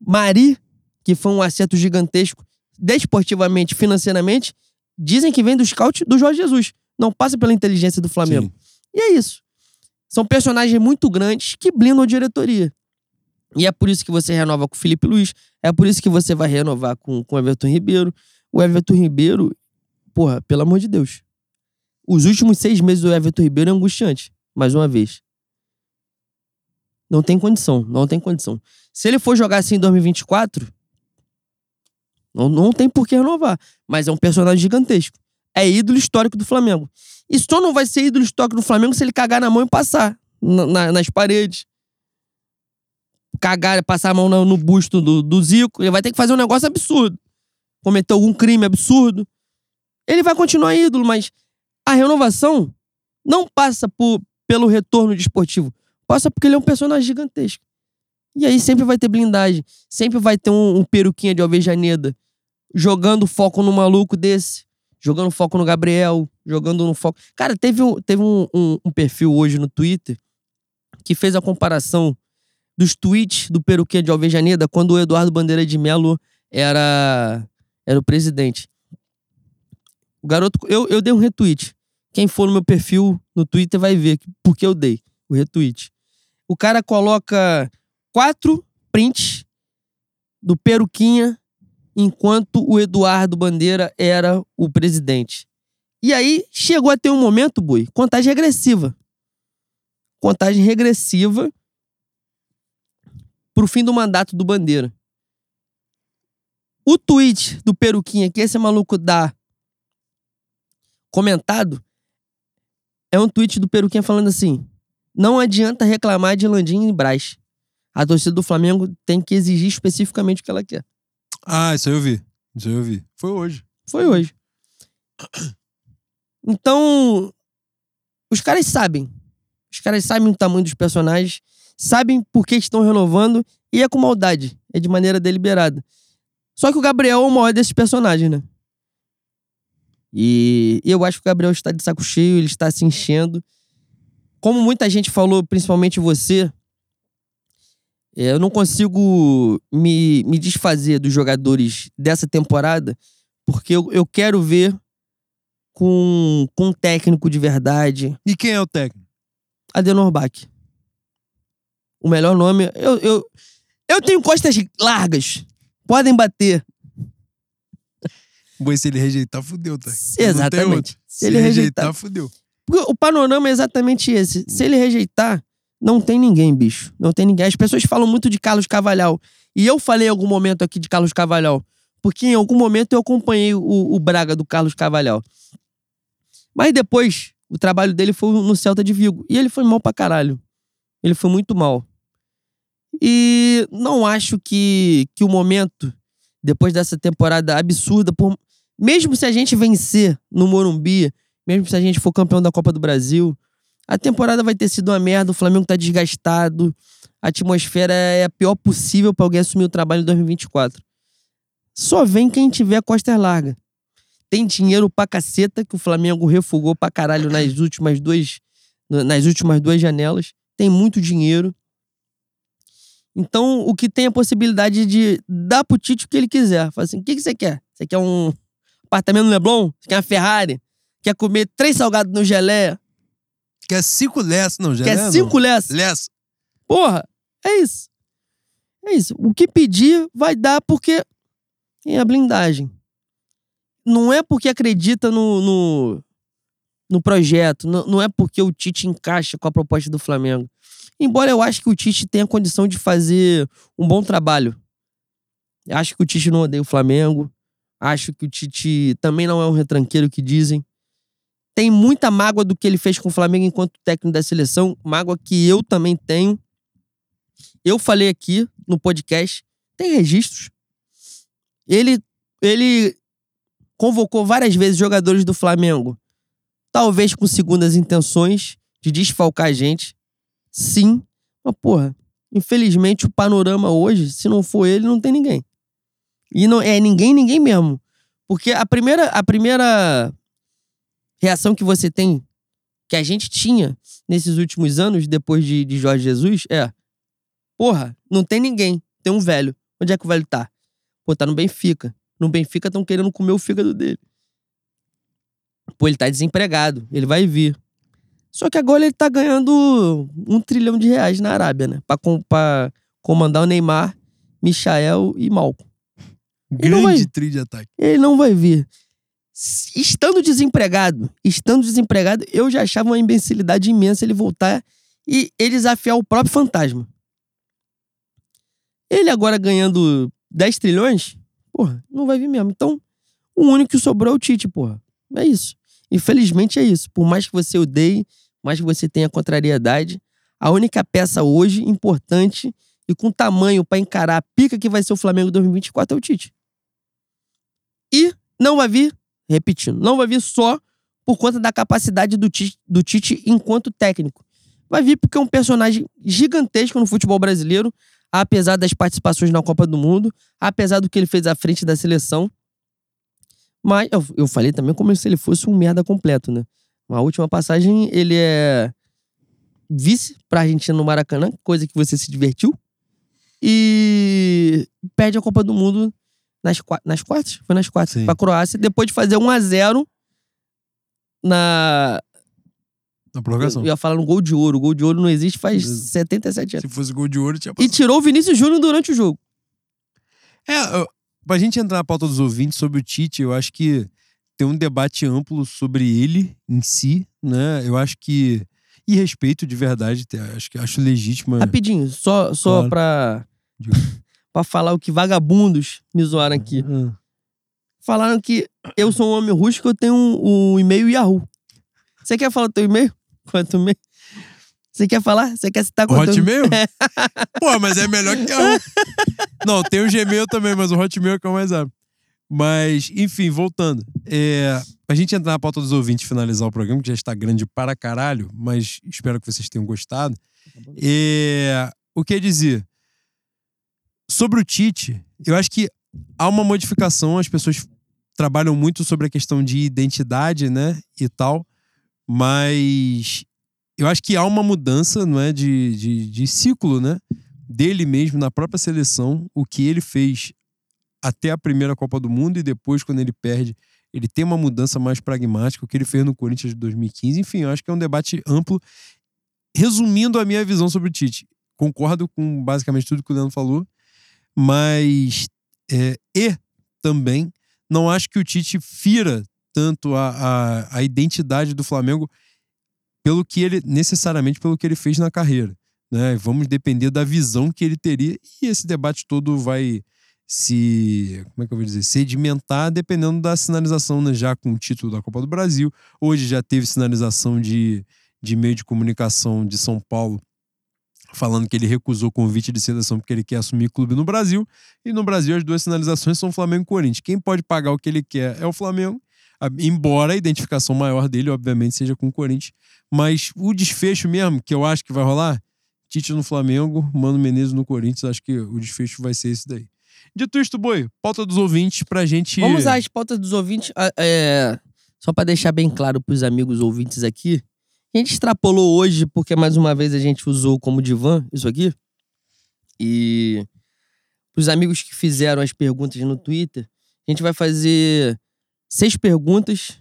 Mari, que foi um acerto gigantesco, desportivamente, financeiramente, dizem que vem do scout do Jorge Jesus. Não passa pela inteligência do Flamengo. Sim. E é isso. São personagens muito grandes que blindam a diretoria. E é por isso que você renova com o Felipe Luiz. É por isso que você vai renovar com, com o Everton Ribeiro. O Everton Ribeiro, porra, pelo amor de Deus. Os últimos seis meses do Everton Ribeiro é angustiante. Mais uma vez. Não tem condição, não tem condição. Se ele for jogar assim em 2024, não, não tem por que renovar. Mas é um personagem gigantesco. É ídolo histórico do Flamengo. E só não vai ser ídolo histórico do Flamengo se ele cagar na mão e passar na, na, nas paredes. Cagar, passar a mão no, no busto do, do Zico. Ele vai ter que fazer um negócio absurdo. Cometer algum crime absurdo. Ele vai continuar ídolo, mas a renovação não passa por, pelo retorno desportivo. Passa porque ele é um personagem gigantesco. E aí sempre vai ter blindagem. Sempre vai ter um, um peruquinha de Alvejaneda jogando foco no maluco desse. Jogando foco no Gabriel. Jogando no foco. Cara, teve, um, teve um, um, um perfil hoje no Twitter que fez a comparação dos tweets do peruquinha de Alvejaneda quando o Eduardo Bandeira de Melo era, era o presidente. O garoto, eu, eu dei um retweet. Quem for no meu perfil no Twitter vai ver porque eu dei o retweet o cara coloca quatro prints do Peruquinha enquanto o Eduardo Bandeira era o presidente. E aí chegou a ter um momento, Bui, contagem regressiva. Contagem regressiva pro fim do mandato do Bandeira. O tweet do Peruquinha que esse maluco dá comentado é um tweet do Peruquinha falando assim: não adianta reclamar de Landim e Braz. A torcida do Flamengo tem que exigir especificamente o que ela quer. Ah, isso aí eu vi. Isso aí eu vi. Foi hoje. Foi hoje. Então, os caras sabem. Os caras sabem o tamanho dos personagens, sabem por que estão renovando e é com maldade. É de maneira deliberada. Só que o Gabriel é o maior desses personagens, né? E eu acho que o Gabriel está de saco cheio, ele está se enchendo como muita gente falou, principalmente você, é, eu não consigo me, me desfazer dos jogadores dessa temporada, porque eu, eu quero ver com, com um técnico de verdade. E quem é o técnico? Adenor Bach. O melhor nome. Eu, eu, eu tenho costas largas. Podem bater. Se ele rejeitar, fudeu, tá? Exatamente. Se, Se ele rejeitar, rejeitar- fudeu. Porque o panorama é exatamente esse. Se ele rejeitar, não tem ninguém, bicho. Não tem ninguém. As pessoas falam muito de Carlos Cavalhal. E eu falei em algum momento aqui de Carlos Cavalhal. Porque em algum momento eu acompanhei o, o Braga do Carlos Cavalhal. Mas depois, o trabalho dele foi no Celta de Vigo. E ele foi mal pra caralho. Ele foi muito mal. E não acho que, que o momento, depois dessa temporada absurda, por, mesmo se a gente vencer no Morumbi, mesmo se a gente for campeão da Copa do Brasil, a temporada vai ter sido uma merda, o Flamengo tá desgastado, a atmosfera é a pior possível pra alguém assumir o trabalho em 2024. Só vem quem tiver costas largas. Tem dinheiro pra caceta, que o Flamengo refugou pra caralho nas últimas duas, nas últimas duas janelas. Tem muito dinheiro. Então, o que tem a possibilidade de dar pro Tite o que ele quiser. Fala assim, o que, que você quer? Você quer um apartamento no Leblon? Você quer uma Ferrari? Quer comer três salgados no gelé? Quer cinco less, não, já Quer cinco não. less? Less. Porra, é isso. É isso. O que pedir vai dar porque tem a blindagem. Não é porque acredita no, no, no projeto, não, não é porque o Tite encaixa com a proposta do Flamengo. Embora eu acho que o Tite tenha condição de fazer um bom trabalho. Acho que o Tite não odeia o Flamengo. Acho que o Tite também não é um retranqueiro que dizem. Tem muita mágoa do que ele fez com o Flamengo enquanto técnico da seleção, mágoa que eu também tenho. Eu falei aqui no podcast, tem registros. Ele, ele convocou várias vezes jogadores do Flamengo, talvez com segundas intenções de desfalcar a gente. Sim, mas porra, infelizmente o panorama hoje, se não for ele, não tem ninguém. E não é ninguém, ninguém mesmo. Porque a primeira, a primeira reação que você tem, que a gente tinha nesses últimos anos, depois de, de Jorge Jesus, é: porra, não tem ninguém, tem um velho. Onde é que o velho tá? Pô, tá no Benfica. No Benfica estão querendo comer o fígado dele. Pô, ele tá desempregado, ele vai vir. Só que agora ele tá ganhando um trilhão de reais na Arábia, né? Pra, com- pra comandar o Neymar, Michael e Malcom. Não Grande vai- trio de ataque. Ele não vai vir. Estando desempregado, estando desempregado, eu já achava uma imbecilidade imensa ele voltar e ele desafiar o próprio fantasma. Ele agora ganhando 10 trilhões, porra, não vai vir mesmo. Então, o único que sobrou é o Tite, porra. É isso. Infelizmente é isso. Por mais que você odeie, que você tenha contrariedade, a única peça hoje importante e com tamanho pra encarar a pica que vai ser o Flamengo 2024 é o Tite. E não vai vir, repetindo, não vai vir só por conta da capacidade do Tite, do Tite enquanto técnico. Vai vir porque é um personagem gigantesco no futebol brasileiro, apesar das participações na Copa do Mundo, apesar do que ele fez à frente da seleção. Mas eu, eu falei também como se ele fosse um merda completo, né? Na última passagem, ele é vice pra Argentina no Maracanã, coisa que você se divertiu. E perde a Copa do Mundo nas, nas quartas? Foi nas quartas. Sim. Pra Croácia, depois de fazer 1x0 na. Na prorrogação. Eu ia falar no gol de ouro. O gol de ouro não existe faz Beleza. 77 anos. Se fosse gol de ouro, tinha E passado. tirou o Vinícius Júnior durante o jogo. É, eu- pra gente entrar na pauta dos ouvintes sobre o Tite, eu acho que tem um debate amplo sobre ele em si, né? Eu acho que. E respeito de verdade, acho que acho legítimo. Rapidinho, só, só Claro. pra. (laughs) Pra falar o que vagabundos me zoaram aqui. Ah, Falaram que eu sou um homem rústico, eu tenho um, um e-mail Yahoo. Você quer falar o teu e-mail? Qual é e-mail? Você quer falar? Você quer citar é o Hotmail? Pô, mas é melhor que a (laughs) Não, tem o Gmail também, mas o Hotmail é que eu mais abro. Mas, enfim, voltando. É, pra gente entrar na pauta dos ouvintes e finalizar o programa, que já está grande para caralho, mas espero que vocês tenham gostado. É, o que dizer? Sobre o Tite, eu acho que há uma modificação, as pessoas trabalham muito sobre a questão de identidade, né, e tal, mas eu acho que há uma mudança, não é, de, de, de ciclo, né, dele mesmo na própria seleção, o que ele fez até a primeira Copa do Mundo e depois, quando ele perde, ele tem uma mudança mais pragmática, o que ele fez no Corinthians de 2015. Enfim, eu acho que é um debate amplo. Resumindo a minha visão sobre o Tite, concordo com basicamente tudo que o Leandro falou, mas É, e também não acho que o Tite fira tanto a, a, a identidade do Flamengo pelo que ele necessariamente pelo que ele fez na carreira. Né? Vamos depender da visão que ele teria e esse debate todo vai se como é que eu vou dizer sedimentar dependendo da sinalização né? já com o título da Copa do Brasil hoje já teve sinalização de, de meio de comunicação de São Paulo falando que ele recusou o convite de seleção porque ele quer assumir clube no Brasil e no Brasil as duas sinalizações são Flamengo e Corinthians quem pode pagar o que ele quer é o Flamengo embora a identificação maior dele obviamente seja com o Corinthians mas o desfecho mesmo que eu acho que vai rolar Tite no Flamengo, Mano Menezes no Corinthians. Acho que o desfecho vai ser esse daí. Dito isto, Boi, pauta dos ouvintes pra gente. Vamos usar as pautas dos ouvintes. É, só para deixar bem claro pros amigos ouvintes aqui. A gente extrapolou hoje, porque mais uma vez a gente usou como divã isso aqui. E pros amigos que fizeram as perguntas no Twitter, a gente vai fazer seis perguntas,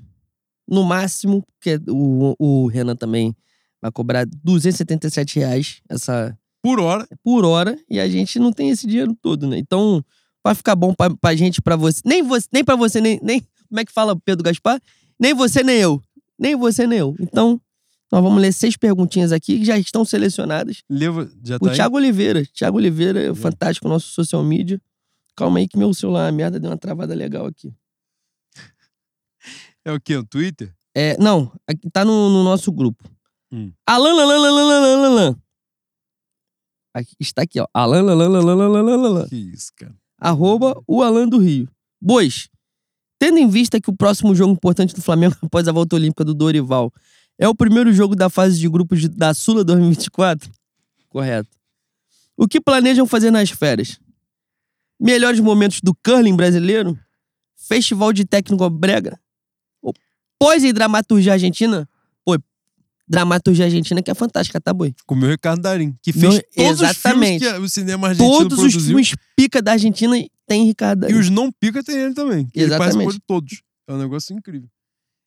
no máximo, porque o, o Renan também vai cobrar 277 reais essa por hora. Por hora, e a gente não tem esse dinheiro todo, né? Então, vai ficar bom pra, pra gente, pra você. Nem você, nem pra você, nem, nem. Como é que fala Pedro Gaspar? Nem você, nem eu. Nem você, nem eu. Então, nós vamos ler seis perguntinhas aqui que já estão selecionadas. Já tá o Thiago aí? Oliveira. Thiago Oliveira é fantástico, nosso social media. Calma aí que meu celular, a merda, deu uma travada legal aqui. É o quê? O Twitter? É, não, aqui tá no, no nosso grupo. Hum. Alan, Alan, Alan, Alan, Alan, Aqui, está aqui, ó. Alan, Alan, Alan, Alan, Alan. Que isso, cara. Arroba o Alan do Rio. Bois, tendo em vista que o próximo jogo importante do Flamengo (laughs) após a volta olímpica do Dorival é o primeiro jogo da fase de grupos da Sula 2024? Correto. O que planejam fazer nas férias? Melhores momentos do curling brasileiro? Festival de técnico brega? Pós e dramaturgia argentina? Dramaturgia argentina que é fantástica, tá, boi? Com o Ricardo Darim, que fez Meu, todos exatamente. os filmes que o cinema argentino Todos produziu. os filmes pica da Argentina tem Ricardo Darim. E os não pica tem ele também. Exatamente. Ele participou de todos. É um negócio incrível.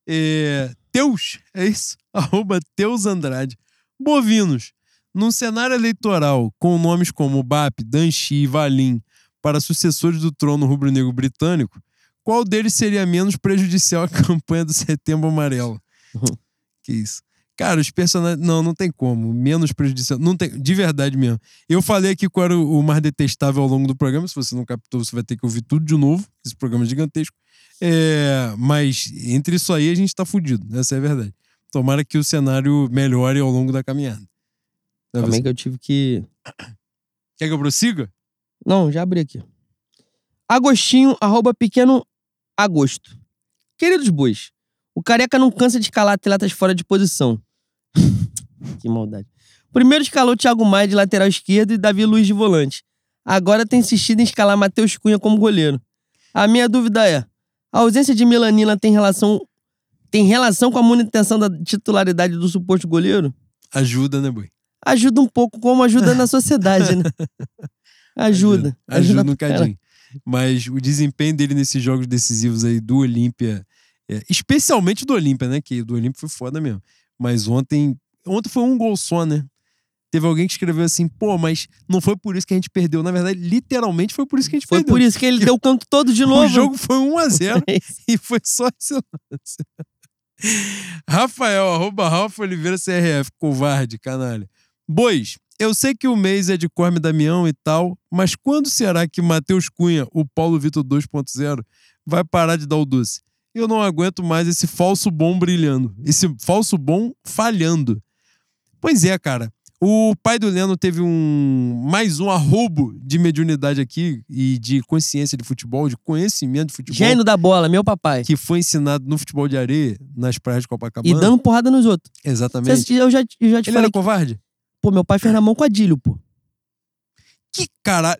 É... Teus, é isso? (laughs) Arroba Teus Andrade. Bovinos. Num cenário eleitoral com nomes como BAP, Danchi e Valim para sucessores do trono rubro-negro britânico, qual deles seria menos prejudicial à (laughs) campanha do Setembro Amarelo? Uhum. Que isso. Cara, os personagens. Não, não tem como. Menos prejudicial. Não tem. De verdade mesmo. Eu falei aqui qual era o mais detestável ao longo do programa. Se você não captou, você vai ter que ouvir tudo de novo. Esse programa é gigantesco. É, mas entre isso aí a gente tá fudido. Essa é a verdade. Tomara que o cenário melhore ao longo da caminhada. Também que eu tive que. (coughs) Quer que eu prossiga? Não, já abri aqui. Agostinho, arroba pequeno agosto. Queridos bois, o Careca não cansa de escalar atletas fora de posição. (laughs) que maldade. Primeiro escalou Thiago Maia de lateral esquerdo e Davi Luiz de volante. Agora tem insistido em escalar Matheus Cunha como goleiro. A minha dúvida é: a ausência de melanina tem relação tem relação com a manutenção da titularidade do suposto goleiro? Ajuda, né, boi? Ajuda um pouco, como ajuda na sociedade, né? (laughs) Ajuda. Ajuda, ajuda, ajuda um cadinho. Mas o desempenho dele nesses jogos decisivos aí do Olímpia é, especialmente do Olímpia, né? Que do Olímpia foi foda mesmo. Mas ontem. Ontem foi um gol só, né? Teve alguém que escreveu assim, pô, mas não foi por isso que a gente perdeu. Na verdade, literalmente foi por isso que a gente foi perdeu. Foi por isso que ele (laughs) deu o canto todo de novo. O jogo foi 1 a 0 (laughs) e foi só esse lance. Rafael, arroba Rafa Oliveira CRF, covarde, canalha. Bois, eu sei que o mês é de Corme Damião e tal, mas quando será que Matheus Cunha, o Paulo Vitor 2.0, vai parar de dar o doce? Eu não aguento mais esse falso bom brilhando, esse falso bom falhando. Pois é, cara. O pai do Leno teve um mais um arrobo de mediunidade aqui e de consciência de futebol, de conhecimento de futebol. Gênio da bola, meu papai. Que foi ensinado no futebol de areia, nas praias de Copacabana. E dando porrada nos outros. Exatamente. eu já, eu já te Ele falei era covarde? Pô, meu pai fez na mão com Adílio, pô. Que caralho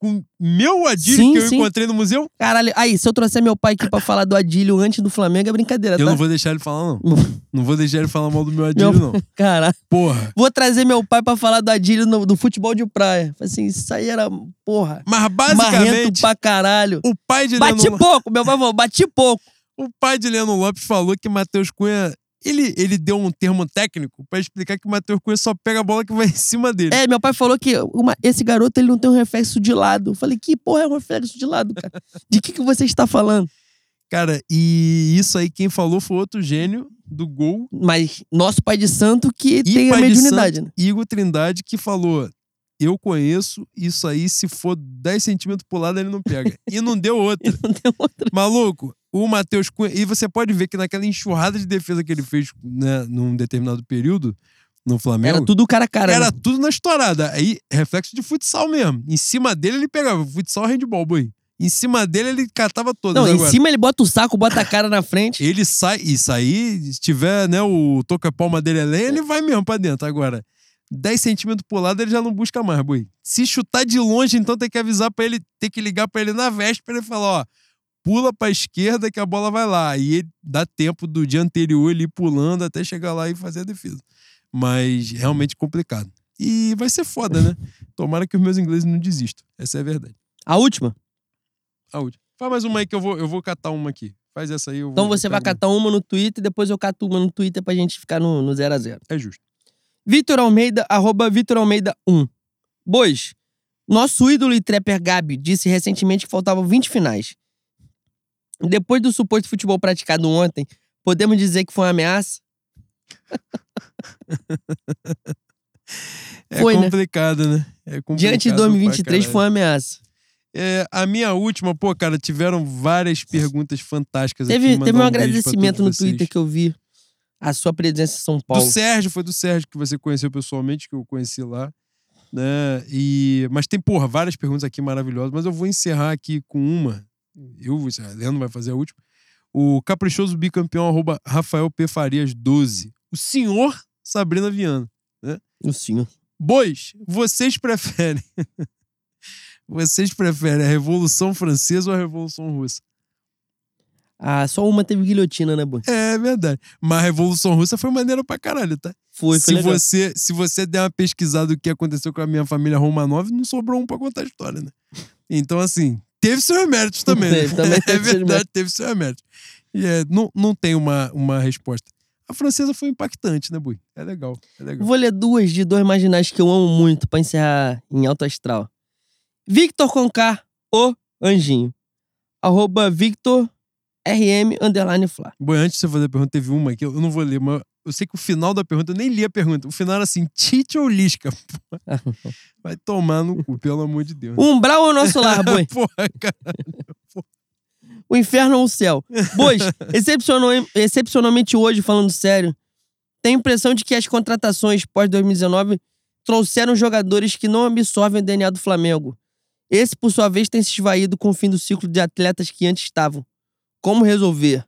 com meu Adílio sim, que eu sim. encontrei no museu? Caralho, aí, se eu trouxer meu pai aqui pra falar do Adílio antes do Flamengo, é brincadeira, Eu tá? não vou deixar ele falar, não. não vou deixar ele falar mal do meu Adílio, meu... não. (laughs) Caralho. Porra. Vou trazer meu pai pra falar do Adílio no, do futebol de praia. Assim, isso aí era, porra. Mas basicamente. Marrento pra caralho. O pai de Bati Leno... pouco, meu falou, bati pouco. O pai de Leno Lopes falou que Matheus Cunha Ele, ele deu um termo técnico pra explicar que o Matheus Cunha só pega a bola que vai em cima dele. É, meu pai falou que uma- esse garoto ele não tem um reflexo de lado. Eu falei, que porra é um reflexo de lado, cara? De que, que você está falando? Cara, e isso aí quem falou foi outro gênio do gol, Mas nosso pai de santo que E tem a mediunidade, santo, né? Igor Trindade, que falou: Eu conheço, isso aí, se for 10 centímetros pro lado, ele não pega. E não deu outra. (laughs) Não tem outra. Maluco, o Matheus Cunha. E você pode ver que naquela enxurrada de defesa que ele fez né, num determinado período no Flamengo. Era tudo cara a cara. era né? tudo na estourada. Aí, reflexo de futsal mesmo. Em cima dele, ele pegava. Futsal handball, boi. Em cima dele, ele catava todas. Não, em Agora, cima ele bota o saco, bota a cara na frente. (laughs) Ele sai. Isso aí, se tiver, né, o toca-palma dele é lenha, ele vai mesmo pra dentro. Agora, 10 centímetros pro lado, ele já não busca mais, boi. Se chutar de longe, então tem que avisar pra ele, tem que ligar pra ele na véspera e falar, ó, pula pra esquerda que a bola vai lá. E ele dá tempo do dia anterior ele pulando até chegar lá e fazer a defesa. Mas realmente complicado. E vai ser foda, né? Tomara que os meus ingleses não desistam. Essa é a verdade. A última. A última. Faz mais uma aí que eu vou, eu vou catar uma aqui. Faz essa aí. Eu vou, Então você vai catar uma no Twitter, depois eu cato uma no Twitter pra gente ficar no, no 0 a 0 É justo. Vitor Almeida, arroba Vitor Almeida 1. Bois, nosso ídolo e trapper Gabi disse recentemente que faltavam 20 finais. Depois do suposto futebol praticado ontem, podemos dizer que foi uma ameaça? (laughs) É Foi, né? complicado, né? É complicado Diante de pra 2023 caralho. foi uma ameaça. É, a minha última, pô, cara, tiveram várias perguntas fantásticas aqui. Teve, mandar teve um pra agradecimento no vocês. Twitter que eu vi. A sua presença em São Paulo. Do Sérgio, foi do Sérgio que você conheceu pessoalmente, que eu conheci lá. Né? E, mas tem, porra, várias perguntas aqui maravilhosas, mas eu vou encerrar aqui com uma. Eu encerrar, Leandro vai fazer a última. O caprichoso bicampeão, arroba Rafael P. Farias 12. O senhor Sabrina Viana. O senhor. Bois, vocês preferem. (laughs) vocês preferem a Revolução Francesa ou a Revolução Russa? Ah, só uma teve guilhotina, né, Boi? É verdade. Mas a Revolução Russa foi maneira pra caralho, tá? Foi, foi se, legal. você, se você der uma pesquisada do que aconteceu com a minha família Romanov, não sobrou um pra contar a história, né? Então, assim, teve seus méritos também. né? (laughs) Teve, também é verdade, teve seus méritos. E é, não, não tem uma, uma resposta. A francesa foi impactante, né, Bui? É legal, é legal. Vou ler duas de dois marginais que eu amo muito pra encerrar em alto astral. Victor Concar, o Anjinho. Arroba Victor RM underline Flá. Boi, antes de você fazer a pergunta, teve uma aqui, eu não vou ler, mas eu sei que o final da pergunta, eu nem li a pergunta. O final era assim, Tite ou Lisca? (laughs) Vai tomar no cu, pelo amor de Deus. Umbral ou nosso lar, (laughs) boi? Porra, cara. O inferno ou o céu? Bois, (laughs) excepcional- excepcionalmente hoje, falando sério, tenho a impressão de que as contratações pós-2019 trouxeram jogadores que não absorvem o DNA do Flamengo. Esse, por sua vez, tem se esvaído com o fim do ciclo de atletas que antes estavam. Como resolver?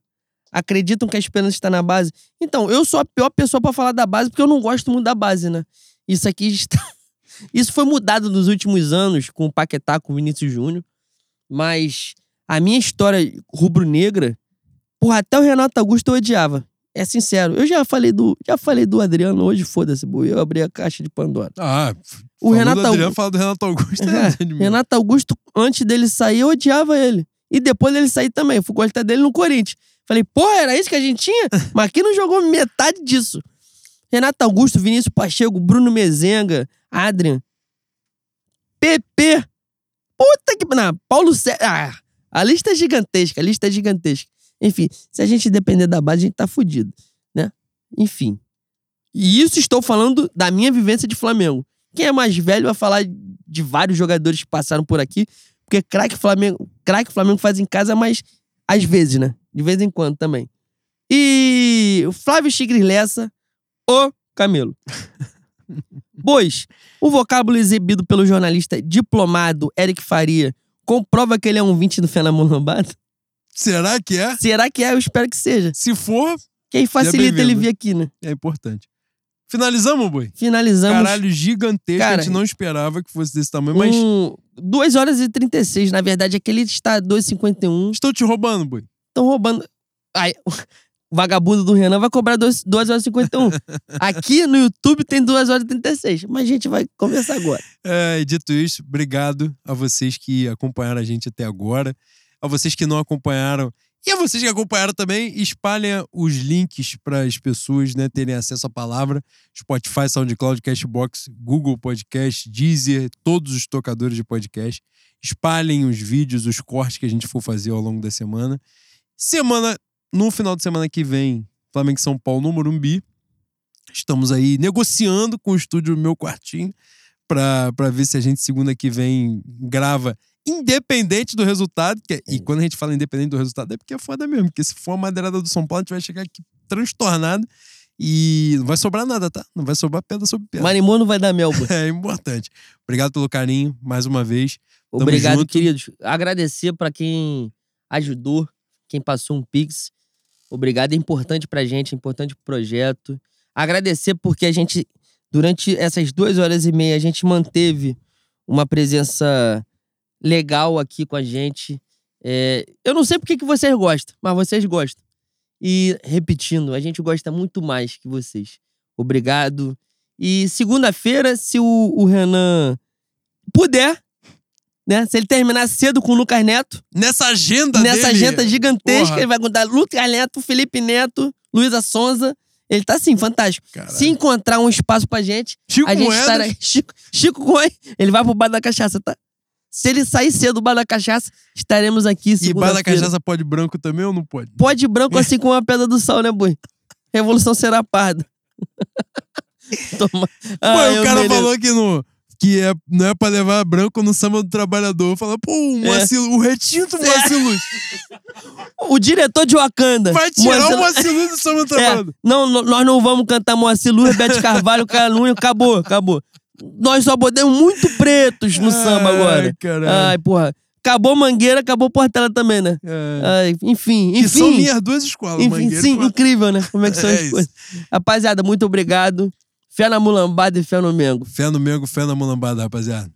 Acreditam que a esperança está na base? Então, eu sou a pior pessoa pra falar da base porque eu não gosto muito da base, né? Isso aqui está. (laughs) Isso foi mudado nos últimos anos com o Paquetá, com o Vinícius Júnior. Mas a minha história rubro-negra, porra, até o Renato Augusto eu odiava. É sincero. Eu já falei do, já falei do Adriano hoje, foda-se. Eu abri a caixa de Pandora. Ah, O Renato do Adriano, Augusto. fala do Renato Augusto. É, (laughs) é. Renato Augusto, antes dele sair, eu odiava ele. E depois dele sair também. Eu fui gostar dele no Corinthians. Falei, porra, era isso que a gente tinha? (laughs) Mas aqui não jogou metade disso. Renato Augusto, Vinícius Pacheco, Bruno Mezenga, Adrian. PP. Puta que. Não, Paulo Sérgio. Ah, a lista é gigantesca, a lista é gigantesca. Enfim, se a gente depender da base, a gente tá fudido, né? Enfim. E isso estou falando da minha vivência de Flamengo. Quem é mais velho vai falar de vários jogadores que passaram por aqui, porque craque Flamengo, craque Flamengo faz em casa, mas às vezes, né? De vez em quando também. E o Flávio Chigres Lessa, o Camelo. (laughs) Pois, o vocábulo exibido pelo jornalista diplomado Eric Faria comprova que ele é um 20 do Fenômeno Lambado? Será que é? Será que é? Eu espero que seja. Se for, Que aí facilita bem-vindo. ele vir aqui, né? é importante. Finalizamos, boi? Finalizamos. Caralho, gigantesco. Cara, a gente não esperava que fosse desse tamanho, mas Um, 2 horas e 36. Na verdade, aquele está 2,51. estou te roubando, boi. Estão roubando. O vagabundo do Renan vai cobrar 2 horas e 51. (laughs) Aqui no YouTube tem 2 horas e 36. Mas a gente vai conversar agora. É, e dito isso, obrigado a vocês que acompanharam a gente até agora. A vocês que não acompanharam, E a vocês que acompanharam também, espalhem os links para as pessoas né, terem acesso à palavra. Spotify, SoundCloud, Cashbox, Google Podcast, Deezer, todos os tocadores de podcast. Espalhem os vídeos, os cortes que a gente for fazer ao longo da semana. Semana, no final de semana que vem, Flamengo e São Paulo no Morumbi. Estamos aí negociando com o estúdio Meu Quartinho para ver se a gente segunda que vem grava independente do resultado. Que, é, e quando a gente fala independente do resultado, é porque é foda mesmo. Porque se for a madeirada do São Paulo, a gente vai chegar aqui transtornado e não vai sobrar nada, tá? Não vai sobrar pedra sobre pedra. Marimô não vai dar mel, pô. (laughs) É importante. Obrigado pelo carinho, mais uma vez. Obrigado, queridos. Agradecer pra quem ajudou, quem passou um Pix. Obrigado, é importante pra gente, é importante pro projeto. Agradecer porque a gente, durante essas duas horas e meia, a gente manteve uma presença legal aqui com a gente. É, eu não sei porque que vocês gostam, mas vocês gostam. E, repetindo, a gente gosta muito mais que vocês. Obrigado. E segunda-feira, se o, o Renan puder, né? Se ele terminar cedo com o Lucas Neto, Nessa agenda nessa dele, agenda gigantesca, porra. ele vai contar Lucas Neto, Felipe Neto, Luísa Sonza. Ele tá assim, fantástico. Caralho. Se encontrar um espaço pra gente, Chico a gente Moedas, estará. Chico, Chico Goy, ele vai pro bar da cachaça, tá? Se ele sair cedo do bar da cachaça, estaremos aqui E bar da cachaça pode branco também ou não pode? Pode branco assim como a pedra do sal, né, boi? Revolução será parda. (laughs) Toma. Pô, Ah, eu o cara mereço. falou que, no, que é, não é pra levar branco no samba do trabalhador. Fala, pô, o, É. O retinto (laughs) Moacir Luz. O diretor de Wakanda. Vai tirar Moacir- o Moacir Luz do samba do É, trabalhador. não, n- nós não vamos cantar Moacir Luz, Bete Carvalho, Calunha, acabou, acabou. Nós só podemos muito pretos no samba agora. Ai, caralho. Ai, porra. Acabou Mangueira, acabou Portela também, né? É. Ai, enfim, que são enfim. minhas duas escolas, Enfim, Mangueira sim, incrível, né? Como é que são (laughs) É as isso. coisas. Rapaziada, muito obrigado. Fé na mulambada e fé no Mengo. Fé no Mengo, fé na mulambada, rapaziada.